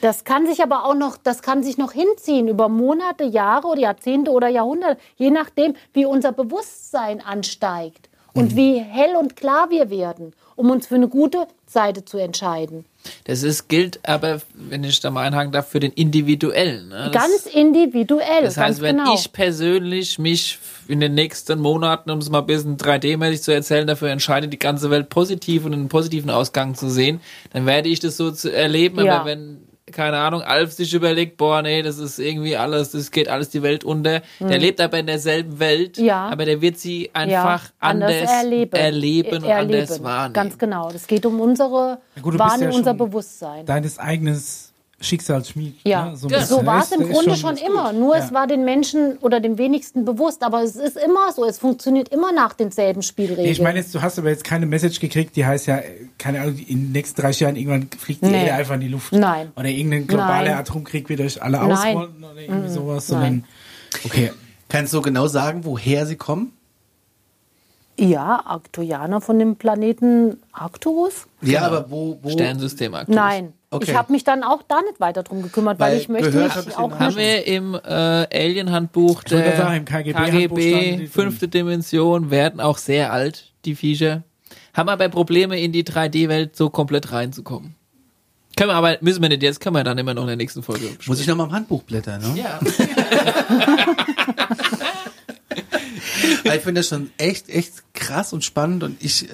das kann sich aber auch noch, das kann sich noch hinziehen über Monate, Jahre oder Jahrzehnte oder Jahrhunderte, je nachdem, wie unser Bewusstsein ansteigt und wie hell und klar wir werden, um uns für eine gute Seite zu entscheiden. Das ist, gilt aber, wenn ich da mal einhaken darf, für den Individuellen. Ne? Das, Ganz individuell, das heißt, wenn genau. ich persönlich mich in den nächsten Monaten, um es mal ein bisschen 3D-mäßig zu erzählen, dafür entscheide, die ganze Welt positiv und einen positiven Ausgang zu sehen, dann werde ich das so erleben. Ja. Aber wenn, keine Ahnung, Alf sich überlegt, boah, nee, das ist irgendwie alles, das geht alles die Welt unter. Der lebt aber in derselben Welt, Hm. Ja. aber der wird sie einfach anders, erleben, und anders wahrnehmen. Ganz genau. Das geht um unsere Ja gut, Wahrnehmung, ja unser Bewusstsein. Deines eigenes Schicksalsschmied. Ja, ne? ein Ja. so war es im Grunde schon, ist immer. Nur Ja. es war den Menschen oder dem wenigsten bewusst. Aber es ist immer so. Es funktioniert immer nach denselben Spielregeln. Ich meine jetzt, du hast aber jetzt keine Message gekriegt, die heißt ja, keine Ahnung, in den nächsten 30 Jahren irgendwann fliegt die Nee. Erde einfach in die Luft. Nein. Oder irgendein globaler Nein. Atomkrieg wird euch alle Nein. ausrollen oder irgendwie sowas, sondern, okay. kannst du genau sagen, woher sie kommen? ja, Arcturianer von dem Planeten Arcturus? Ja, aber wo, wo Sternsystem aktuell. Nein. Okay. Ich habe mich dann auch da nicht weiter drum gekümmert, weil, Weil ich möchte mich ich auch Haben wir im äh, Alien-Handbuch der sagen, standen die fünfte Dimension, werden auch sehr alt, die Viecher. Haben aber Probleme, in die 3D-Welt so komplett reinzukommen. Können wir aber, müssen wir nicht jetzt, können wir dann immer noch in der nächsten Folge Muss besprechen. ich noch mal im Handbuch blättern, ne? Ja. Weil ich finde das schon echt, echt krass und spannend und ich,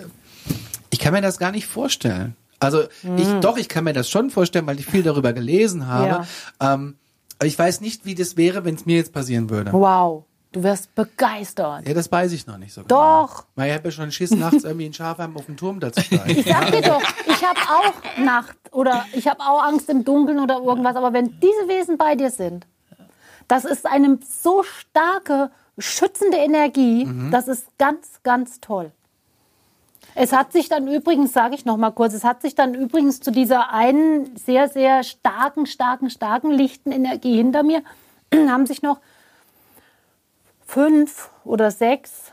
ich kann mir das gar nicht vorstellen. Also ich, doch, ich kann mir das schon vorstellen, weil ich viel darüber gelesen habe. Ähm, aber ich weiß nicht, wie das wäre, wenn es mir jetzt passieren würde. Wow, du wirst begeistert. Ja, das weiß ich noch nicht so Doch. genau. Weil ich habe ja schon Schiss, nachts irgendwie in Schafheim auf dem Turm da zu steigen. Ich sag dir doch, ich habe auch Nacht oder ich habe auch Angst im Dunkeln oder irgendwas. Aber wenn diese Wesen bei dir sind, das ist eine so starke, schützende Energie. Das ist ganz, ganz toll. Es hat sich dann übrigens, sage ich noch mal kurz, es hat sich dann übrigens zu dieser einen sehr, sehr starken, starken, starken, lichten Energie hinter mir, haben sich noch fünf oder sechs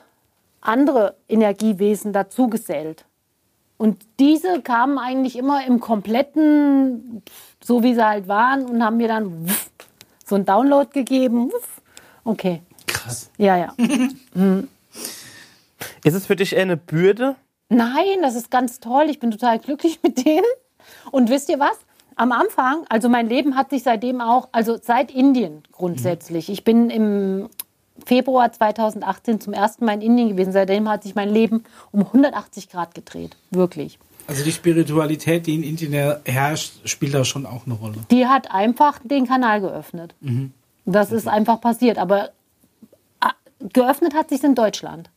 andere Energiewesen dazugesellt. Und diese kamen eigentlich immer im kompletten, so wie sie halt waren, und haben mir dann wuff, so einen Download gegeben. Wuff. Okay. Krass. Ja, ja. Ist es für dich eine Bürde? Nein, das ist ganz toll. Ich bin total glücklich mit denen. Und wisst ihr was? Am Anfang, also mein Leben hat sich seitdem auch, also seit Indien grundsätzlich. Ich bin im Februar 2018 zum ersten Mal in Indien gewesen. Seitdem hat sich mein Leben um 180 Grad gedreht. Wirklich. Also die Spiritualität, die in Indien herrscht, spielt da schon auch eine Rolle. Die hat einfach den Kanal geöffnet. Das ist einfach passiert. Aber ah, geöffnet hat sich in Deutschland.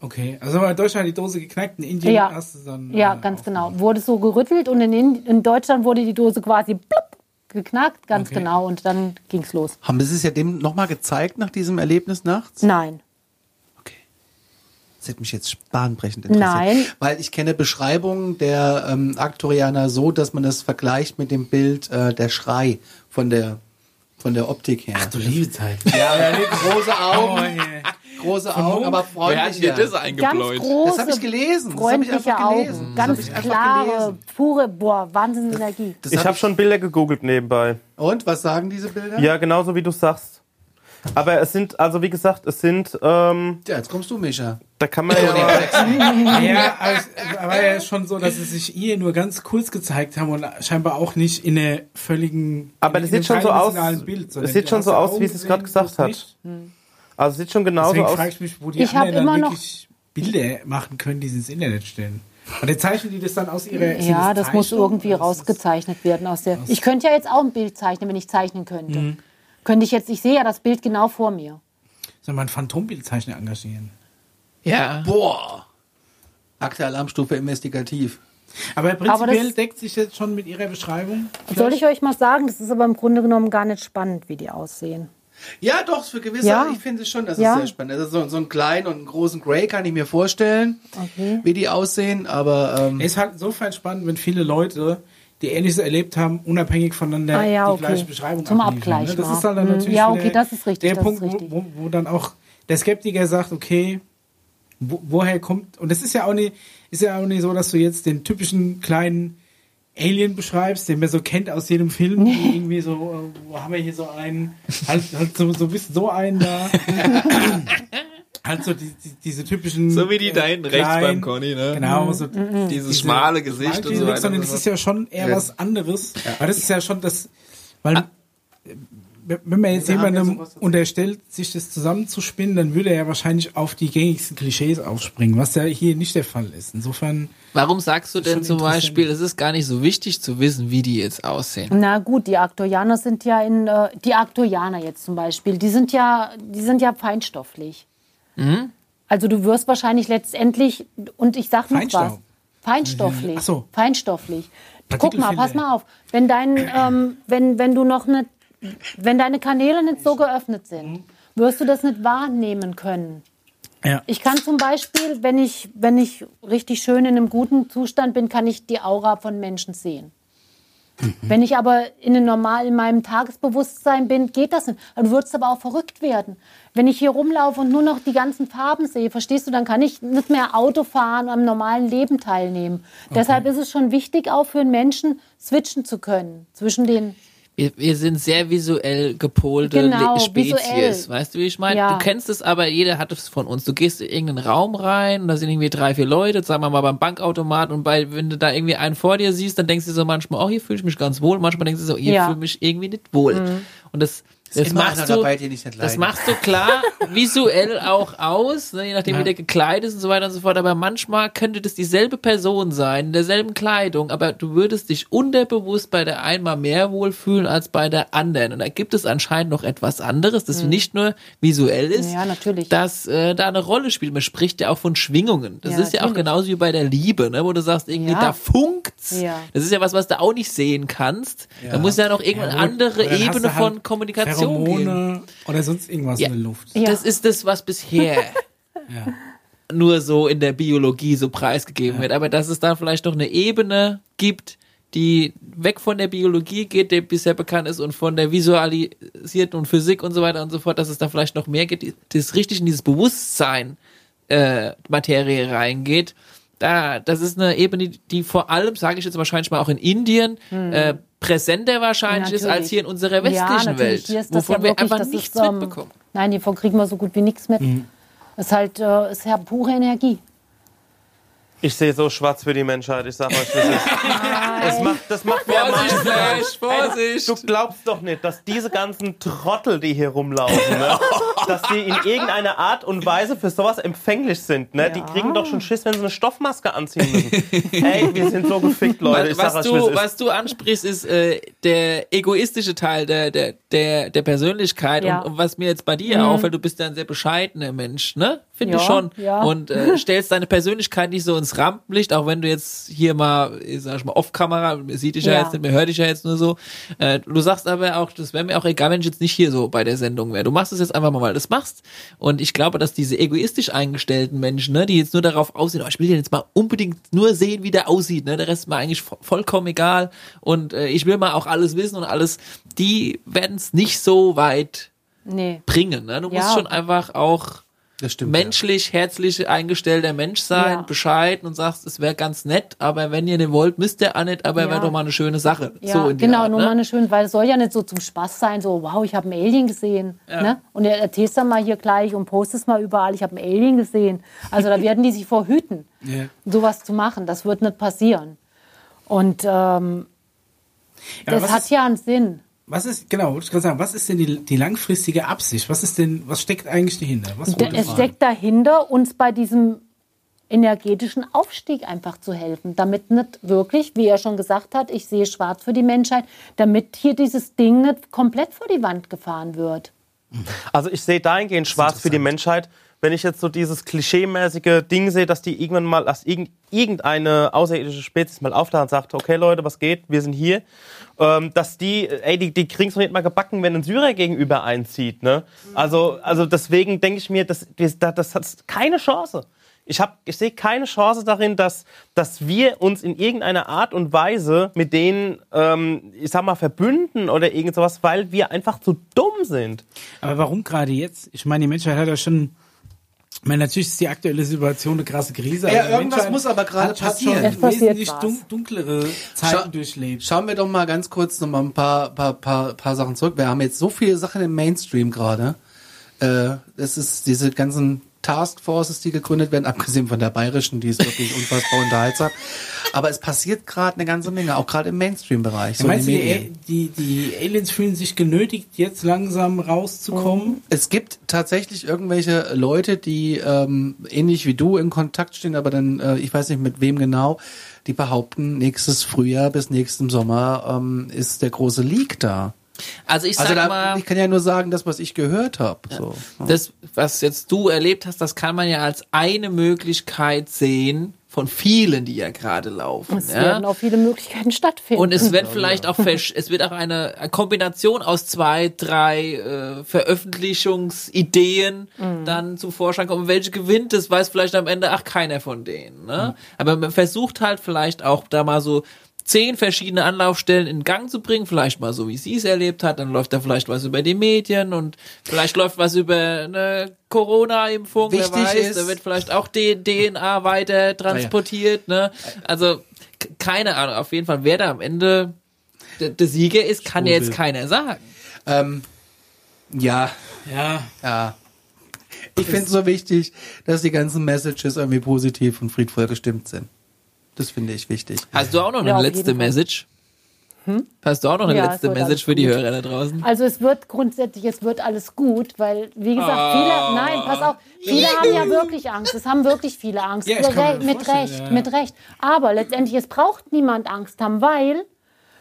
Okay, also in Deutschland die Dose geknackt, in Indien Ja, hast du dann... ja äh, ganz aufgemacht. genau. Wurde so gerüttelt und in, Ind- in Deutschland wurde die Dose quasi plupp, geknackt, ganz Okay. genau. Und dann ging's los. Haben Sie es ja dem nochmal gezeigt nach diesem Erlebnis nachts? Nein. Okay. Das hätte mich jetzt bahnbrechend interessiert. Nein. Weil ich kenne Beschreibungen der ähm, Aktorianer so, dass man das vergleicht mit dem Bild äh, der Schrei von der von der Optik her. Ach du liebe Zeit. ja, ja, nee, große Oh, Augen, yeah. große Augen, aber Wer hat dir freundlich. das eingebläut? große, Das habe ich gelesen. Das habe ich freundliche einfach Augen. gelesen. Ganz klare, gelesen. pure, boah, Wahnsinnsenergie. Das Ich hab habe schon Bilder gegoogelt nebenbei. Und was sagen diese Bilder? Ja, genauso wie du sagst. Aber es sind, also wie gesagt, es sind, ähm, Ja, jetzt kommst du, Micha. da kann man ja, Ja, aber es war ja schon so, dass sie sich ihr nur ganz kurz gezeigt haben und scheinbar auch nicht in einer völligen. Aber das sieht schon so aus- Bild, es sieht schon so aus, wie sie es gerade gesagt hat. nicht. also es sieht schon genauso Deswegen aus. frage ich mich, wo die Ich anderen dann immer noch- wirklich Bilder machen können, die sie ins Internet stellen. Und dann zeichnen die das dann aus ihrer. Ja, das muss Zeichnungen irgendwie das- rausgezeichnet werden aus der. Ich könnte ja jetzt auch ein Bild zeichnen, wenn ich zeichnen könnte. Könnte ich jetzt, ich sehe ja das Bild genau vor mir. Soll man einen Phantombildzeichner engagieren? Ja. Boah. Akte Alarmstufe investigativ. Aber prinzipiell das- deckt sich jetzt schon mit ihrer Beschreibung. Soll ich euch mal sagen, das ist aber im Grunde genommen gar nicht spannend, wie die aussehen. Ja, doch, für gewisse, Ja. ich finde es schon, das Ja. ist sehr spannend. Also so, so einen kleinen und einen großen Grey kann ich mir vorstellen, Okay. wie die aussehen, aber ähm, Es ist halt insofern spannend, wenn viele Leute, die Ähnliches erlebt haben, unabhängig voneinander Ah, ja, die okay. gleiche Beschreibung Zum Abgleich Ne? Das ist dann Mhm. natürlich Ja, wieder okay, das ist richtig, der das Punkt, richtig. Wo, wo, dann auch der Skeptiker sagt, okay, wo, woher kommt, und das ist ja auch nicht, ist ja auch nicht so, dass du jetzt den typischen kleinen Alien beschreibst, den man so kennt aus jedem Film, wie irgendwie so, äh, wo haben wir hier so einen, halt, halt so, so ein bisschen so einen da. halt so die, die, diese typischen. So wie die da äh, hinten rechts beim Conny, ne? Genau, so Dieses diese schmale Gesicht und so weiter. sondern das ist ja schon eher was anderes. Weil das ist ja schon das, weil Ah. wenn man jetzt ja jemandem unterstellt, sich das zusammenzuspinnen, dann würde er ja wahrscheinlich auf die gängigsten Klischees aufspringen, was ja hier nicht der Fall ist. Insofern, Warum sagst du denn zum. Beispiel, es ist gar nicht so wichtig zu wissen, wie die jetzt aussehen? Na gut, die Arktorianer sind ja in äh, die Arktorianer jetzt zum Beispiel, die sind ja, die sind ja feinstofflich. Mhm. Also du wirst wahrscheinlich letztendlich und ich sag noch Feinstaub. was. Feinstofflich. Ach so. Feinstofflich. Guck mal, pass mal auf. Wenn dein, ähm, wenn, wenn du noch nicht, wenn deine Kanäle nicht so geöffnet sind, wirst du das nicht wahrnehmen können. ja. Ich kann zum Beispiel, wenn ich, wenn ich richtig schön in einem guten Zustand bin, kann ich die Aura von Menschen sehen. Wenn ich aber in, einem normal, in meinem Tagesbewusstsein bin, geht das nicht. Du würdest aber auch verrückt werden. Wenn ich hier rumlaufe und nur noch die ganzen Farben sehe, verstehst du, dann kann ich nicht mehr Auto fahren und am normalen Leben teilnehmen. Deshalb ist es schon wichtig, auch für einen Menschen switchen zu können zwischen den Wir, wir sind sehr visuell gepolte Genau, Spezies. visuell. Weißt du, wie ich meine? Ja. Du kennst es aber, jeder hat es von uns. Du gehst in irgendeinen Raum rein und da sind irgendwie drei, vier Leute, sagen wir mal beim Bankautomat und bei, wenn du da irgendwie einen vor dir siehst, dann denkst du so manchmal, oh, hier fühle ich mich ganz wohl. Manchmal denkst du so, hier Ja. fühle ich mich irgendwie nicht wohl. Und das, das machst du, dabei, das machst du klar visuell auch aus, ne, je nachdem wie der gekleidet ist und so weiter und so fort. Aber manchmal könnte das dieselbe Person sein, in derselben Kleidung, aber du würdest dich unterbewusst bei der einmal mehr wohlfühlen als bei der anderen. Und da gibt es anscheinend noch etwas anderes, das nicht nur visuell ist, Mhm. Ja, natürlich. das äh, da eine Rolle spielt. Man spricht ja auch von Schwingungen. Das Ja, ist ja auch natürlich. genauso wie bei der Liebe, ne, wo du sagst, irgendwie Ja. da funkt's. Ja. Das ist ja was, was du auch nicht sehen kannst. Da muss ja noch irgendeine Ja, andere Ebene du halt von Kommunikation geben. Pheromone oder sonst irgendwas Ja. in der Luft. Ja. Das ist das, was bisher nur so in der Biologie so preisgegeben wird. Aber dass es da vielleicht noch eine Ebene gibt, die weg von der Biologie geht, die bisher bekannt ist, und von der visualisierten und Physik und so weiter und so fort, dass es da vielleicht noch mehr gibt, die- das richtig in dieses Bewusstsein äh, Materie reingeht. Da, das ist eine Ebene, die, vor allem, sage ich jetzt wahrscheinlich mal auch in Indien, äh, präsenter wahrscheinlich ist als Natürlich. hier in unserer ja, westlichen natürlich. Welt, Hier ist das wovon ja wir wirklich, einfach das nichts ist, ähm, mitbekommen. Nein, hiervon kriegen wir so gut wie nichts mit. Es ist halt, äh, es ist ja pure Energie. Ich sehe so schwarz für die Menschheit, ich sag euch, es ist. Das macht, das macht mir am meisten Flash, Vorsicht! Du glaubst doch nicht, dass diese ganzen Trottel, die hier rumlaufen, ne, dass die in irgendeiner Art und Weise für sowas empfänglich sind. Ne? Die kriegen doch schon Schiss, wenn sie eine Stoffmaske anziehen müssen. Ey, wir sind so gefickt, Leute. Ich sag was, wie du, was du ansprichst, ist äh, der egoistische Teil der, der, der, der Persönlichkeit. Ja. Und, und was mir jetzt bei dir auffällt, du bist ja ein sehr bescheidener Mensch, ne? Finde ich Ja, schon. ja. Und äh, stellst deine Persönlichkeit nicht so ins Rampenlicht, auch wenn du jetzt hier mal, ich sag ich mal, off-Kamera, sieht dich ja. Ja. jetzt nicht, man hört dich ja jetzt nur so. Äh, du sagst aber auch, das wäre mir auch egal, wenn ich jetzt nicht hier so bei der Sendung wäre. Du machst es jetzt einfach mal, weil du es machst. Und ich glaube, dass diese egoistisch eingestellten Menschen, ne, die jetzt nur darauf aussehen, oh, ich will den jetzt mal unbedingt nur sehen, wie der aussieht, ne, der Rest ist mir eigentlich vo- vollkommen egal. Und äh, ich will mal auch alles wissen und alles, die werden es nicht so weit Nee. bringen. Ne? Du musst Ja. schon einfach auch Das stimmt, menschlich, herzlich eingestellter Mensch sein, Ja. Bescheid und sagst, es wäre ganz nett, aber wenn ihr den wollt, müsst ihr auch nicht, aber Ja. wäre doch mal eine schöne Sache. Ja, so in genau, Art, nur ne? mal eine schöne, weil es soll ja nicht so zum Spaß sein, so, wow, ich habe einen Alien gesehen. Ne? Und ihr erzählst dann mal hier gleich und postest mal überall, ich habe einen Alien gesehen. Also da werden die sich vorhüten, Ja. sowas zu machen. Das wird nicht passieren. Und ähm, Ja, das hat ja einen Sinn. Was ist, genau, wollte ich gerade sagen, was ist denn die, die langfristige Absicht? Was ist denn, was steckt eigentlich dahinter? Was Da- Es steckt dahinter, uns bei diesem energetischen Aufstieg einfach zu helfen, damit nicht wirklich, wie er schon gesagt hat, ich sehe schwarz für die Menschheit, damit hier dieses Ding nicht komplett vor die Wand gefahren wird. Also ich sehe dahingehend schwarz für die Menschheit, wenn ich jetzt so dieses klischeemäßige Ding sehe, dass die irgendwann mal, dass irgend- irgendeine außerirdische Spezies mal auftaucht und sagt, okay Leute, was geht, wir sind hier, ähm, dass die, ey, die, die kriegen's noch nicht mal gebacken, wenn ein Syrer gegenüber einzieht, ne? Also, also deswegen denke ich mir, das, das, das hat keine Chance. Ich, hab, ich sehe keine Chance darin, dass, dass wir uns in irgendeiner Art und Weise mit denen, ähm, ich sag mal, verbünden oder irgend sowas, weil wir einfach zu dumm sind. Aber warum gerade jetzt? Ich meine, die Menschheit hat ja schon. Ich meine, natürlich ist die aktuelle Situation eine krasse Krise. Ja, irgendwas Menschheit muss aber gerade schon passieren. Passiert wesentlich dun dunklere Zeiten Schau- durchlebt. Schauen wir doch mal ganz kurz noch mal ein paar, paar, paar, paar Sachen zurück. Wir haben jetzt so viele Sachen im Mainstream gerade. Äh, es ist diese ganzen Taskforces, die gegründet werden, abgesehen von der bayerischen, die ist wirklich unfassbar unterhaltsam. Aber es passiert gerade eine ganze Menge, auch gerade im Mainstream-Bereich. So in Meinst du, die, die, die Aliens fühlen sich genötigt, jetzt langsam rauszukommen? Es gibt tatsächlich irgendwelche Leute, die ähm, ähnlich wie du in Kontakt stehen, aber dann, äh, ich weiß nicht mit wem genau, die behaupten, nächstes Frühjahr bis nächsten Sommer ähm, ist der große Leak da. Also ich sag Also da, mal, ich kann ja nur sagen, das, was ich gehört habe. So. das, was jetzt du erlebt hast, das kann man ja als eine Möglichkeit sehen von vielen, die ja gerade laufen. Es ja? werden auch viele Möglichkeiten stattfinden. Und es wird vielleicht auch, es wird auch eine Kombination aus zwei, drei äh, Veröffentlichungsideen dann zum Vorschein kommen. Welche gewinnt, das weiß vielleicht am Ende auch keiner von denen. Ne? Aber man versucht halt vielleicht auch da mal so zehn verschiedene Anlaufstellen in Gang zu bringen, vielleicht mal so, wie sie es erlebt hat, dann läuft da vielleicht was über die Medien und vielleicht läuft was über eine Corona-Impfung, wer Wichtig weiß, ist- da wird vielleicht auch die DNA weiter transportiert, ne? Also, keine Ahnung, auf jeden Fall, wer da am Ende der, der Sieger ist, kann ja jetzt keiner sagen. Ähm, ja, Ja. ja. Ich finde es so wichtig, dass die ganzen Messages irgendwie positiv und friedvoll gestimmt sind. Das finde ich wichtig. Hast du auch noch eine Ja, letzte. Message? Hast du auch noch eine Ja, letzte Message für die gut. Hörer da draußen? Also es wird grundsätzlich, es wird alles gut, weil, wie gesagt, Ah. viele, nein, pass auf, viele haben ja wirklich Angst. Es haben wirklich viele Angst. Ja, mir mit Recht, ja. mit Recht. Aber letztendlich, es braucht niemand Angst haben, weil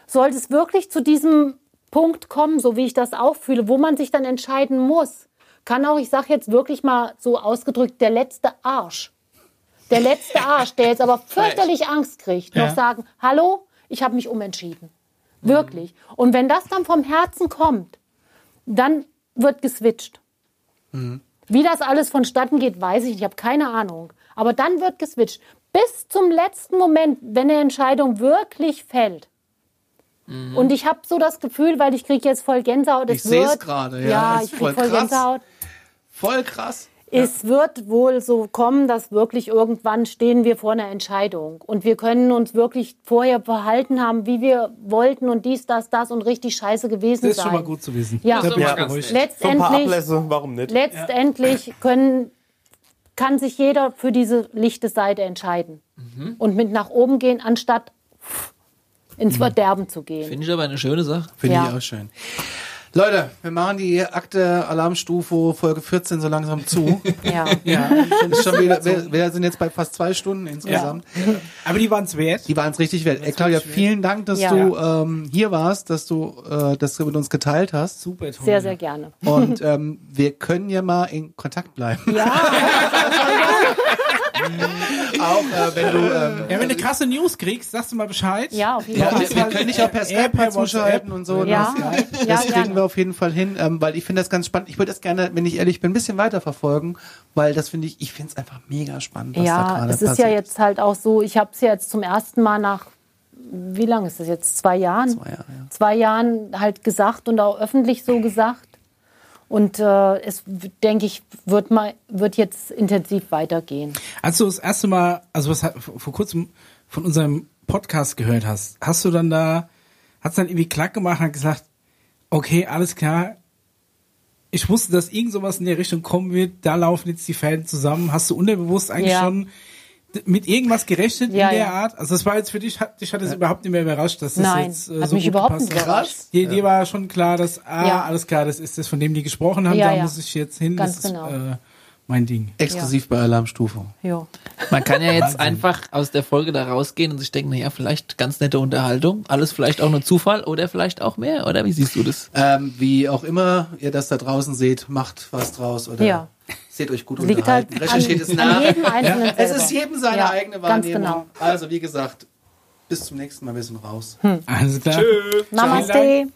sollte es wirklich zu diesem Punkt kommen, so wie ich das auch fühle, wo man sich dann entscheiden muss, kann auch, ich sage jetzt wirklich mal so ausgedrückt, der letzte Arsch. Der letzte Arsch, der jetzt aber fürchterlich Angst kriegt, Ja. noch sagen, hallo, ich habe mich umentschieden. Wirklich. Und wenn das dann vom Herzen kommt, dann wird geswitcht. Wie das alles vonstatten geht, weiß ich nicht. Ich habe keine Ahnung. Aber dann wird geswitcht. Bis zum letzten Moment, wenn eine Entscheidung wirklich fällt. Und ich habe so das Gefühl, weil ich kriege jetzt voll Gänsehaut. Ich es seh's wird- gerade, ja. Ja, Ist ich voll kriege voll krass. Gänsehaut. Voll krass. Es wird wohl so kommen, dass wirklich irgendwann stehen wir vor einer Entscheidung. Und wir können uns wirklich vorher verhalten haben, wie wir wollten und dies, das, das und richtig scheiße gewesen Das ist sein. schon mal gut zu wissen. Ja. Ja. So paar Letztendlich, Ablässe, warum nicht? letztendlich können, kann sich jeder für diese lichte Seite entscheiden. Und mit nach oben gehen, anstatt ins Verderben zu gehen. Finde ich aber eine schöne Sache. Finde Ja. ich auch schön. Leute, wir machen die Akte Alarmstufe Folge 14 so langsam zu. Ja. ja, ist schon wieder, wir, wir sind jetzt bei fast zwei Stunden insgesamt. Aber die waren es wert. Die waren es richtig wert. Ey, Claudia, vielen Dank, dass Ja. du ähm, hier warst, dass du äh, das mit uns geteilt hast. Super toll. Sehr, sehr gerne. Und ähm, wir können ja mal in Kontakt bleiben. Auch äh, wenn du ähm, Ja, wenn du krasse News kriegst, sagst du mal Bescheid. Ja, auf jeden Ja, Fall. wir, wir können dich auch per Skype mal zuschalten und so. Ja, das ja, das kriegen gerne. wir auf jeden Fall hin, ähm, weil ich finde das ganz spannend. Ich würde das gerne, wenn ich ehrlich bin, ein bisschen weiter verfolgen, weil das finde ich, ich finde es einfach mega spannend, was da Ja, gerade es ist passiert. ja jetzt halt auch so, ich habe es ja jetzt zum ersten Mal nach, wie lange ist das jetzt? Zwei Jahren? Zwei Jahre, ja. Zwei Jahren halt gesagt und auch öffentlich so gesagt. Und äh, es, denke ich, wird, mal, wird jetzt intensiv weitergehen. Als du das erste Mal, also was hat- vor kurzem von unserem Podcast gehört hast, hast du dann da, hast dann irgendwie klack gemacht und gesagt, okay, alles klar, ich wusste, dass irgend sowas in der Richtung kommen wird, da laufen jetzt die Fäden zusammen. Hast du unterbewusst eigentlich Ja. schon mit irgendwas gerechnet Ja, in der ja. Art? Also das war jetzt für dich, hat, dich hat es überhaupt nicht mehr überrascht, dass das Nein, jetzt äh, hat so mich gut überhaupt nicht hat? überrascht. Die Idee war schon klar, dass, ah, Ja. alles klar, das ist das, von dem die gesprochen haben, Ja, da ja. muss ich jetzt hin, Ganz das genau. ist äh, mein Ding. Exklusiv bei Alarmstufe. Ja. Man kann ja jetzt einfach aus der Folge da rausgehen und sich denken, naja, vielleicht ganz nette Unterhaltung, alles vielleicht auch nur Zufall oder vielleicht auch mehr, oder wie siehst du das? Ähm, wie auch immer ihr das da draußen seht, macht was draus oder Ja. Seht euch gut Es liegt halt unterhalten. an, Recherchiert es nach. Es ist jedem seine Ja, eigene ganz Wahrnehmung. genau. Also wie gesagt, bis zum nächsten Mal, wir sind raus. Alles klar. Namaste.